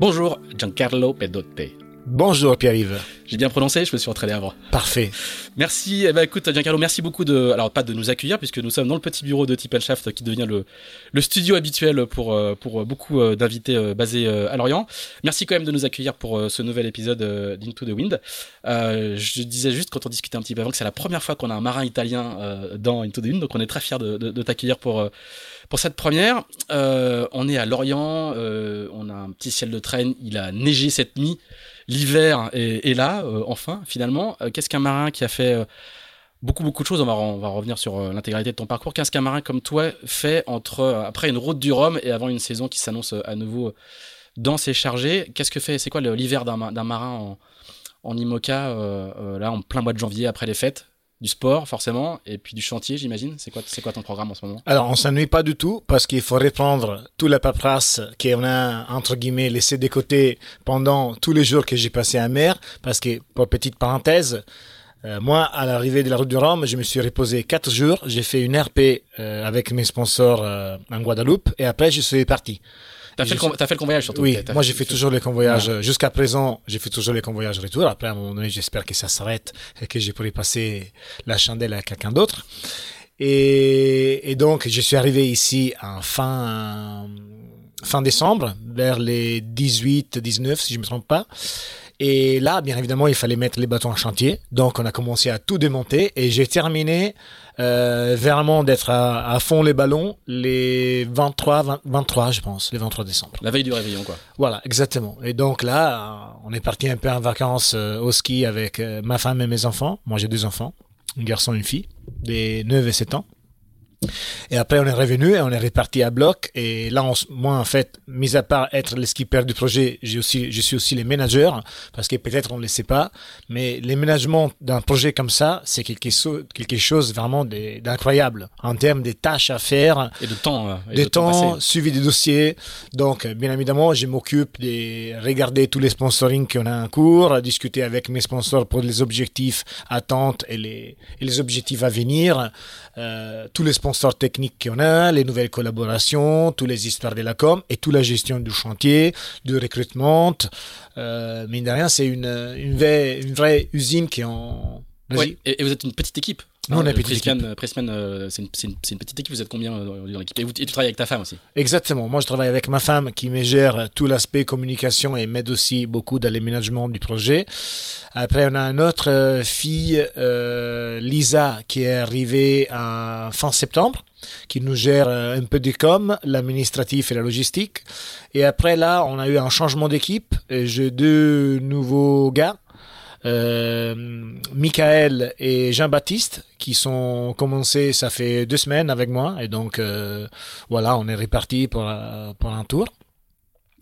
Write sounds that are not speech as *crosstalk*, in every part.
Bonjour, Giancarlo Pedotte. Bonjour Pierre-Yves. J'ai bien prononcé, je me suis entraîné avant. Parfait. Merci. Eh ben, écoute, Giancarlo, merci beaucoup de, alors pas de nous accueillir puisque nous sommes dans le petit bureau de Tip Shaft qui devient le, le studio habituel pour, euh, pour beaucoup euh, d'invités euh, basés à Lorient. Merci quand même de nous accueillir pour ce nouvel épisode d'Into the Wind. je disais juste quand on discutait un petit peu avant que c'est la première fois qu'on a un marin italien dans Into the Wind, donc on est très fiers de, de, de t'accueillir pour pour cette première, euh, on est à Lorient, euh, on a un petit ciel de traîne, il a neigé cette nuit, l'hiver est, là, euh, enfin, finalement. Qu'est-ce qu'un marin qui a fait beaucoup, beaucoup de choses, on va, va revenir sur l'intégralité de ton parcours, qu'est-ce qu'un marin comme toi fait entre, après une route du Rhum et avant une saison qui s'annonce à nouveau dans ses chargés Qu'est-ce que fait, c'est quoi l'hiver d'un marin en, en IMOCA, là, en plein mois de janvier après les fêtes? Du sport forcément et puis du chantier j'imagine c'est quoi c'est quoi ton programme en ce moment? Alors on s'ennuie pas du tout parce qu'il faut reprendre toute la paperasse qu'on a entre guillemets laissé de côté pendant tous les jours que j'ai passé à mer parce que pour petite parenthèse euh, moi, à l'arrivée de la route du Rhum, je me suis reposé quatre jours. J'ai fait une RP euh, avec mes sponsors euh, en Guadeloupe et après je suis parti. T'as fait, le, fait le convoyage surtout. Oui, moi j'ai fait, toujours les convoyages. Jusqu'à présent, j'ai fait toujours les convoyages retour. Après, à un moment donné, j'espère que ça s'arrête et que je pourrai passer la chandelle à quelqu'un d'autre. Et, et, donc, je suis arrivé ici en fin, fin décembre, vers les 18, 19, si je me trompe pas. Et là, bien évidemment, il fallait mettre les bâtons en chantier. Donc, on a commencé à tout démonter et j'ai terminé euh, vraiment d'être à, fond les ballons les 23, 23, je pense, les 23 décembre. La veille du réveillon, quoi. Voilà, exactement. Et donc là, on est parti un peu en vacances euh, au ski avec euh, ma femme et mes enfants. Moi, j'ai deux enfants, un garçon et une fille, des 9 et 7 ans. Et après, on est revenu et on est reparti à bloc. Et là, moi, en fait, mis à part être le skipper du projet, j'ai aussi, je suis aussi le manager parce que peut-être on ne le sait pas, mais les ménagements d'un projet comme ça, c'est quelque chose, quelque chose vraiment d'incroyable en termes des tâches à faire. Et de temps. Euh, et de, temps, suivi des dossiers. Donc, bien évidemment, je m'occupe de regarder tous les sponsorings qu'on a en cours, discuter avec mes sponsors pour les objectifs attentes et les, et les objectifs à venir. Euh, tous les sponsors techniques qu'on a, les nouvelles collaborations, toutes les histoires de la com et toute la gestion du chantier, du recrutement. Euh, mine de rien, c'est une, une, vraie, une vraie usine qui est en... Et, vous êtes une petite équipe. Non, on est petite équipe. Euh, c'est une, une, petite équipe. Vous êtes combien euh, dans l'équipe? Et, tu travailles avec ta femme aussi? Exactement. Moi, je travaille avec ma femme qui me gère tout l'aspect communication et m'aide aussi beaucoup dans l'aménagement du projet. Après, on a une autre euh, fille, euh, Lisa, qui est arrivée en fin septembre qui nous gère un peu du com, l'administratif et la logistique. Et après là, on a eu un changement d'équipe. J'ai deux nouveaux gars euh, Michael et Jean-Baptiste qui sont commencés, ça fait deux semaines avec moi et donc euh, voilà, on est répartis pour, pour un tour.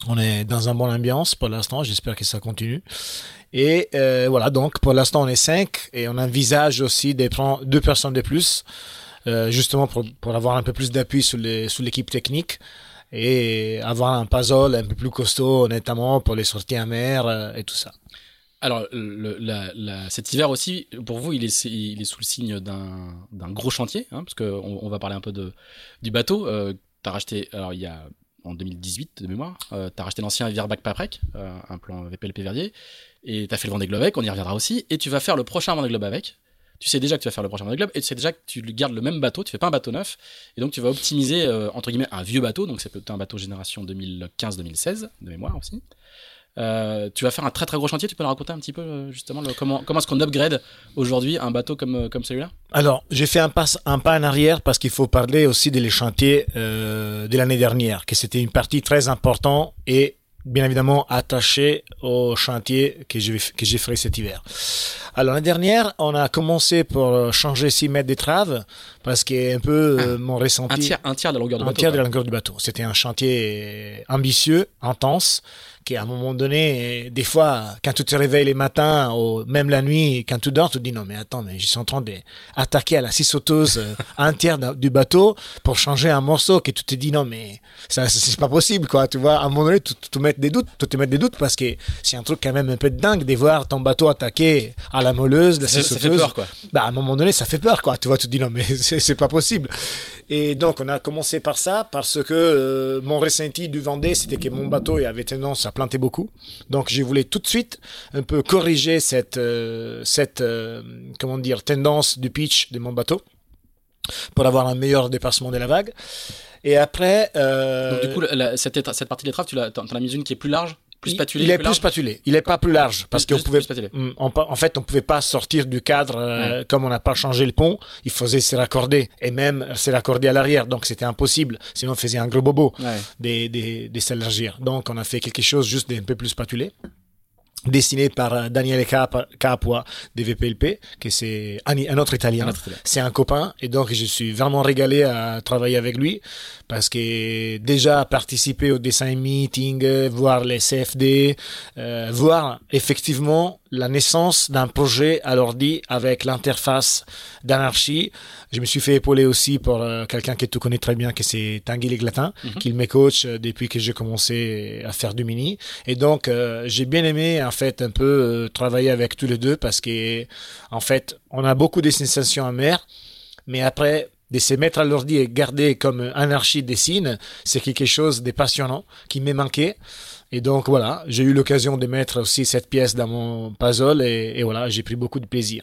On est dans un bon ambiance pour l'instant, j'espère que ça continue. Et euh, voilà, donc pour l'instant on est cinq et on envisage aussi de prendre deux personnes de plus, euh, justement pour, pour avoir un peu plus d'appui sur l'équipe technique et avoir un puzzle un peu plus costaud, notamment pour les sorties à mer euh, et tout ça. Alors, cet hiver aussi, pour vous, il est, sous le signe d'un gros chantier, hein, parce qu'on on va parler un peu du bateau. Euh, racheté, alors il y a en 2018 de mémoire, euh, tu as racheté l'ancien Verbac Paprec, euh, un plan VPLP Verdier, et tu as fait le Vendée Globe avec, on y reviendra aussi, et tu vas faire le prochain Vendée Globe avec. Tu sais déjà que tu vas faire le prochain Vendée Globe, et tu sais déjà que tu gardes le même bateau, tu fais pas un bateau neuf, et donc tu vas optimiser, euh, entre guillemets, un vieux bateau, donc c'est peut-être un bateau génération 2015-2016, de mémoire aussi. Euh, tu vas faire un très très gros chantier, tu peux nous raconter un petit peu euh, justement le, comment, comment est-ce qu'on upgrade aujourd'hui un bateau comme, euh, comme celui-là? Alors, j'ai fait un pas, un pas en arrière parce qu'il faut parler aussi des chantiers euh, de l'année dernière, que c'était une partie très importante et bien évidemment attaché au chantier que j'ai que j'ai fait cet hiver. Alors l'année dernière, on a commencé pour changer 6 mètres d'étrave parce que un peu ah, mon ressenti un tiers, un tiers de la longueur du un bateau. tiers de la longueur du bateau. C'était un chantier ambitieux, intense qu'à un moment donné, des fois, quand tu te réveilles les matins, ou même la nuit, quand tu dors, tu te dis non, mais attends, mais je suis en train d'attaquer à la scie sauteuse un tiers du bateau pour changer un morceau que tu te dis non, mais ça, c'est pas possible, quoi. Tu vois, à un moment donné, tu te mets des doutes, tu te mets des doutes parce que c'est un truc quand même un peu dingue de voir ton bateau attaqué à la molleuse, la scie Ça, ça sauteuse. fait peur, quoi. Bah, à un moment donné, ça fait peur, quoi. Tu vois, tu te dis non, mais *laughs* c'est pas possible. Et donc, on a commencé par ça parce que euh, mon ressenti du Vendée, c'était que mon bateau il avait tendance à planter beaucoup. Donc, je voulais tout de suite un peu corriger cette, euh, cette euh, comment dire, tendance du pitch de mon bateau pour avoir un meilleur dépassement de la vague. Et après, euh, du coup, la- cette, cette partie de l'étrave, tu t'en as mis une qui est plus large, plus il- est plus spatulé. Il est pas plus large parce qu'on pouvait. Mm, on en fait, on pouvait pas sortir du cadre euh, comme on n'a pas changé le pont. Il faisait se raccorder et même se raccorder à l'arrière. Donc c'était impossible. Sinon, on faisait un gros bobo Ouais. de, de, de s'élargir. Donc on a fait quelque chose juste d'un peu plus spatulé. Dessiné par euh, Daniele Cap- Capua de VPLP, que c'est un. Un autre Italien. C'est un copain et donc je suis vraiment régalé à travailler avec lui parce que déjà participer au design meeting, euh, voir les CFD, euh, voir effectivement la naissance d'un projet à l'ordi avec l'interface d'anarchie. Je me suis fait épauler aussi pour euh, quelqu'un que tu connais très bien, que c'est Tanguy Leglatin, qui me coach depuis que j'ai commencé à faire du mini. Et donc, euh, j'ai bien aimé, en fait, un peu travailler avec tous les deux parce que, en fait, on a beaucoup de sensations amères, mais après, de se mettre à l'ordi et garder comme anarchie dessine, c'est quelque chose de passionnant qui m'est manqué. Et donc voilà, j'ai eu l'occasion de mettre aussi cette pièce dans mon puzzle et, et voilà, j'ai pris beaucoup de plaisir.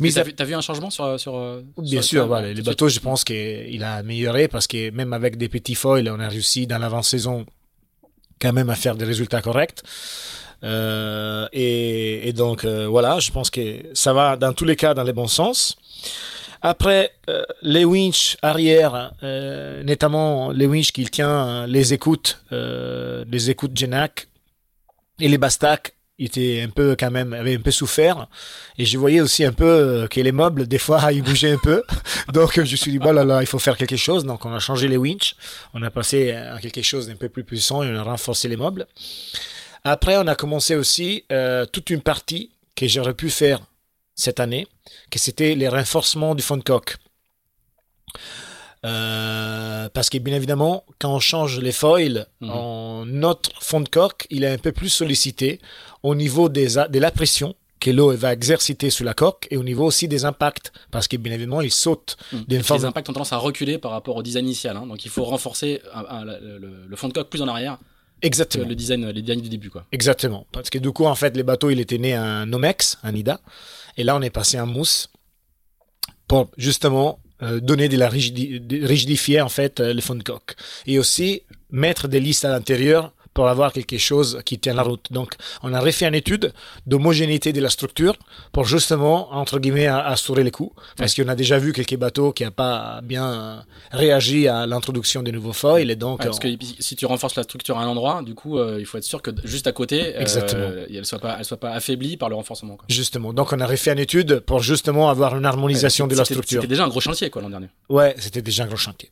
Mais t'as à- vu, un changement sur. sur Bien sur- sûr, sur- voilà, le bateau, je pense qu'il a amélioré parce que même avec des petits foils, on a réussi dans l'avant-saison quand même à faire des résultats corrects. Euh, et, et donc euh, voilà, je pense que ça va dans tous les cas dans les bons sens. Après, euh, les winches arrière, euh, notamment les winches qui tient les écoutes, euh, les écoutes Genac et les Bastac, étaient un peu quand même, avaient un peu souffert. Et je voyais aussi un peu euh, que les meubles, des fois, *laughs* ils bougeaient un peu. *laughs* Donc, je me suis dit, bon là là, il faut faire quelque chose. Donc, on a changé les winches. On a passé à quelque chose d'un peu plus puissant et on a renforcé les meubles. Après, on a commencé aussi euh, toute une partie que j'aurais pu faire cette année, que c'était les renforcements du fond de coque. Euh, parce que bien évidemment, quand on change les foils, Mhm. notre fond de coque, il est un peu plus sollicité au niveau des, a- de la pression que l'eau va exercer sur la coque et au niveau aussi des impacts, parce que bien évidemment, il saute Mmh. d'une Les forme. impacts ont tendance à reculer par rapport au design initial. hein. Donc il faut renforcer un- un- le, fond de coque plus en arrière Exactement. le design, les designs du début. Quoi. Exactement. Parce que du coup, en fait, les bateaux, il était né un Nomex, un Ida. Et là, on est passé en mousse pour justement euh, donner de la rigidifier, en fait, euh, le fond de coque. Et aussi mettre des listes à l'intérieur pour avoir quelque chose qui tient la route. Donc, on a refait une étude d'homogénéité de la structure pour justement, entre guillemets, assurer les coûts. Parce qu'on a déjà vu quelques bateaux qui n'ont pas bien réagi à l'introduction des nouveaux foils. Et donc, Ouais, parce on- que si tu renforces la structure à un endroit, du coup, euh, il faut être sûr que juste à côté, euh, Exactement. elle soit pas, elle soit pas affaiblie par le renforcement. Quoi. Justement. Donc, on a refait une étude pour justement avoir une harmonisation de la structure. C'était déjà un gros chantier quoi l'an dernier. Ouais, c'était déjà un gros chantier.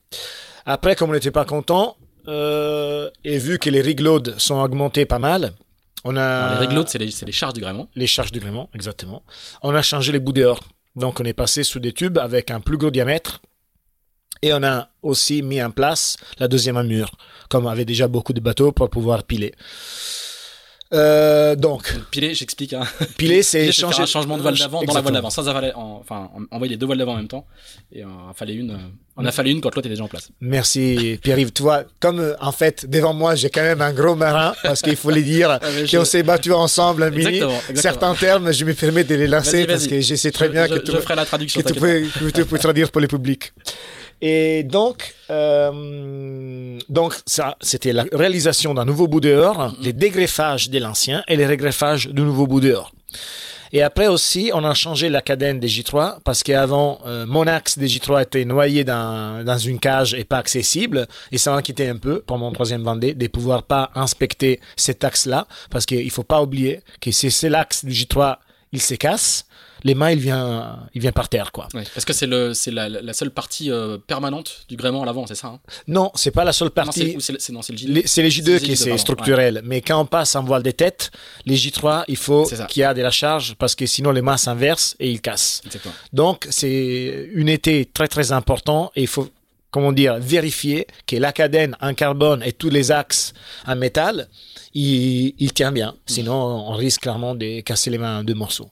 Après, comme on n'était pas content, euh, et vu que les rigloads sont augmentés pas mal, on a les régloads, c'est les, charges du gréement. les charges du gréement, exactement. On a changé les bouts dehors. Donc, on est passé sous des tubes avec un plus gros diamètre. Et on a aussi mis en place la deuxième armure, comme avait déjà beaucoup de bateaux pour pouvoir piler. Euh, donc, Piler, j'explique. Hein. *laughs* piler, c'est changer un changement de voile d'avant dans la voile d'avant, sans avaler, en- enfin, en- envoyer les deux voiles d'avant en même temps. Et euh, il fallait une, euh, on a fallu une quand l'autre était déjà en place. Merci Pierre-Yves. Tu vois, comme euh, en fait, devant moi, j'ai quand même un gros marin, parce qu'il faut le dire, *laughs* mais je- qu'on s'est battu ensemble un mini. Certains termes, je me permets de les lancer parce que je sais très Je- bien je, que tu je ferai la traduction. que tu t'inquiète peux, que tu peux traduire pour le public. Et donc, euh, donc ça, c'était la réalisation d'un nouveau bout dehors, les dégreffages de l'ancien et les régreffages du nouveau bout dehors. Et après aussi, on a changé la cadenne des J3 parce qu'avant, euh, mon axe des J3 était noyé dans, dans une cage et pas accessible. Et ça m'inquiétait un peu pour mon troisième Vendée de pouvoir pas inspecter cet axe-là parce qu'il faut pas oublier que si c'est l'axe du J3, il se casse, les mains, il vient, il vient par terre, quoi. Ouais, parce que c'est la, la seule partie euh, permanente du gréement à l'avant, c'est ça. Hein? Non, c'est pas la seule c'est, partie. c'est, le- c'est. Les- C'est les C'est J2 les qui J2, c'est pardon, structurel, mais quand on passe en voile des têtes, les J3, il faut qu'il y ait de la charge parce que sinon les mains s'inversent et ils cassent. Exactement. Donc c'est une été très très important et il faut comment dire vérifier que la cadène en carbone et tous les axes en métal il, il tient bien. Sinon on risque clairement de casser les mains en deux morceaux.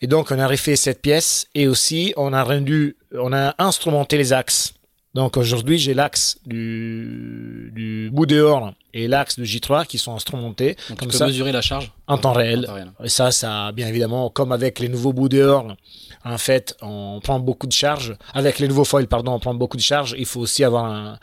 Et donc on a refait cette pièce et aussi on a rendu on a instrumenté les axes. Donc aujourd'hui j'ai l'axe du, du bout dehors et l'axe du J3 qui sont instrumentés. Donc comme tu peux ça mesurer la charge en temps réel en temps réel. et ça, ça, bien évidemment, comme avec les nouveaux bouts dehors, en fait, on prend beaucoup de charges. Avec les nouveaux foils, pardon, on prend beaucoup de charges. Il faut aussi avoir un,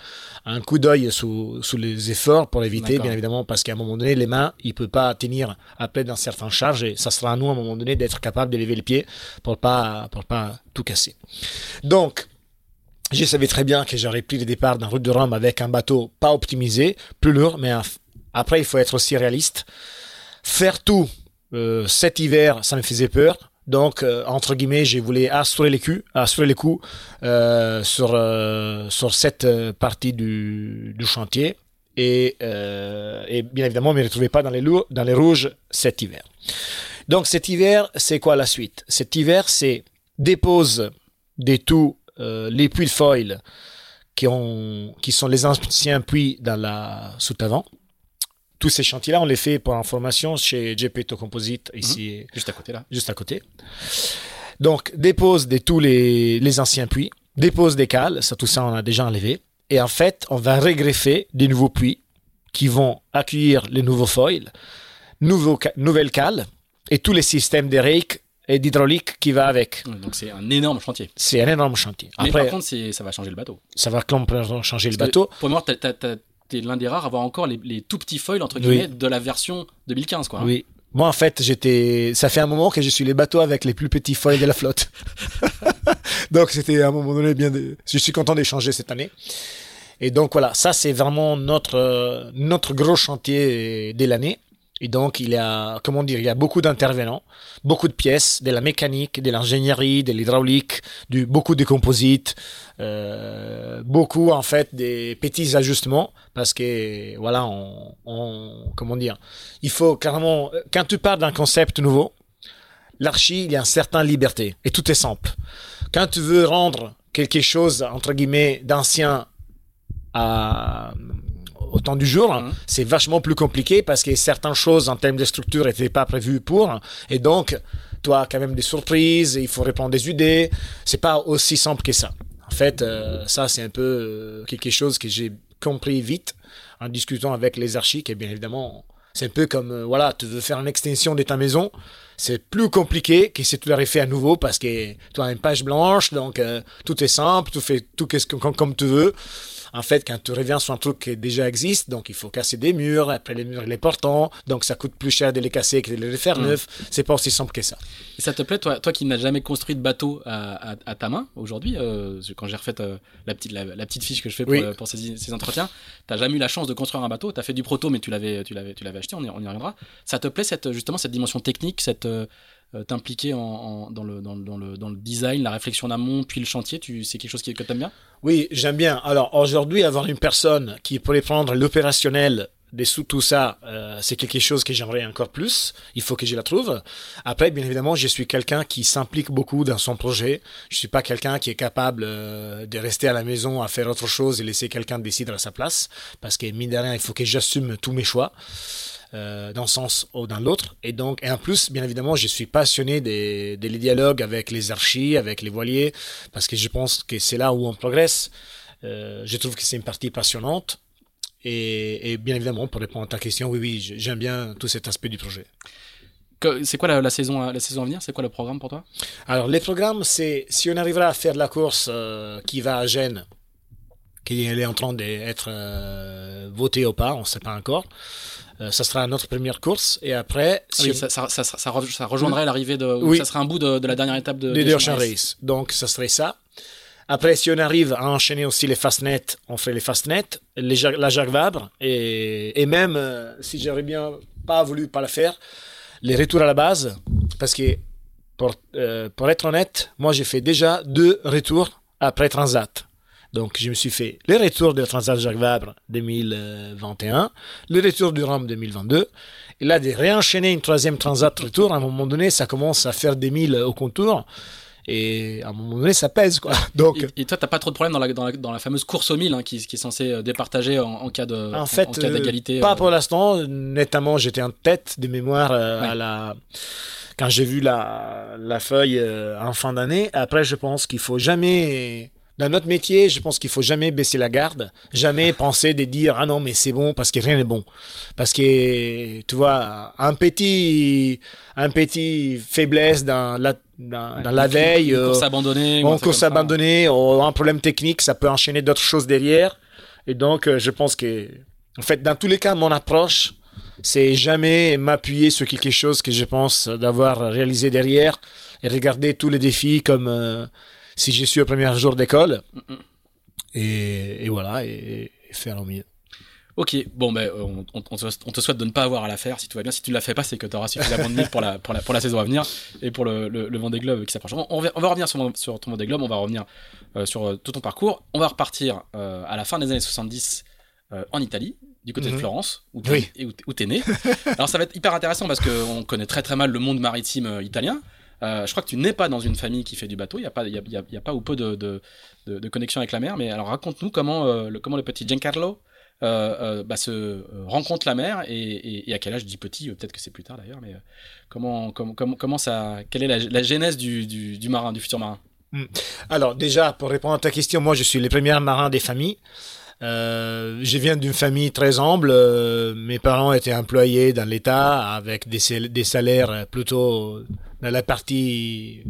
un coup d'œil sous, sous les efforts pour éviter, D'accord. bien évidemment, parce qu'à un moment donné, les mains, il peut pas tenir après d'un certain charge et ça sera à nous, à un moment donné, d'être capable de lever le pied pour pas, pour pas tout casser. Donc, je savais très bien que j'aurais pris le départ d'un route de Rome avec un bateau pas optimisé, plus lourd, mais un- après, il faut être aussi réaliste. Faire tout euh, cet hiver, ça me faisait peur. Donc, euh, entre guillemets, j'ai voulu assurer les coups, assurer les coups euh, sur, euh, sur cette euh, partie du, du chantier. Et, euh, et bien évidemment, ne me retrouvais pas dans les, lourds, dans les rouges cet hiver. Donc, cet hiver, c'est quoi la suite? Cet hiver, c'est dépose des tout euh, les puits de foil qui, ont, qui sont les anciens puits dans la soute-avant. Tous ces chantiers-là, on les fait pour information chez Gepetto Composite, ici, Juste à côté là. juste à côté. Donc, dépose de tous les, les anciens puits, dépose des cales, ça, tout ça, on a déjà enlevé. Et en fait, on va regreffer des nouveaux puits qui vont accueillir les nouveaux foils, nouveaux, nouvelles cales et tous les systèmes de rake et d'hydraulique qui va avec. Donc c'est un énorme chantier. C'est un énorme chantier. Mais par contre, ça va changer le bateau. ça va complètement changer le Parce bateau. Pour moi, t'as- t'as- t'es l'un des rares à avoir encore les, les tout petits foils entre Oui. guillemets de la version 2015 quoi. hein. Oui. Moi, en fait, j'étais. Ça fait un moment que je suis les bateaux avec les plus petits foils de la flotte. *laughs* donc, c'était à un moment donné bien. De... Je suis content d'échanger cette année. Et donc, voilà, ça, c'est vraiment notre, euh, notre gros chantier de l'année. Et donc, il y a, comment dire, il y a beaucoup d'intervenants, beaucoup de pièces, de la mécanique, de l'ingénierie, de l'hydraulique, beaucoup de composites, euh, beaucoup, en fait, des petits ajustements, parce que, voilà, on, comment dire, il faut carrément, quand tu pars d'un concept nouveau, l'archi, il y a une certaine liberté, et tout est simple. Quand tu veux rendre quelque chose, entre guillemets, d'ancien à, au temps du jour, Mhm. c'est vachement plus compliqué parce que certaines choses en termes de structure n'étaient pas prévues pour. Et donc, as quand même des surprises, il faut répondre des idées. C'est pas aussi simple que ça. En fait, euh, ça, c'est un peu euh, quelque chose que j'ai compris vite en discutant avec les archives. Et bien évidemment, c'est un peu comme, euh, voilà, tu veux faire une extension de ta maison. C'est plus compliqué que si tu l'aurais fait à nouveau parce que tu as une page blanche, donc euh, tout est simple, tu fais tout comme, comme tu veux. En fait, quand tu reviens sur un truc qui déjà existe, donc il faut casser des murs, après les murs, les portants, donc ça coûte plus cher de les casser que de les refaire Mm. neufs. C'est pas aussi simple que ça. Et ça te plaît, toi, toi qui n'as jamais construit de bateau à, à- à ta main aujourd'hui, euh, quand j'ai refait euh, la, petite, la, la petite fiche que je fais pour, Oui. euh, pour ces, ces entretiens, t'as jamais eu la chance de construire un bateau, t'as fait du proto, mais tu l'avais, tu l'avais, tu l'avais acheté, on y, on y reviendra. Ça te plaît cette, justement cette dimension technique, cette t'impliquer en, en- dans, le, dans, dans, le, design, la réflexion d'amont, puis le chantier, tu, c'est quelque chose que t'aimes bien? Oui, j'aime bien. Alors aujourd'hui, avoir une personne qui pourrait prendre l'opérationnel dessous tout ça, euh, c'est quelque chose que j'aimerais encore plus. Il faut que je la trouve. Après, bien évidemment, je suis quelqu'un qui s'implique beaucoup dans son projet. Je suis pas quelqu'un qui est capable euh, de rester à la maison à faire autre chose et laisser quelqu'un décider à sa place. Parce que mine de rien, il faut que j'assume tous mes choix. Euh, dans un sens ou dans l'autre. Et donc, et en plus, bien évidemment, je suis passionné des, des dialogues avec les archis, avec les voiliers, parce que je pense que c'est là où on progresse. Euh, je trouve que c'est une partie passionnante. Et, et, bien évidemment, pour répondre à ta question, oui, oui, j'aime bien tout cet aspect du projet. C'est quoi la, la, saison, la saison à venir? C'est quoi le programme pour toi? Alors, les programmes, c'est si on arrivera à faire la course euh, qui va à Gênes, qui est en train d'être euh, votée ou pas, on ne sait pas encore. Euh, ça sera notre première course et après ah oui, ça, ça, ça, ça, rejoindrait l'arrivée de oui. ça serait un bout de, de, la dernière étape de, de Ocean Race. Race. Donc ça serait ça. Après, si on arrive à enchaîner aussi les fastnet, on fait les fastnet, les, la Jacques Vabre, et, et même, euh, si j'aurais bien pas voulu pas le faire, les retours à la base, parce que, pour, euh, pour être honnête, moi j'ai fait déjà deux retours après Transat. Donc, je me suis fait le retour de la Transat Jacques Vabre 2021, le retour du RAM 2022. Et là, de réenchaîner une troisième Transat retour, à un moment donné, ça commence à faire des milles au contour. Et à un moment donné, ça pèse, quoi. *laughs* Donc, et, et toi, t'as pas trop de problème dans la, dans la, dans la fameuse course au mille hein, qui, qui, est censée départager en, en cas de en, fait, en cas d'égalité. Euh, pas euh... pour l'instant. Nettement, j'étais en tête de mémoire euh, ouais. à la quand j'ai vu la, la feuille euh, en fin d'année. Après, je pense qu'il faut jamais dans notre métier, je pense qu'il faut jamais baisser la garde, jamais penser de dire ah non mais c'est bon parce que rien n'est bon, parce que tu vois un petit un petit faiblesse dans la dans, ouais, dans la veille, une course abandonnée, une course abandonnée, ou un problème technique, ça peut enchaîner d'autres choses derrière, et donc euh, je pense que en fait dans tous les cas mon approche c'est jamais m'appuyer sur quelque chose que je pense d'avoir réalisé derrière et regarder tous les défis comme euh, si je suis au premier jour d'école. Et, et, voilà, et, et, faire au mieux. Ok, bon, ben, on, on, on, te souhaite de ne pas avoir à la faire. Si tout va bien, si tu ne la fais pas, c'est que tu auras suffisamment de mille pour la, pour, la, pour la saison à venir et pour le, le, le Vendée Globe qui s'approche. On, on, va, revenir sur, sur ton Vendée Globe, on va revenir euh, sur euh, tout ton parcours. On va repartir euh, à la fin des années 70 euh, en Italie, du côté de Florence, où tu oui. es, né. Alors ça va être hyper intéressant parce qu'on connaît très très mal le monde maritime italien. Euh, je crois que tu n'es pas dans une famille qui fait du bateau. Il n'y a, pas, ou peu de, connexion avec la mer. Mais alors raconte-nous comment, euh, le, petit Giancarlo euh, bah, se rencontre la mer et, à quel âge dis petit, peut-être que c'est plus tard d'ailleurs. Mais comment, quelle est la, genèse du, marin, du futur marin? Hmm. Alors déjà, pour répondre à ta question, moi je suis le premier marin des familles. Je viens d'une famille très humble. Mes parents étaient employés dans l'État avec des, salaires plutôt dans la partie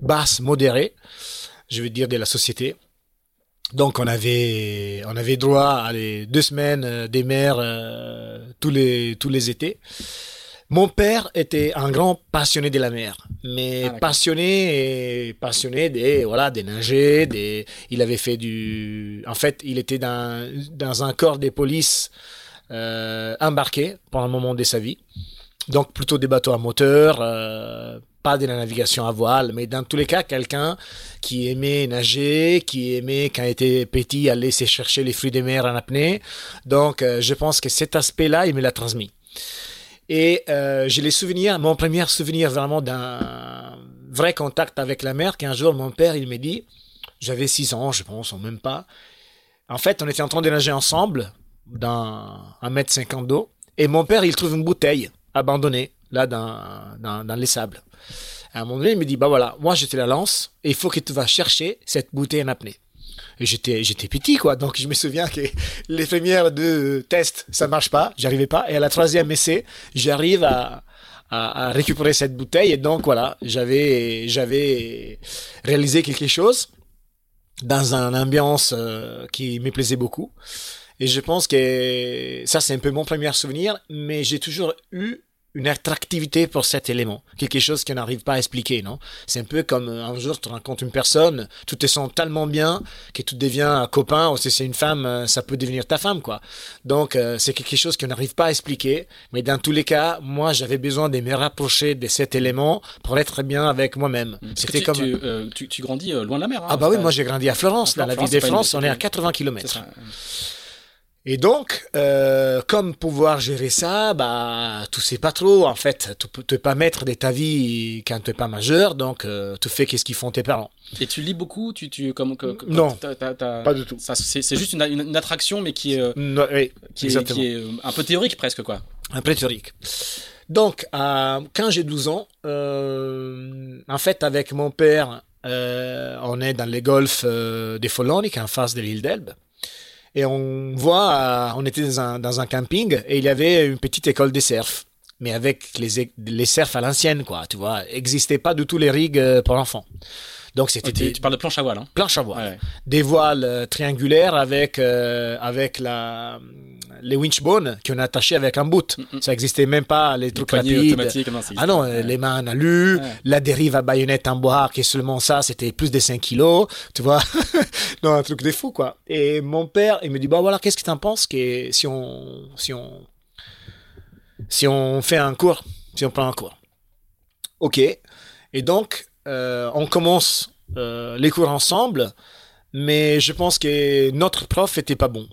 basse, modérée, je veux dire de la société. Donc on avait on avait droit à les deux semaines des mers euh, tous les tous les étés. Mon père était un grand passionné de la mer, mais ah, passionné et passionné des voilà des nager, des il avait fait du en fait, il était dans dans un corps des polices euh, embarqué pendant un moment de sa vie. Donc plutôt des bateaux à moteur, euh, pas de la navigation à voile, mais dans tous les cas, quelqu'un qui aimait nager, qui aimait, quand il était petit, aller se chercher les fruits des mers en apnée. Donc, euh, je pense que cet aspect-là, il me l'a transmis. Et euh, j'ai les souvenirs, mon premier souvenir vraiment d'un vrai contact avec la mer, qu'un jour mon père, il m'a dit, j'avais 6 ans, je pense, ou même pas. En fait, on était en train de nager ensemble dans un mètre cinquante d'eau, et mon père, il trouve une bouteille abandonnée là dans, dans les sables. À un moment donné, il me dit, bah voilà, moi je la lance, et il faut que tu vas chercher cette bouteille en apnée. J'étais j'étais petit quoi. Donc je me souviens que les premières deux tests ça marche pas. J'arrivais pas. Et à la troisième essai j'arrive à, à, récupérer cette bouteille. Et donc voilà j'avais j'avais réalisé quelque chose dans une ambiance euh, qui me plaisait beaucoup. Et je pense que ça c'est un peu mon premier souvenir mais j'ai toujours eu une attractivité pour cet élément, quelque chose qu'on n'arrive pas à expliquer, non? C'est un peu comme euh, un jour tu rencontres une personne, tu te sens tellement bien que tu deviens un copain, ou si c'est une femme, euh, ça peut devenir ta femme, quoi. Donc euh, c'est quelque chose qu'on n'arrive pas à expliquer, mais dans tous les cas, moi j'avais besoin de me rapprocher de cet élément pour être bien avec moi-même. C'était comme tu, euh, tu, tu, grandis loin de la mer. Hein, ah bah oui, moi j'ai grandi à Florence, dans la ville de France, on est à 80 km. Et donc, euh, comme pouvoir gérer ça, bah, tu sais pas trop. En fait, tu peux pas mettre de ta vie quand tu n'es pas majeur, donc euh, tu fais qu'est-ce qu'ils font tes parents. Et tu lis beaucoup tu, tu, comme, que- que- Non, pas du tout. C'est juste une, une- une attraction, mais qui est, euh, Non, oui, qui est, qui est, euh, un peu théorique presque, quoi. Un peu théorique. Donc, quand j'ai 12 ans, en fait, avec mon père, on est dans les golfs des Foloniques, en face de l'île d'Elbe. Et on voit, euh, on était dans un, camping et il y avait une petite école de surf. Mais avec les, les surfs à l'ancienne, quoi, tu vois. Existaient pas du tout les rigs euh, pour enfants. Donc, c'était Tu, des tu parles de planche à voile, hein planches à voile Ouais. des voiles euh, triangulaires avec euh, avec la les winchbones qu'on a attachés avec un bout. Mm, mm. Ça existait même pas les Les trucs rapides. non, Ah non, les mains en alu, la dérive à baïonnette en bois, qui est seulement ça, c'était plus de 5 kilos, tu vois. *laughs* non, un truc de fou, quoi. Et mon père, il me dit, bah voilà, qu'est-ce que t'en penses que si on, si on, si on fait un cours, si on prend un cours. Ok. Et donc, euh, on commence euh, les cours ensemble, mais je pense que notre prof était pas bon.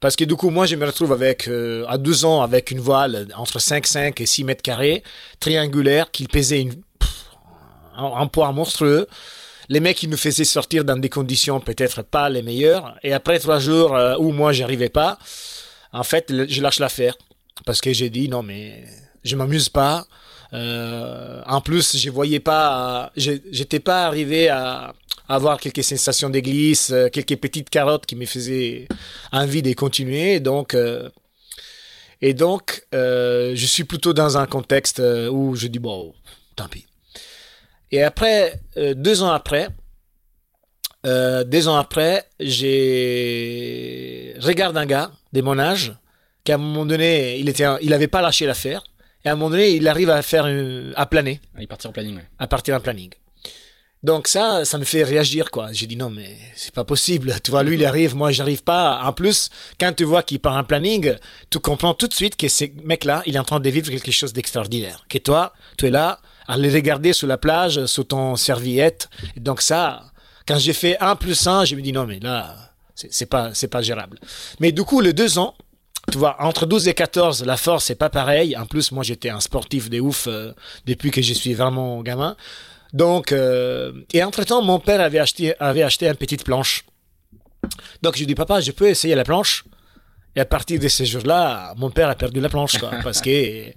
Parce que du coup, moi, je me retrouve avec, euh, à 12 ans avec une voile entre 5,5 et 6 mètres carrés, triangulaire, qui pesait une, un, poids monstrueux. Les mecs, ils nous faisaient sortir dans des conditions peut-être pas les meilleures. Et après trois jours où moi, j'arrivais pas, en fait, je lâche l'affaire. Parce que j'ai dit, non, mais je m'amuse pas. Euh, en plus, je voyais pas, j'étais pas arrivé à avoir quelques sensations de glisse, euh, quelques petites carottes qui me faisaient envie de continuer. Donc, euh, et donc, je suis plutôt dans un contexte où je dis bon, tant pis. Et après, deux ans après, deux ans après, j'ai regarde un gars de mon âge qui à un moment donné, il était, il avait pas lâché l'affaire. Et à un moment donné, il arrive à faire, une- à planer Il partit en planning, ouais. à partir d'un planning. Donc ça, ça me fait réagir, quoi. J'ai dit non, mais c'est pas possible. Tu vois, lui, il arrive, moi, j'arrive pas. En plus, quand tu vois qu'il part un planning, tu comprends tout de suite que ce mec-là, il est en train de vivre quelque chose d'extraordinaire. Que toi, tu es là, à les regarder sur la plage, sous ton serviette. Et donc ça, quand j'ai fait 1 plus 1, je me dis non, mais là, c'est pas, c'est pas gérable. Mais du coup, les deux ans, tu vois, entre 12 et 14, la force, c'est pas pareil. En plus, moi, j'étais un sportif de ouf euh, depuis que je suis vraiment gamin. Donc, euh, et entre-temps, mon père avait acheté, avait acheté une petite planche. Donc, je lui dis, papa, je peux essayer la planche? Et à partir de ces jours-là, mon père a perdu la planche, quoi, *laughs* parce que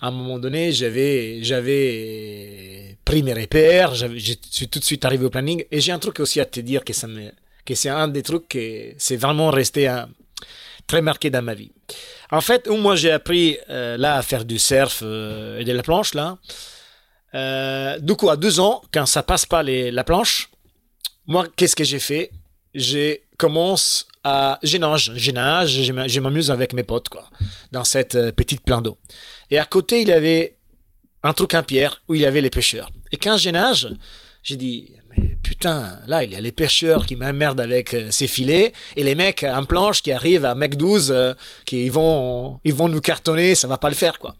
à un moment donné, j'avais, j'avais pris mes repères, je suis tout de suite arrivé au planning. Et j'ai un truc aussi à te dire que ça me, que c'est un des trucs que c'est vraiment resté un- très marqué dans ma vie. En fait, où moi j'ai appris euh, là à faire du surf euh, et de la planche là. Euh, du coup, à deux ans, quand ça passe pas les, la planche, moi, qu'est-ce que j'ai fait? J'ai commence à, je nage, je nage, je m'a- je m'amuse avec mes potes quoi, dans cette petite plan d'eau. Et à côté, il y avait un truc en pierre où il y avait les pêcheurs. Et quand je nage, j'ai dit, putain, là, il y a les pêcheurs qui m'emmerdent avec euh, ces filets et les mecs en planche qui arrivent à mec 12, euh, qui ils vont, ils vont nous cartonner, ça va pas le faire, quoi.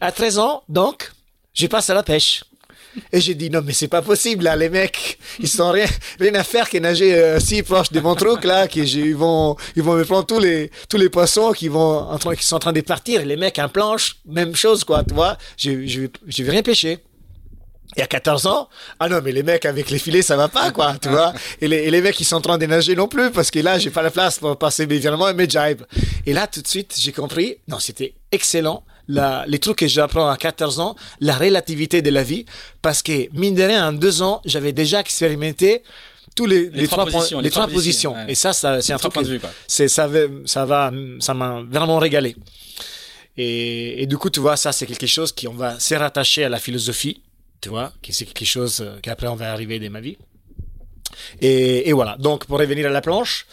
À 13 ans, donc, je passe à la pêche. Et j'ai dit, non, mais c'est pas possible, là, les mecs, ils sont rien, à faire que nager euh, si proche de mon truc, là, que j'ai- ils vont, ils vont me prendre tous les, tous les poissons qui vont, en train, qui sont en train de partir. Et les mecs en planche, même chose, quoi, tu vois. Je, je, je vais rien pêcher. Et à 14 ans, ah non, mais les mecs avec les filets, ça va pas, quoi, tu vois. Et les, et les mecs, ils sont en train de nager non plus, parce que là, j'ai pas la place pour passer mes virements et mes jibes. Et là, tout de suite, j'ai compris, non, c'était excellent, la, les trucs que j'apprends à 14 ans, la relativité de la vie, parce que, mine de rien, en deux ans, j'avais déjà expérimenté tous les, les, trois positions, les trois trois positions. positions, ouais. Et ça, ça c'est un truc c'est ça ça va ça m'a vraiment régalé et, et du coup tu vois ça c'est quelque chose qui on va se rattacher à la philosophie tu vois qui c'est quelque chose euh, qu'après on va arriver dans ma vie et, et voilà. Donc pour revenir à la planche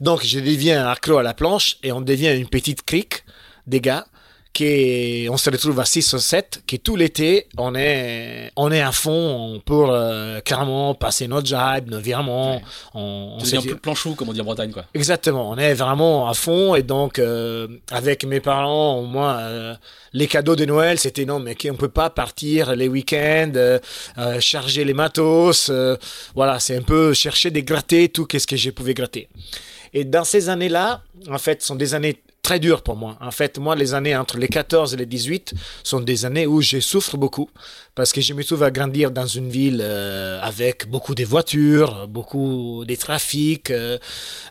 donc je deviens accro à la planche et on devient une petite crique des gars qui on se retrouve à 6 ou 7 qui tout l'été on est on est à fond pour euh, clairement passer notre jibe nos virements Ouais. on, on dit- plus planchou, comme on dit en Bretagne, quoi. Exactement, on est vraiment à fond et donc euh, avec mes parents, au moins euh, les cadeaux de Noël, c'était non mais on peut pas partir les week-ends, euh, charger les matos, voilà c'est un peu chercher des gratter tout qu'est-ce que je pouvais gratter. Et dans ces années-là, en fait, sont des années très dures pour moi. En fait, moi, les années entre les 14 et les 18 sont des années où je souffre beaucoup parce que je me trouve à grandir dans une ville euh, avec beaucoup de voitures, beaucoup de trafics, euh,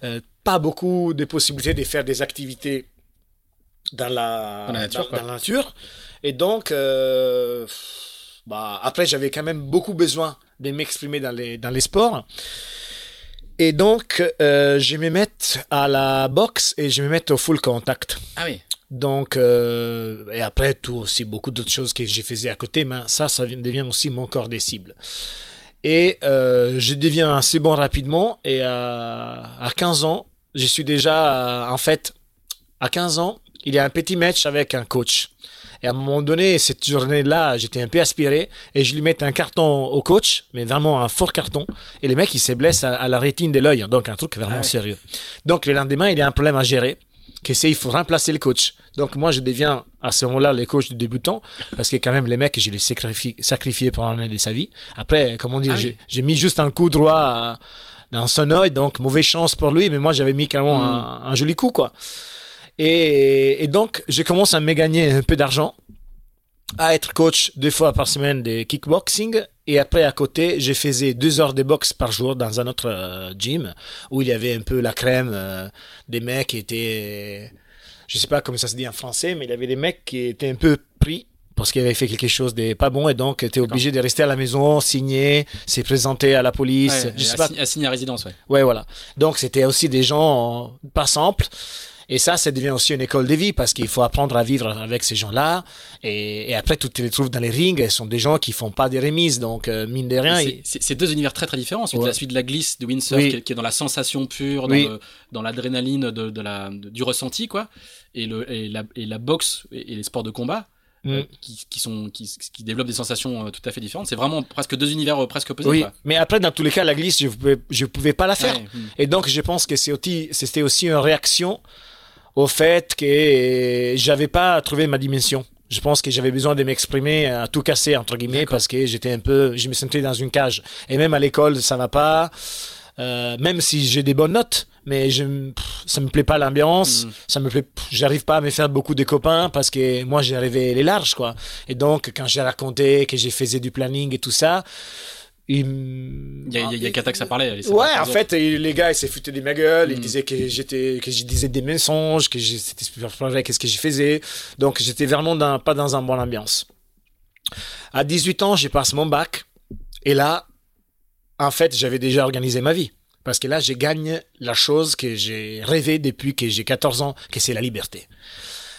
euh, pas beaucoup de possibilités de faire des activités dans la, Dans la nature, dans la nature. Et donc, euh, bah, après, j'avais quand même beaucoup besoin de m'exprimer dans les, dans les sports. Et donc, euh, je me mettre à la boxe et je me mettre au full contact. Ah oui. Donc, euh, et après, tout aussi, beaucoup d'autres choses que je faisais à côté, mais ça, ça devient aussi mon corps des cibles. Et euh, je deviens assez bon rapidement. Et à, à 15 ans, je suis déjà, en fait, à 15 ans, il y a un petit match avec un coach. Et à un moment donné, cette journée-là, j'étais un peu aspiré et je lui mets un carton au coach, mais vraiment un fort carton. Et le mec, il se blesse à, à la rétine de l'œil, donc un truc vraiment Ah ouais. sérieux. Donc le lendemain, il y a un problème à gérer, que c'est il faut remplacer le coach. Donc moi, je deviens à ce moment-là le coach du débutant, parce que quand même les mecs, je les sacrifie, sacrifié pendant l'année de sa vie. Après, comment dire, Ah oui. j'ai- mis juste un coup droit à- dans son œil, donc mauvaise chance pour lui, mais moi j'avais mis quand même Mm. un, un joli coup, quoi. Et, et donc, je commence à me gagner un peu d'argent, à être coach deux fois par semaine de kickboxing. Et après, à côté, je faisais deux heures de boxe par jour dans un autre euh, gym où il y avait un peu la crème euh, des mecs qui étaient, je sais pas comment ça se dit en français, mais il y avait des mecs qui étaient un peu pris parce qu'ils avaient fait quelque chose de pas bon et donc étaient obligés de rester à la maison, signer, se présenter à la police. Ouais, je sais assi- pas assigné à résidence, ouais. Ouais, voilà. Donc, c'était aussi des gens euh, pas simples. Et ça, ça devient aussi une école de vie parce qu'il faut apprendre à vivre avec ces gens-là. Et, et après, tu te les trouves dans les rings. Ce sont des gens qui font pas des remises. Donc, euh, mine de rien, C'est- deux univers très très différents. Celui, de Ouais. la, celui de la glisse de windsurf Oui. qui, est, qui est dans la sensation pure, dans Oui. l'adrénaline de, de la, de- du ressenti, quoi. Et, le, et, la, et la boxe et, et les sports de combat euh, Mm. qui, qui, sont, qui, qui développent des sensations euh, tout à fait différentes. C'est vraiment presque deux univers euh, presque opposés. oui. quoi. Mais après, dans tous les cas, la glisse, je pouvais, je pouvais pas la faire. Ouais, mm. Et donc, je pense que aussi, c'était aussi une réaction au fait que euh, j'avais pas trouvé ma dimension. Je pense que j'avais besoin de m'exprimer à tout casser, entre guillemets, parce que j'étais un peu, je me sentais dans une cage. Et même à l'école, ça va pas. Euh, même si j'ai des bonnes notes, mais je, pff, ça me plaît pas l'ambiance, Mm. ça me plaît, j'arrive pas à me faire beaucoup de copains parce que moi j'ai arrivé les larges quoi. Et donc quand j'ai raconté que j'ai faisais du planning et tout ça, il, y a, y a- y a Kata que ça parlait. elle, Ouais, en les fait, et les gars, ils se foutaient de ma gueule. Ils Mm. disaient que j'étais, que je disais des mensonges, que j'ai- c'était super vrai, qu'est-ce que je faisais. Donc, j'étais vraiment dans, pas dans un bon ambiance. À 18 ans, j'ai passé mon bac. Et là, en fait, j'avais déjà organisé ma vie. Parce que là, je gagne la chose que j'ai rêvé depuis que j'ai 14 ans, que c'est la liberté.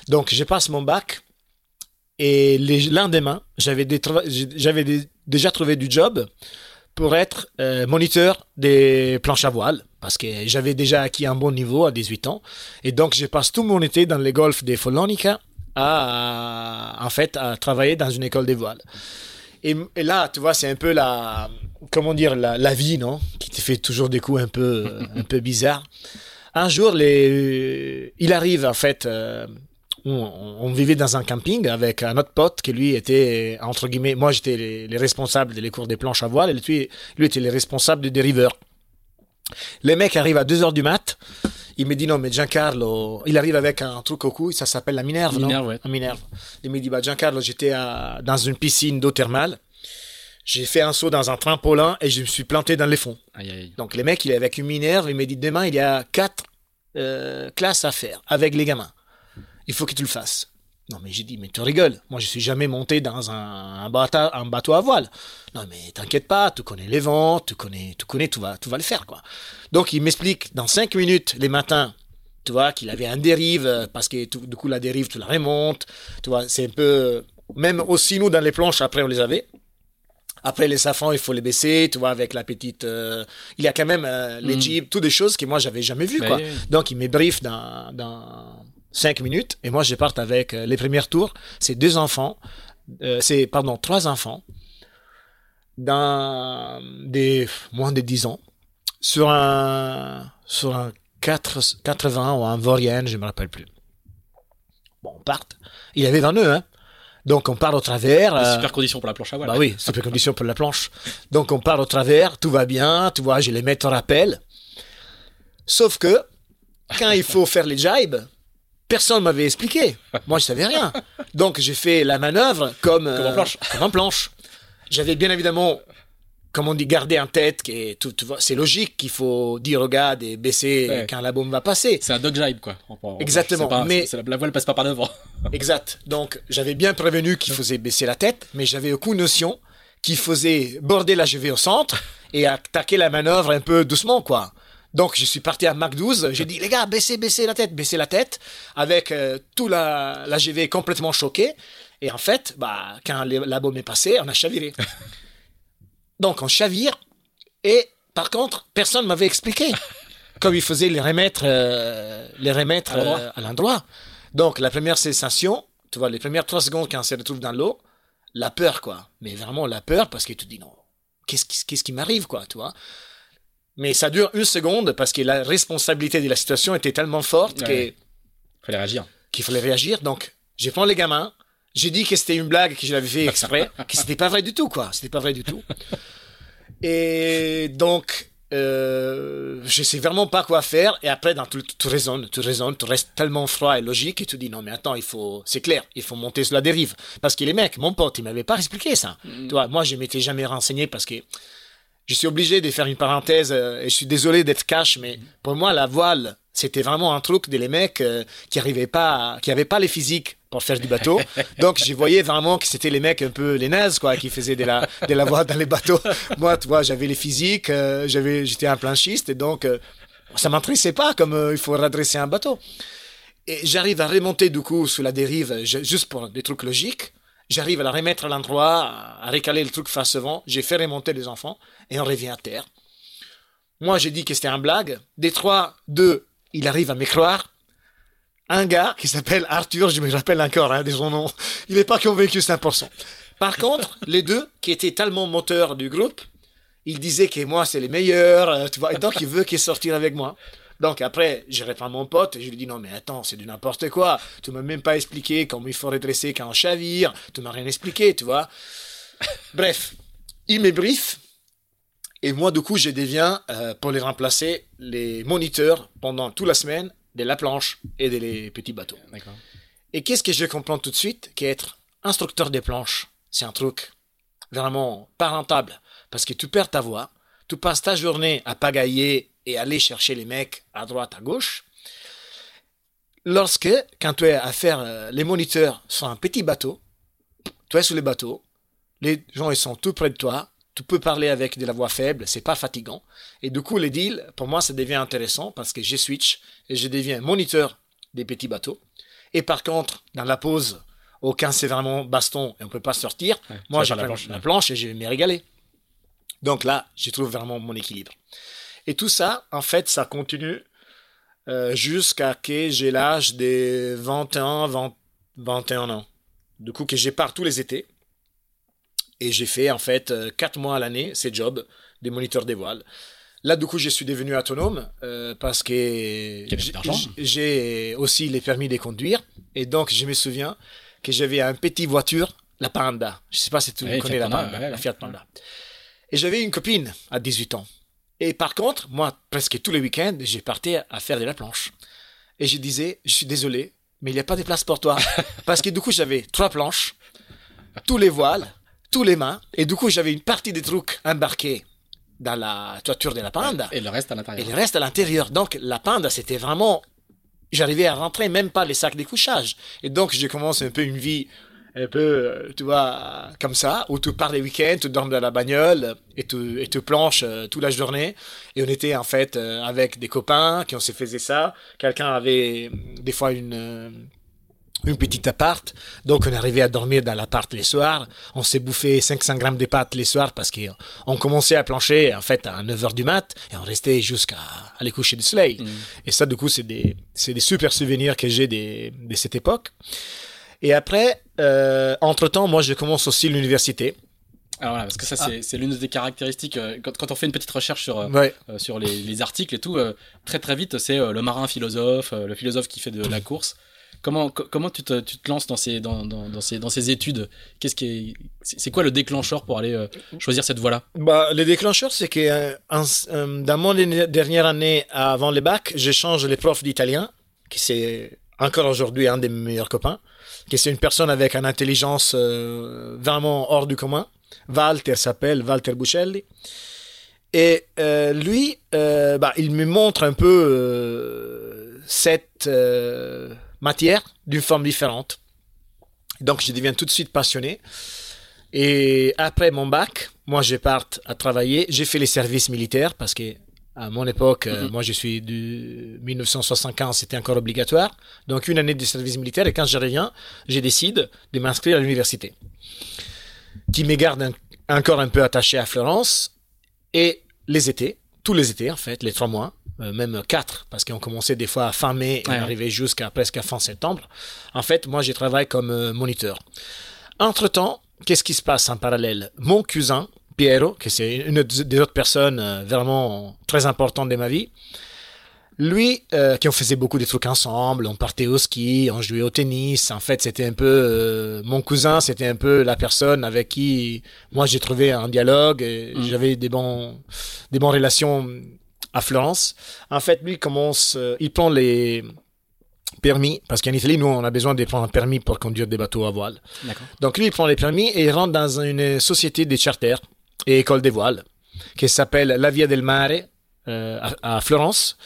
Donc, je passe mon bac. Et le lendemain, j'avais des j'avais des- déjà trouvé du job pour être euh, moniteur des planches à voile parce que j'avais déjà acquis un bon niveau à 18 ans. Et donc je passe tout mon été dans les golfs de Follonica à, à- en fait à travailler dans une école de voile. Et, et là tu vois c'est un peu la comment dire la, la vie non qui te fait toujours des coups un peu *laughs* un peu bizarres. Un jour les il arrive en fait euh, on, on vivait dans un camping avec un autre pote qui lui était entre guillemets moi j'étais les, les responsables des cours des planches à voile et lui, lui était les responsables des dériveurs les mecs arrivent à 2h du mat il me dit non mais Giancarlo il arrive avec un truc au cou ça s'appelle la Minerve non? Ouais. la Minerve il me dit bah Giancarlo j'étais dans une piscine d'eau thermale j'ai fait un saut dans un trampolin et je me suis planté dans les fonds Aïe, aïe. donc les mecs, il est avec une minerve, il me dit demain il y a quatre euh, classes à faire avec les gamins. Il faut que tu le fasses. Non mais j'ai dit mais tu rigoles. Moi je suis jamais monté dans un, un bateau, un bateau à voile. Non mais t'inquiète pas, tu connais les vents, tu connais, tu connais, tu vas, tu vas le faire quoi. Donc il m'explique dans cinq minutes les matins. Tu vois qu'il avait un dérive euh, parce que tout- du coup la dérive tu la remontes. Tu vois c'est un peu même aussi nous dans les planches après on les avait. Après les safrans, il faut les baisser, tu vois, avec la petite. euh, il y a quand même euh, les Mm. jeeps, toutes des choses que moi j'avais jamais vues, Bah quoi. oui. Donc il me brief dans, dans cinq minutes et moi je parte avec euh, les premiers tours. C'est deux enfants, euh, c'est pardon trois enfants dans des moins de 10 ans sur un sur un 4, 80 ou un Vorienne, je me rappelle plus. Bon, on part. Il avait 22, hein. Donc on part au travers. Euh, Super conditions pour la planche à voile. bah oui, super condition pour la planche. Donc on part au travers, tout va bien, tu vois, je les mets au rappel. Sauf que quand il faut faire les jibes, personne m'avait expliqué. Moi, je savais rien. Donc, j'ai fait la manœuvre comme, Comme en planche. comme en planche. J'avais bien évidemment, comme on dit, gardé en tête que tout, vois, c'est logique qu'il faut dire regarde et baisser Ouais. quand la bombe va passer. C'est un dog jibe, quoi. En- en- Exactement, pas- mais- la, la voile passe pas par devant. *laughs* Exact. Donc, j'avais bien prévenu qu'il faisait baisser la tête, mais j'avais aucune notion qu'il faisait border la GV au centre et attaquer la manœuvre un peu doucement, quoi. Donc, je suis parti à Mac 12, j'ai dit, les gars, baissez, baissez la tête, baissez la tête, avec euh, tout la, la GV complètement choquée. Et en fait, bah, quand les- la bombe est passée, on a chaviré. *laughs* Donc, on chavire, et par contre, personne m'avait expliqué *laughs* comme il faisait les remettre, euh, les remettre À l'endroit. euh, à l'endroit. Donc, la première sensation, tu vois, les premières trois secondes quand on se retrouve dans l'eau, la peur, quoi. Mais vraiment la peur parce que tu te dis non, qu'est-ce qui, qu'est-ce qui m'arrive, quoi, tu vois. Mais ça dure une seconde parce que la responsabilité de la situation était tellement forte Ouais. que- Fallait réagir. qu'il fallait réagir. Donc, j'ai pris les gamins, j'ai dit que c'était une blague, que je l'avais fait exprès, que c'était pas vrai du tout, quoi. C'était pas vrai du tout. *laughs* Et donc, euh, je sais vraiment pas quoi faire. Et après, dans tout, tu raisonnes, tu raisonnes, tu restes tellement froid et logique et tu dis non, mais attends, il faut, c'est clair, il faut monter sur la dérive. Parce que les mecs, mon pote, il m'avait pas expliqué ça. Tu vois, moi, je m'étais jamais renseigné parce que je suis obligé de faire une parenthèse euh, et je suis désolé d'être cash, mais pour moi, la voile, c'était vraiment un truc des mecs euh, qui arrivaient pas, à- qui avaient pas les physiques pour faire du bateau. *laughs* Donc, je voyais vraiment que c'était les mecs un peu les nazes, quoi, qui faisaient de la, de la voile dans les bateaux. *laughs* Moi, tu vois, j'avais les physiques, euh, j'avais, j'étais un planchiste et donc, euh, ça m'intéressait pas comme il faut redresser un bateau. Et j'arrive à remonter du coup sous la dérive, je- juste pour des trucs logiques. J'arrive à la remettre à l'endroit, à recaler le truc face avant. J'ai fait remonter les enfants et on revient à terre. Moi, j'ai dit que c'était un blague. Des trois, deux, il arrive à me croire. Un gars qui s'appelle Arthur, je me rappelle encore hein, de son nom, il n'est pas convaincu 100%. Par contre, *laughs* les deux, qui étaient tellement moteurs du groupe, il disait que moi, c'est les meilleurs, euh, tu vois, et donc il veut qu'il sortir avec moi. Donc après, je réponds à mon pote et je lui dis non mais attends, c'est du n'importe quoi. Tu m'as même pas expliqué comment il faut redresser quand on chavire. Tu m'as rien expliqué, tu vois. *laughs* Bref, il me brief et moi du coup je deviens euh, pour les remplacer les moniteurs pendant toute la semaine de la planche et des petits bateaux. Et qu'est-ce que je comprends tout de suite? Qu'être instructeur des planches, c'est un truc vraiment pas rentable. Parce que tu perds ta voix, tu passes ta journée à pagailler et aller chercher les mecs à droite, à gauche. Lorsque, quand tu es à faire euh, les moniteurs sur un petit bateau, tu es sur le bateau, les gens ils sont tout près de toi, tu peux parler avec de la voix faible, c'est pas fatigant. Et du coup, les deals, pour moi, ça devient intéressant parce que je switch et je deviens moniteur des petits bateaux. Et par contre, dans la pause, au quand c'est vraiment baston et on peut pas sortir, Ouais, moi, prends la planche, la ouais. planche et je vais me régaler. Donc là, je trouve vraiment mon équilibre. Et tout ça, en fait, ça continue euh, jusqu'à que j'ai l'âge des 21, 20 21 ans. Du coup, que je pars tous les étés. Et j'ai fait, en fait, 4 mois à l'année, ces jobs des moniteurs des voiles. Là, du coup, je suis devenu autonome euh, parce que j'ai aussi les permis de conduire. Et donc, je me souviens que j'avais un petit voiture, la Panda. Je sais pas si tu Ouais, connais Fiat la Panda, Panda, ouais, ouais. la Fiat Panda. Et j'avais une copine à 18 ans. Et par contre, moi, presque tous les week-ends, j'ai parti à faire de la planche. Et je disais, je suis désolé, mais il n'y a pas de place pour toi. *laughs* Parce que du coup, j'avais trois planches, tous les voiles, tous les mains. Et du coup, j'avais une partie des trucs embarqués dans la toiture de la Panda. Et le reste à Et l'intérieur. le reste à l'intérieur. Donc, la Panda, c'était vraiment. J'arrivais à rentrer même pas les sacs de couchage. Et donc, j'ai commencé un peu une vie, un peu, euh, tu vois, comme ça, où tu pars les week-ends, tu dors dans la bagnole et tu, et tu planches euh, toute la journée. Et on était en fait euh, avec des copains qui on se faisait ça. Quelqu'un avait euh, des fois une. euh, une petite appart, donc on arrivait à dormir dans l'appart les soirs, on s'est bouffé 500 grammes de pâtes les soirs parce qu'on commençait à plancher en fait à 9h du mat et on restait jusqu'à les coucher du soleil. Et ça du coup c'est des, c'est des super souvenirs que j'ai des- de cette époque. Et après, euh, entre-temps, moi je commence aussi l'université. Alors voilà, parce que ça, c'est c'est l'une des caractéristiques. euh, Quand, quand on fait une petite recherche sur, euh, Ouais. euh, sur les, les articles et tout, très très vite, c'est le marin philosophe, le philosophe qui fait de la course. Comment, comment tu, te, tu te lances dans ces, dans, dans, dans ces, dans ces études? Qu'est-ce qui est, c'est quoi le déclencheur pour aller choisir cette voie-là? Bah, Le déclencheur, c'est que dans mon dernière année avant le bac, j'échange les profs d'italien, qui c'est encore aujourd'hui un des meilleurs copains, qui c'est une personne avec une intelligence vraiment hors du commun. Walter s'appelle, Walter Buccelli. Et lui, bah, il me montre un peu cette matière d'une forme différente. Donc, je deviens tout de suite passionné. Et après mon bac, moi, je pars à travailler. J'ai fait les services militaires parce que à mon époque, euh, mhm. moi je suis de 1975, c'était encore obligatoire. Donc une année de service militaire et quand je reviens, je décide de m'inscrire à l'université, qui me garde encore un peu attaché à Florence. Et les étés, tous les étés en fait, les trois mois, euh, même quatre, parce qu'on commençait des fois à fin mai et arrivait jusqu'à presque à fin septembre. En fait, moi, j'ai travaillé comme euh, moniteur. Entre-temps, qu'est-ce qui se passe en parallèle? Mon cousin, Piero, qui c'est une des autres personnes euh, vraiment très importantes de ma vie, lui, qui on faisait beaucoup de trucs ensemble, on partait au ski, on jouait au tennis. En fait, c'était un peu mon cousin, c'était un peu la personne avec qui moi j'ai trouvé un dialogue. Mm. J'avais des bons, des bonnes relations à Florence. En fait, lui commence, euh, il prend les permis, parce qu'en Italie, nous, on a besoin de prendre un permis pour conduire des bateaux à voile. Donc lui, il prend les permis et il rentre dans une société de charter et école des voiles qui s'appelle La Via del Mare euh, à Florence.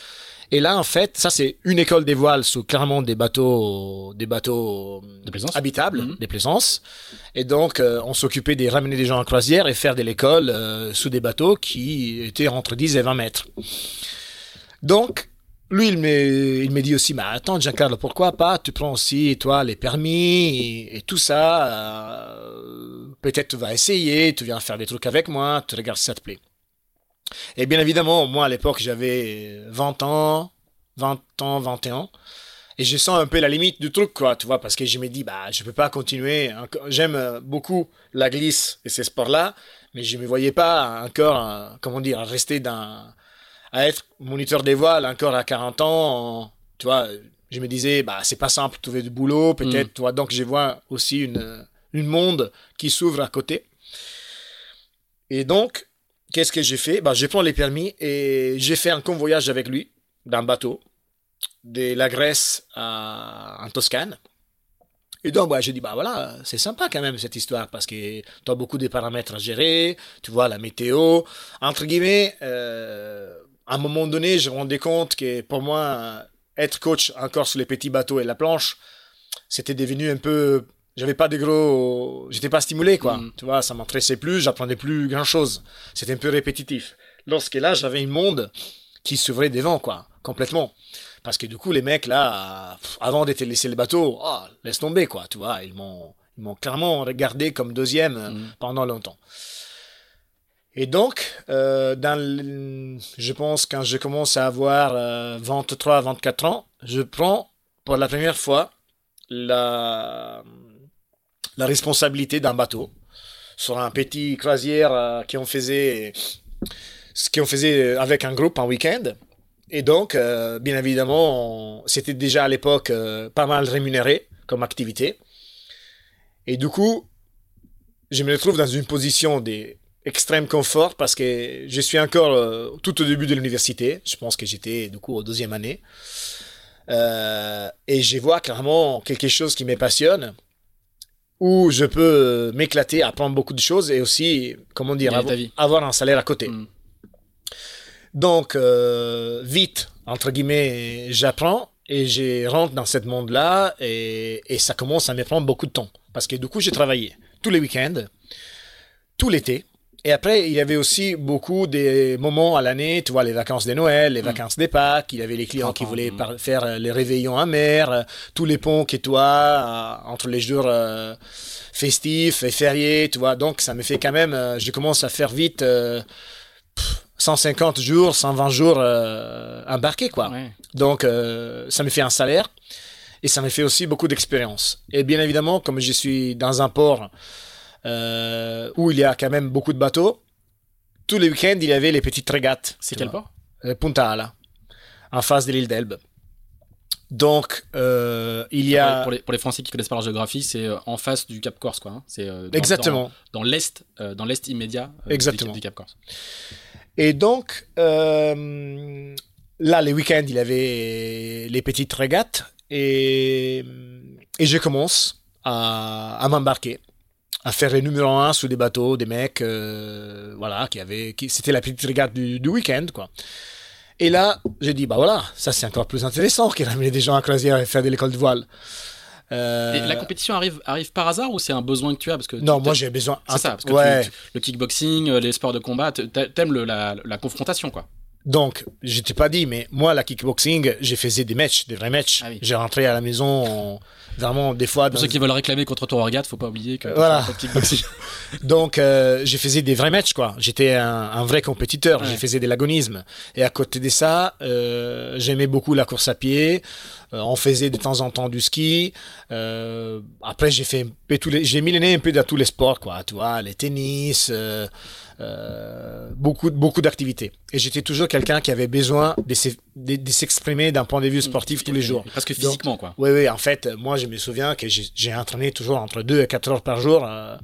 Et là, en fait, ça c'est une école des voiles sous clairement des bateaux, des bateaux de plaisance. habitables, mhm. des plaisances. Et donc, euh, on s'occupait de ramener des gens en croisière et faire de l'école euh, sous des bateaux qui étaient entre 10 et 20 mètres. Donc, lui, il me, il me dit aussi, mais attends, Giancarlo, pourquoi pas? Tu prends aussi, toi, les permis et, tout ça. Euh, peut-être tu vas essayer, tu viens faire des trucs avec moi, tu regardes si ça te plaît. Et bien évidemment, moi à l'époque, j'avais 20 ans, 20 ans, 21. Et je sens un peu la limite du truc, quoi, tu vois, parce que je me dis, bah, je peux pas continuer. J'aime beaucoup la glisse et ces sports-là, mais je me voyais pas encore, comment dire, rester dans, à être moniteur des voiles encore à 40 ans. tu vois, je me disais, bah, c'est pas simple de trouver du boulot, peut-être, mm. tu vois, donc je vois aussi une, une monde qui s'ouvre à côté. Et donc, Qu'est-ce que j'ai fait? Bah, Je prends les permis et j'ai fait un convoyage avec lui d'un bateau de la Grèce à, en Toscane. Et donc, bah, j'ai dit, bah voilà, c'est sympa quand même cette histoire parce que tu as beaucoup de paramètres à gérer, tu vois, la météo. Entre guillemets, euh, à un moment donné, je me rendais compte que pour moi, être coach encore sur les petits bateaux et la planche, c'était devenu un peu j'avais pas de gros j'étais pas stimulé quoi. Mm. tu vois ça m'intéressait plus j'apprenais plus grand chose c'était un peu répétitif. Lorsque là j'avais un monde qui s'ouvrait devant quoi complètement. Parce que du coup les mecs là avant d'être laissé le bateau oh, laisse tomber quoi tu vois. Ils m'ont ils m'ont clairement regardé comme deuxième mm. pendant longtemps et donc, euh, je pense quand je commence à avoir 23, euh, 24 ans, je prends pour la première fois la, responsabilité d'un bateau sur un petit croisière euh, qui on faisait ce qu'on faisait avec un groupe en week-end. Et donc, euh, bien évidemment, c'était déjà à l'époque pas mal rémunéré comme activité. Et du coup, je me retrouve dans une position d'extrême confort parce que je suis encore tout au début de l'université. Je pense que j'étais du coup au deuxième année. et je vois clairement quelque chose qui me passionne où je peux euh, m'éclater, apprendre beaucoup de choses et aussi, comment dire, avoir, un salaire à côté. Mm. Donc, euh, vite, entre guillemets, j'apprends et je rentre dans ce monde-là et, et, ça commence à me prendre beaucoup de temps. Parce que du coup, j'ai travaillé tous les week-ends, tout l'été. Et après, il y avait aussi beaucoup des moments à l'année, tu vois, les vacances de Noël, les mm. vacances des Pâques, il y avait les clients qui voulaient mm. faire euh, les réveillons en mer, euh, tous les ponts qui, toi, euh, entre les jours festifs et fériés, tu vois. Donc, ça me fait quand même, je commence à faire vite 150 jours, 120 jours embarqués, quoi. Donc, ça me fait un salaire et ça me fait aussi beaucoup d'expérience. Et bien évidemment, comme je suis dans un port euh, où il y a quand même beaucoup de bateaux. Tous les week-ends, il y avait les petites régates. C'est quel port euh, Punta Ala, en face de l'île d'Elbe. Donc, euh, il y a. Pour les, pour les, Français qui connaissent pas la géographie, c'est en face du Cap Corse, quoi. Hein. C'est euh, Exactement. Dans, l'est, dans l'est immédiat Exactement. Du, Cap Corse. Et donc, là, les week-ends, il y avait les petites régates et, et je commence à, à m'embarquer à faire les numéros 1 sous des bateaux, des mecs, voilà, qui avaient, qui, c'était la petite régate du, du week-end, quoi. Et là, j'ai dit, bah voilà, ça c'est encore plus intéressant qu'il ramener des gens à croisière et faire de l'école de voile. Euh... Et la compétition arrive, arrive par hasard ou c'est un besoin que tu as? Parce que Non, moi j'ai besoin. C'est ça, parce que le kickboxing, euh, les sports de combat, t'aimes la, la confrontation, quoi. Donc, je t'ai pas dit, mais moi, la kickboxing, j'ai fait des matchs, des vrais matchs. Ah j'ai rentré à la maison vraiment des fois. Pour ceux qui veulent réclamer contre toi regarde, faut pas oublier que. Voilà. *laughs* Donc, euh, j'ai fait des vrais matchs, quoi. J'étais un, vrai compétiteur. J'ai fait des lagonismes. Et à côté de ça, euh, j'aimais beaucoup la course à pied. Euh, on faisait de temps en temps du ski. Euh, après, j'ai fait un peu tous les, j'ai mis les nez un peu dans tous les sports, quoi. Tu vois, les tennis. Euh, euh, beaucoup, beaucoup d'activités. Et j'étais toujours quelqu'un qui avait besoin de, s'exprimer d'un point de vue sportif tous les jours. Parce que physiquement, quoi. Oui, oui. En fait, moi, je me souviens que j'ai entraîné toujours entre 2 et 4 heures par jour euh,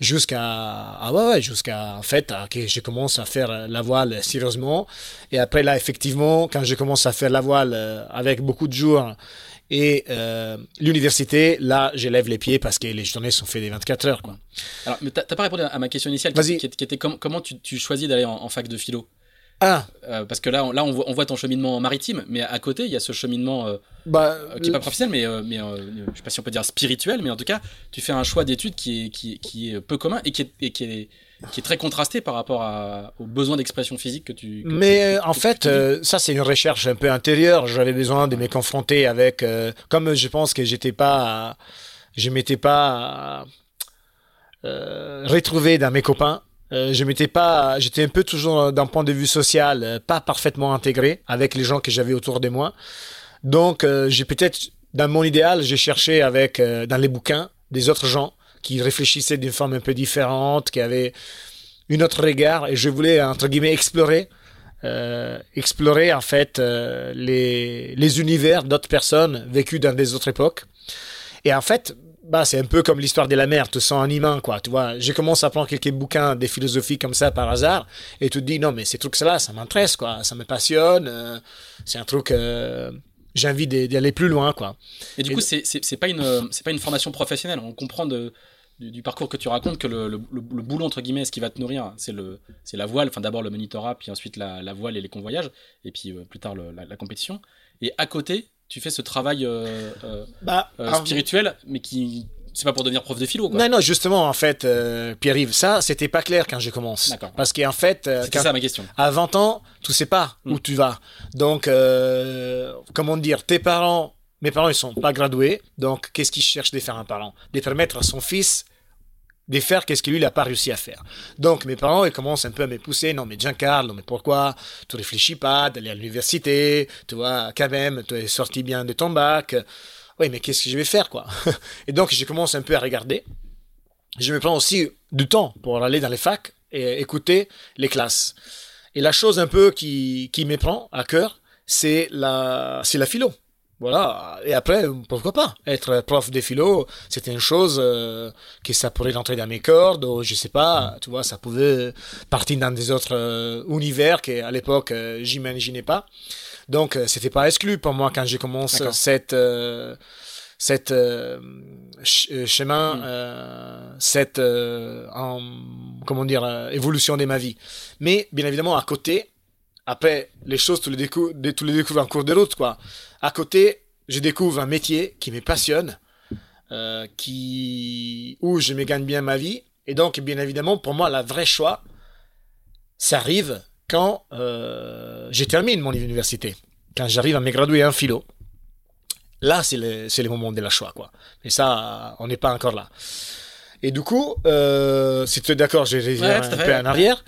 jusqu'à, ah ouais, ouais, jusqu'à, en fait, que je commence à faire la voile sérieusement. Et après, là, effectivement, quand je commence à faire la voile euh, avec beaucoup de jours et euh, l'université, là, j'élève les pieds parce que les journées sont faites des 24 heures. Quoi. Alors, mais t'as pas répondu à ma question initiale qui, qui, était comment tu, choisis d'aller en, fac de philo? Ah. Euh, parce que là, on, là on, voit, on voit ton cheminement maritime, mais à côté, il y a ce cheminement euh, bah, qui n'est pas professionnel, mais, mais je sais pas si on peut dire spirituel, mais en tout cas, tu fais un choix d'études qui est, qui, qui est peu commun et qui est, et qui est qui est très contrasté par rapport à, aux besoins d'expression physique que tu. Mais en fait, euh, ça c'est une recherche un peu intérieure. J'avais besoin de me confronter avec, euh, comme je pense que j'étais pas, je m'étais pas euh, retrouvé dans mes copains. je m'étais pas, j'étais un peu toujours d'un point de vue social, pas parfaitement intégré avec les gens que j'avais autour de moi. Donc, j'ai peut-être, dans mon idéal, j'ai cherché avec, dans les bouquins, des autres gens qui réfléchissait d'une forme un peu différente, qui avait une autre regard, et je voulais, entre guillemets, explorer, euh, explorer en fait euh, les, les univers d'autres personnes vécues dans des autres époques. Et en fait, bah, c'est un peu comme l'histoire de la mer, tu sens animant, quoi. Tu vois, j'ai commencé à prendre quelques bouquins des philosophies comme ça par hasard, et tu te dis, non, mais ces trucs-là, ça m'intéresse, quoi. Ça me passionne. Euh, c'est un truc, j'ai envie d'aller plus loin, quoi. Et du coup, c'est pas une, c'est pas une formation professionnelle. On comprend de, du, parcours que tu racontes que le, le, boulot entre guillemets, ce qui va te nourrir, c'est le, c'est la voile. Enfin, d'abord le monitorat, puis ensuite la, la, voile et les convoyages, et puis euh, plus tard la, la, compétition. Et à côté, tu fais ce travail euh, euh, bah, spirituel, mais qui c'est pas pour devenir prof de philo. Quoi. Non, non, justement, en fait, Pierre-Yves, ça, c'était pas clair quand je commence. D'accord. Parce qu'en fait, ça ma question. À 20 ans, tu sais pas où hmm. tu vas. Donc, comment dire, tes parents mes parents, ils sont pas gradués. Donc, qu'est-ce qu'ils cherchent de faire un parent? De permettre à son fils de faire qu'est-ce qu'il lui n'a pas réussi à faire. Donc mes parents ils commencent un peu à me pousser, non mais Giancarlo, mais pourquoi? Tu réfléchis pas d'aller à l'université, tu vois, quand même, tu es sorti bien de ton bac. Oui, mais qu'est-ce que je vais faire quoi? *laughs* Et donc je commence un peu à regarder. Je me prends aussi du temps pour aller dans les facs et écouter les classes. Et la chose un peu qui, qui me prend à cœur, c'est la, c'est la philo. Voilà. Et après, pourquoi pas? Être prof de philo, c'était une chose euh, que ça pourrait rentrer dans mes cordes, ou je sais pas, tu vois, ça pouvait partir dans des autres euh, univers qu'à l'époque, euh, j'imaginais pas. Donc, euh, c'était pas exclu pour moi quand j'ai commencé cette cette chemin, mm. cette en, comment dire évolution de ma vie. Mais bien évidemment, à côté, après, les choses, tu les, découvres, tu les découvres en cours de route, quoi. À côté, je découvre un métier qui me passionne, euh, qui, où je me gagne bien ma vie. Et donc, bien évidemment, pour moi, la vraie choix, ça arrive quand euh, je termine mon université. Quand j'arrive à me graduer en philo. Là, c'est le, le moment de la choix, quoi. Mais ça, on n'est pas encore là. Et du coup, euh, si tu es d'accord, je vais un peu en arrière.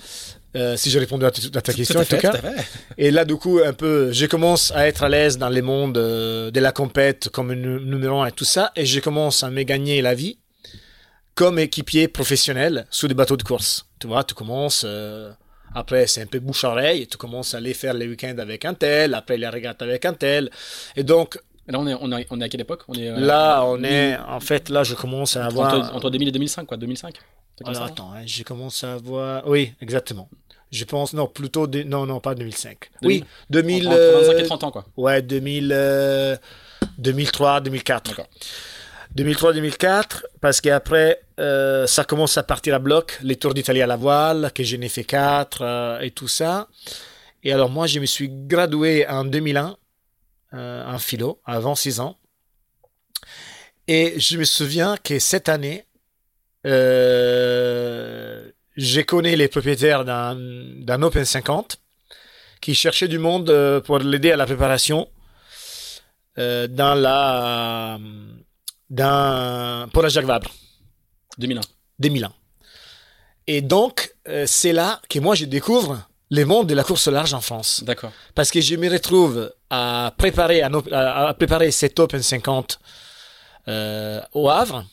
Euh, si j'ai répondu à, ta question, en tout cas. Et là, du coup, un peu, je commence à être à l'aise dans les mondes euh, de la compète comme numéro un et tout ça, et je commence à me gagner la vie comme équipier professionnel sous des bateaux de course. Tu vois, tu commences, euh, après c'est un peu bouche-oreille, tu commences à aller faire les week-ends avec un tel, après les régates avec un tel, et donc Là, on est, on est, on est à quelle époque? On est, euh, Là, on est. En fait, là, je commence à avoir. Entre, entre 2000 et 2005, quoi. 2005 c'est comme Alors ça attends, hein, j'ai commencé à voir. Oui, exactement. Je pense, non, plutôt. de- Non, non, pas 2005. 2000. Oui, 2000. Entre 25 et euh, 30 ans, quoi. Ouais, 2000, euh, 2003, 2004. D'accord. 2003-2004, parce qu'après, euh, ça commence à partir à bloc, les tours d'Italie à la voile, que j'en ai fait 4 et tout ça. Et alors moi, je me suis gradué en 2001, euh, en philo, avant 6 ans. Et je me souviens que cette année, euh, j'ai connu les propriétaires d'un Open 50 qui cherchait du monde euh, pour l'aider à la préparation euh, dans la dans pour la Jacques Vabre 2001. 2001. Et donc euh, c'est là que moi je découvre le monde de la course large en France D'accord. parce que je me retrouve à préparer à, à préparer cet Open 50 euh, au Havre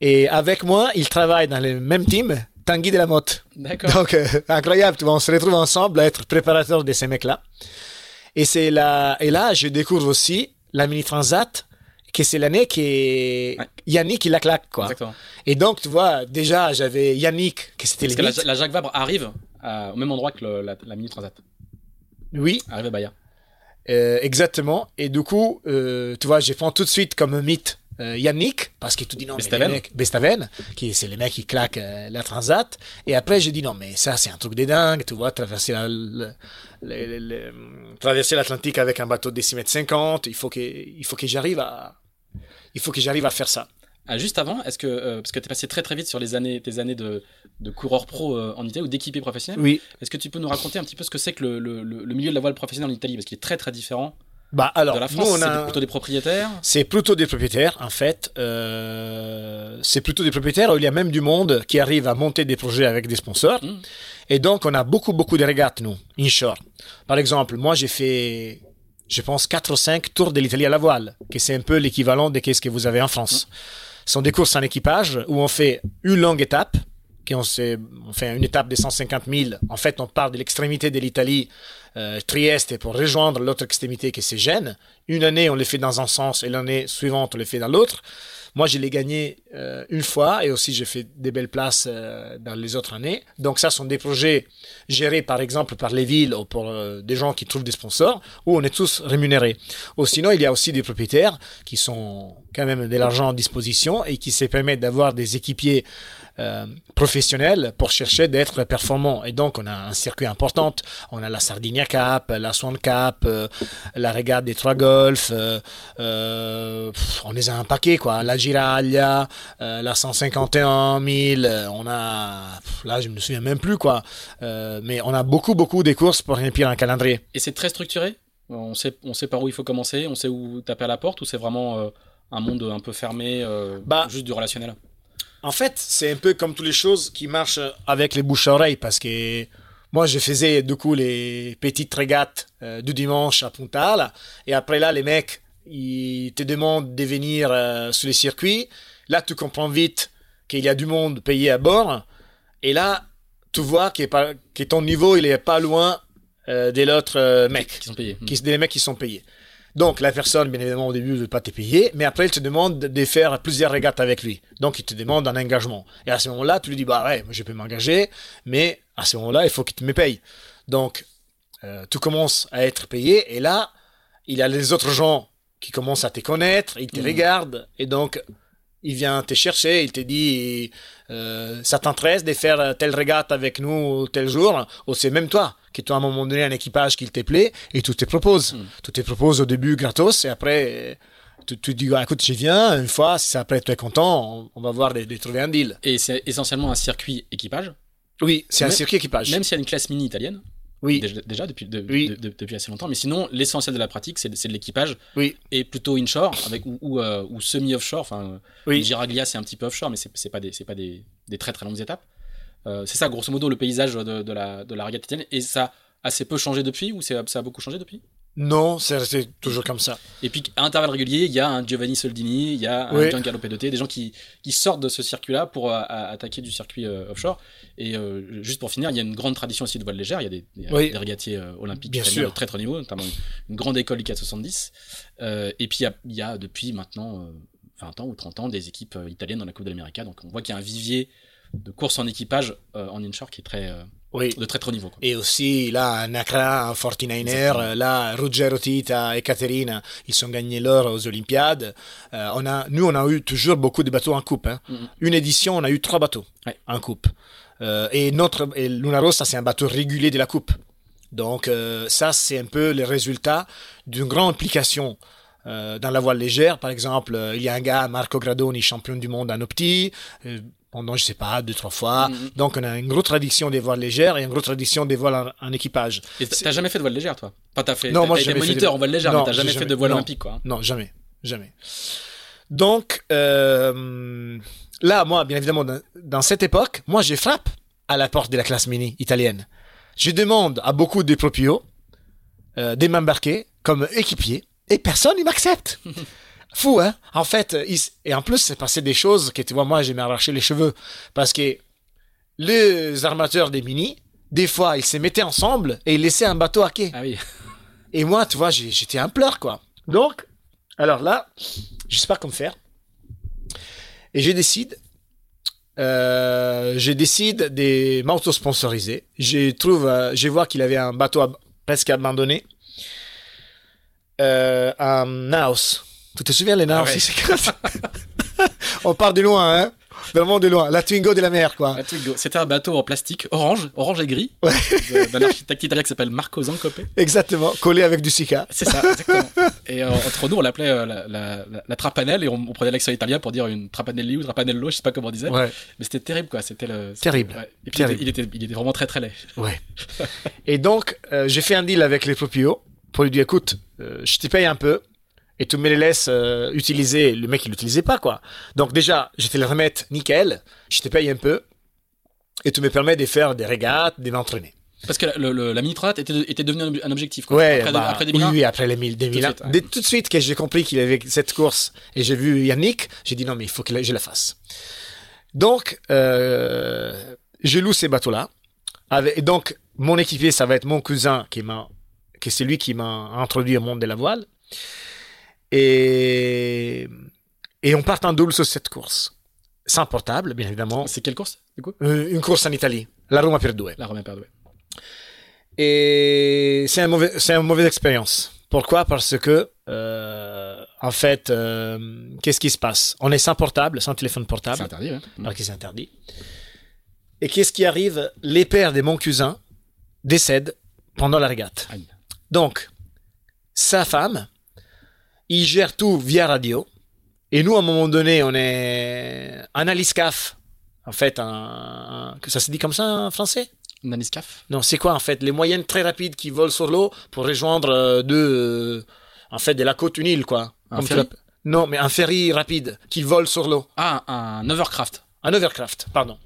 et avec moi il travaille dans le même team Tanguy de la Motte D'accord. donc, euh, incroyable, tu vois, on se retrouve ensemble à être préparateurs de ces mecs-là. Et c'est là, et là, je découvre aussi la Mini Transat, que c'est l'année qui est Ouais. Yannick qui la claque, quoi. Exactement. Et donc, tu vois, déjà, j'avais Yannick, que c'était Parce que la, la Jacques Vabre arrive à- au même endroit que le- la, la Mini Transat. Oui, Arrive à Bahia. euh, exactement. Et du coup, euh, tu vois, je prends tout de suite comme mythe euh, Yannick, parce qu'il tout dit non, mais Bestaven. les mecs, Bestaven, qui c'est les mecs qui claquent euh, la Transat. Et après, j'ai dit non, mais ça, c'est un truc de dingue, tu vois, traverser la- le- le- le- le- traverser l'Atlantique avec un bateau de 6 mètres 50, il faut que, il faut que j'arrive à, il faut que j'arrive à faire ça. Ah, juste avant, est-ce que euh, parce que tu es passé très très vite sur les années, tes années de, de coureur pro euh, en Italie ou d'équipier professionnel, Oui. est-ce que tu peux nous raconter un petit peu ce que c'est que le, le- le- le milieu de la voile professionnelle en Italie? Parce qu'il est très très différent Bah, alors, de la France. C'est a, plutôt des propriétaires. C'est plutôt des propriétaires, en fait. Euh, c'est plutôt des propriétaires il y a même du monde qui arrive à monter des projets avec des sponsors. Mm. Et donc, on a beaucoup, beaucoup de régates, nous, inshore. Par exemple, moi, j'ai fait, je pense, 4 ou 5 tours de l'Italie à la voile, que c'est un peu l'équivalent de ce que vous avez en France. Ce sont des courses en équipage où on fait une longue étape, qui on, on fait une étape de 150 000. En fait, on part de l'extrémité de l'Italie, euh, Trieste, pour rejoindre l'autre extrémité qui c'est Gênes. Une année, on le fait dans un sens et l'année suivante, on le fait dans l'autre. Moi, je l'ai gagné euh, une fois et aussi j'ai fait des belles places euh, dans les autres années. Donc ça, sont des projets gérés par exemple par les villes ou pour euh, des gens qui trouvent des sponsors où on est tous rémunérés. Ou sinon, il y a aussi des propriétaires qui sont quand même de l'argent à disposition et qui se permettent d'avoir des équipiers euh, professionnels pour chercher d'être performants. Et donc, on a un circuit important. On a la Sardinia Cup, la Swan Cup, euh, la Régate des Trois Golfs. euh, euh, pff, on les a un paquet, quoi. La Giraglia, euh, la 151 000. euh, on a, pff, là, je me souviens même plus, quoi. Mais on a beaucoup, beaucoup de courses pour remplir un calendrier. Et c'est très structuré? On sait, on sait par où il faut commencer. On sait où taper à la porte ou c'est vraiment euh, un monde un peu fermé, euh, Bah, juste du relationnel? En fait, c'est un peu comme toutes les choses qui marchent avec les bouches à oreille parce que moi, je faisais du coup les petites régates euh, du dimanche à Puntal et après là, les mecs, ils te demandent de venir euh, sur les circuits. Là, tu comprends vite qu'il y a du monde payé à bord et là, tu vois que ton niveau, il est pas loin euh, de l'autre euh, mec Qui sont payés. qui, des mecs qui sont payés. Donc la personne, bien évidemment, au début, ne veut pas te payer, mais après, il te demande de faire plusieurs régates avec lui. Donc il te demande un engagement. Et à ce moment-là, tu lui dis, bah ouais, je peux m'engager, mais à ce moment-là, il faut qu'il te me paye. Donc euh, tu commences à être payé, et là, il y a les autres gens qui commencent à te connaître, ils te Mhm. regardent, et donc il vient te chercher, il te dit, euh, ça t'intéresse de faire telle régate avec nous tel jour, ou c'est même toi qui tu as à un moment donné un équipage qui te plaît, et tu te proposes. Mm. Tu te proposes au début gratos, et après, euh, tu, tu dis, ah, écoute, j'y viens, une fois, si après tu es content, on, on va voir de, de trouver un deal. Et c'est essentiellement un circuit équipage, Oui, c'est un circuit équipage. même s'il y a une classe mini italienne, Oui, déjà, déjà depuis, de- Oui. de- de- depuis assez longtemps. Mais sinon, l'essentiel de la pratique, c'est de l'équipage oui, et plutôt inshore avec, ou, ou, euh, ou semi-offshore. Enfin, oui. Giraglia, c'est un petit peu offshore, mais c'est pas, des, pas des, des très très longues étapes. Euh, c'est ça, grosso modo, le paysage de, de la, de la régate italienne. Et ça a assez peu changé depuis ou ça a beaucoup changé depuis? Non, c'est resté toujours comme ça. Et puis, à intervalles réguliers, il y a un Giovanni Soldini, il y a un Oui. Giancarlo Pedoté, des gens qui, qui sortent de ce circuit-là pour euh, à- attaquer du circuit euh, offshore. Et euh, juste pour finir, il y a une grande tradition aussi de voile légère. Il y a des, des, Oui. des régatiers euh, olympiques Bien sûr. de très très niveau, notamment une, une grande école du 470. Euh, et puis, il y a, il y a depuis maintenant euh, 20 ans ou 30 ans des équipes italiennes dans la Coupe de l'Amérique. Donc, on voit qu'il y a un vivier de course en équipage euh, en inshore qui est très, euh, Oui. de très très haut niveau. quoi. Et aussi, là, un 49er, Exactement. euh, là, Ruggero Tita et Caterina, ils ont gagné l'or aux Olympiades. Euh, on a, nous, on a eu toujours beaucoup de bateaux en coupe. hein. Mhm. Une édition, on a eu trois bateaux Ouais. en coupe. Euh, et notre, et Luna Rossa, c'est un bateau régulier de la coupe. Donc, euh, ça, c'est un peu le résultat d'une grande implication dans la voile légère. Par exemple, il y a un gars, Marco Gradoni, champion du monde en opti, pendant, je sais pas, deux, trois fois. Mhm. Donc, on a une grosse tradition des voiles légères et une grosse tradition des voiles en, en équipage. Et t'as jamais fait de voile légère, toi? Enfin, t'as fait, Non, moi, j'ai jamais moniteur de- en voile légère, Non, mais t'as j'ai jamais fait jamais- de voile non. olympique, quoi. Non, jamais. Jamais. Donc, euh, là, moi, bien évidemment, dans, dans cette époque, moi, je frappe à la porte de la classe mini italienne. Je demande à beaucoup de proprios euh, de m'embarquer comme équipier et personne ne m'accepte. *laughs* Fou, hein En fait, euh, il et en plus, c'est passé des choses que, tu vois, moi, j'ai m'arraché les cheveux. Parce que les armateurs des mini, des fois, ils se mettaient ensemble et ils laissaient un bateau à quai. Ah oui. Et moi, tu vois, j'étais un pleur, quoi. Donc, alors là, je sais pas comment faire. Et je décide, euh, je décide de m'auto-sponsoriser. Je trouve, euh, je vois qu'il avait un bateau ab- presque abandonné. Euh, un Naos. Tu te souviens, les Naos Ah ouais. *laughs* On part de loin, hein Vraiment de loin. La Twingo de la mer, quoi. Truc de- C'était un bateau en plastique, orange, orange et gris, Ouais. de- d'un architecte italien qui s'appelle Marco Zancopé. Exactement. Collé avec du Sika. C'est ça, exactement. *laughs* Et euh, entre nous, on l'appelait euh, la, la, la, la trapanelle et on, on prenait l'accent italien pour dire une trapanelli ou trapanello, je sais pas comment on disait. Ouais. Mais c'était terrible, quoi. C'était le. Terrible. ouais. Et puis Terrible. Il, était, il, était, il était vraiment très très laid. Ouais. et donc, euh, j'ai fait un deal avec les proprios pour lui dire, écoute, euh, je te paye un peu et tu me les laisses euh, utiliser. Le mec, il l'utilisait pas, quoi. Donc déjà, je te les remettre nickel, je te paye un peu et tu me permets de faire des régates, de m'entraîner. Parce que le, le- la mini trotte était, était devenue un, objectif. Quoi. Ouais, après, bah, après oui, 2001, oui, après les 1000, 2001. suite, ouais. Dès tout de suite que j'ai compris qu'il avait cette course et j'ai vu Yannick, j'ai dit non, mais il faut que je la fasse. Donc, euh, je loue ces bateaux-là. Et donc, mon équipier, ça va être mon cousin qui m'a, que c'est lui qui m'a introduit au monde de la voile. Et, et on part en double sur cette course. Sans portable, bien évidemment. C'est quelle course, du coup? Euh, Une course en Italie. La Roma per due. La Romain Perdouet. Et c'est un mauvais, c'est une mauvaise expérience. Pourquoi? Parce que, euh, en fait, euh, qu'est-ce qui se passe? On est sans portable, sans téléphone C'est portable, interdit, ouais. alors que c'est interdit. Et qu'est-ce qui arrive? Les pères de mon cousin décèdent pendant la régate. Aïe. Donc, sa femme, il gère tout via radio. Et nous, à un moment donné, on est un aliscaf. En fait, un, que ça se dit comme ça en français? Naniscaf non, c'est quoi en fait Les moyennes très rapides qui volent sur l'eau pour rejoindre euh, de, euh, en fait, de la côte une île, quoi. Un ferry? Non, mais un ferry rapide qui vole sur l'eau. Ah, un overcraft. Un overcraft, pardon.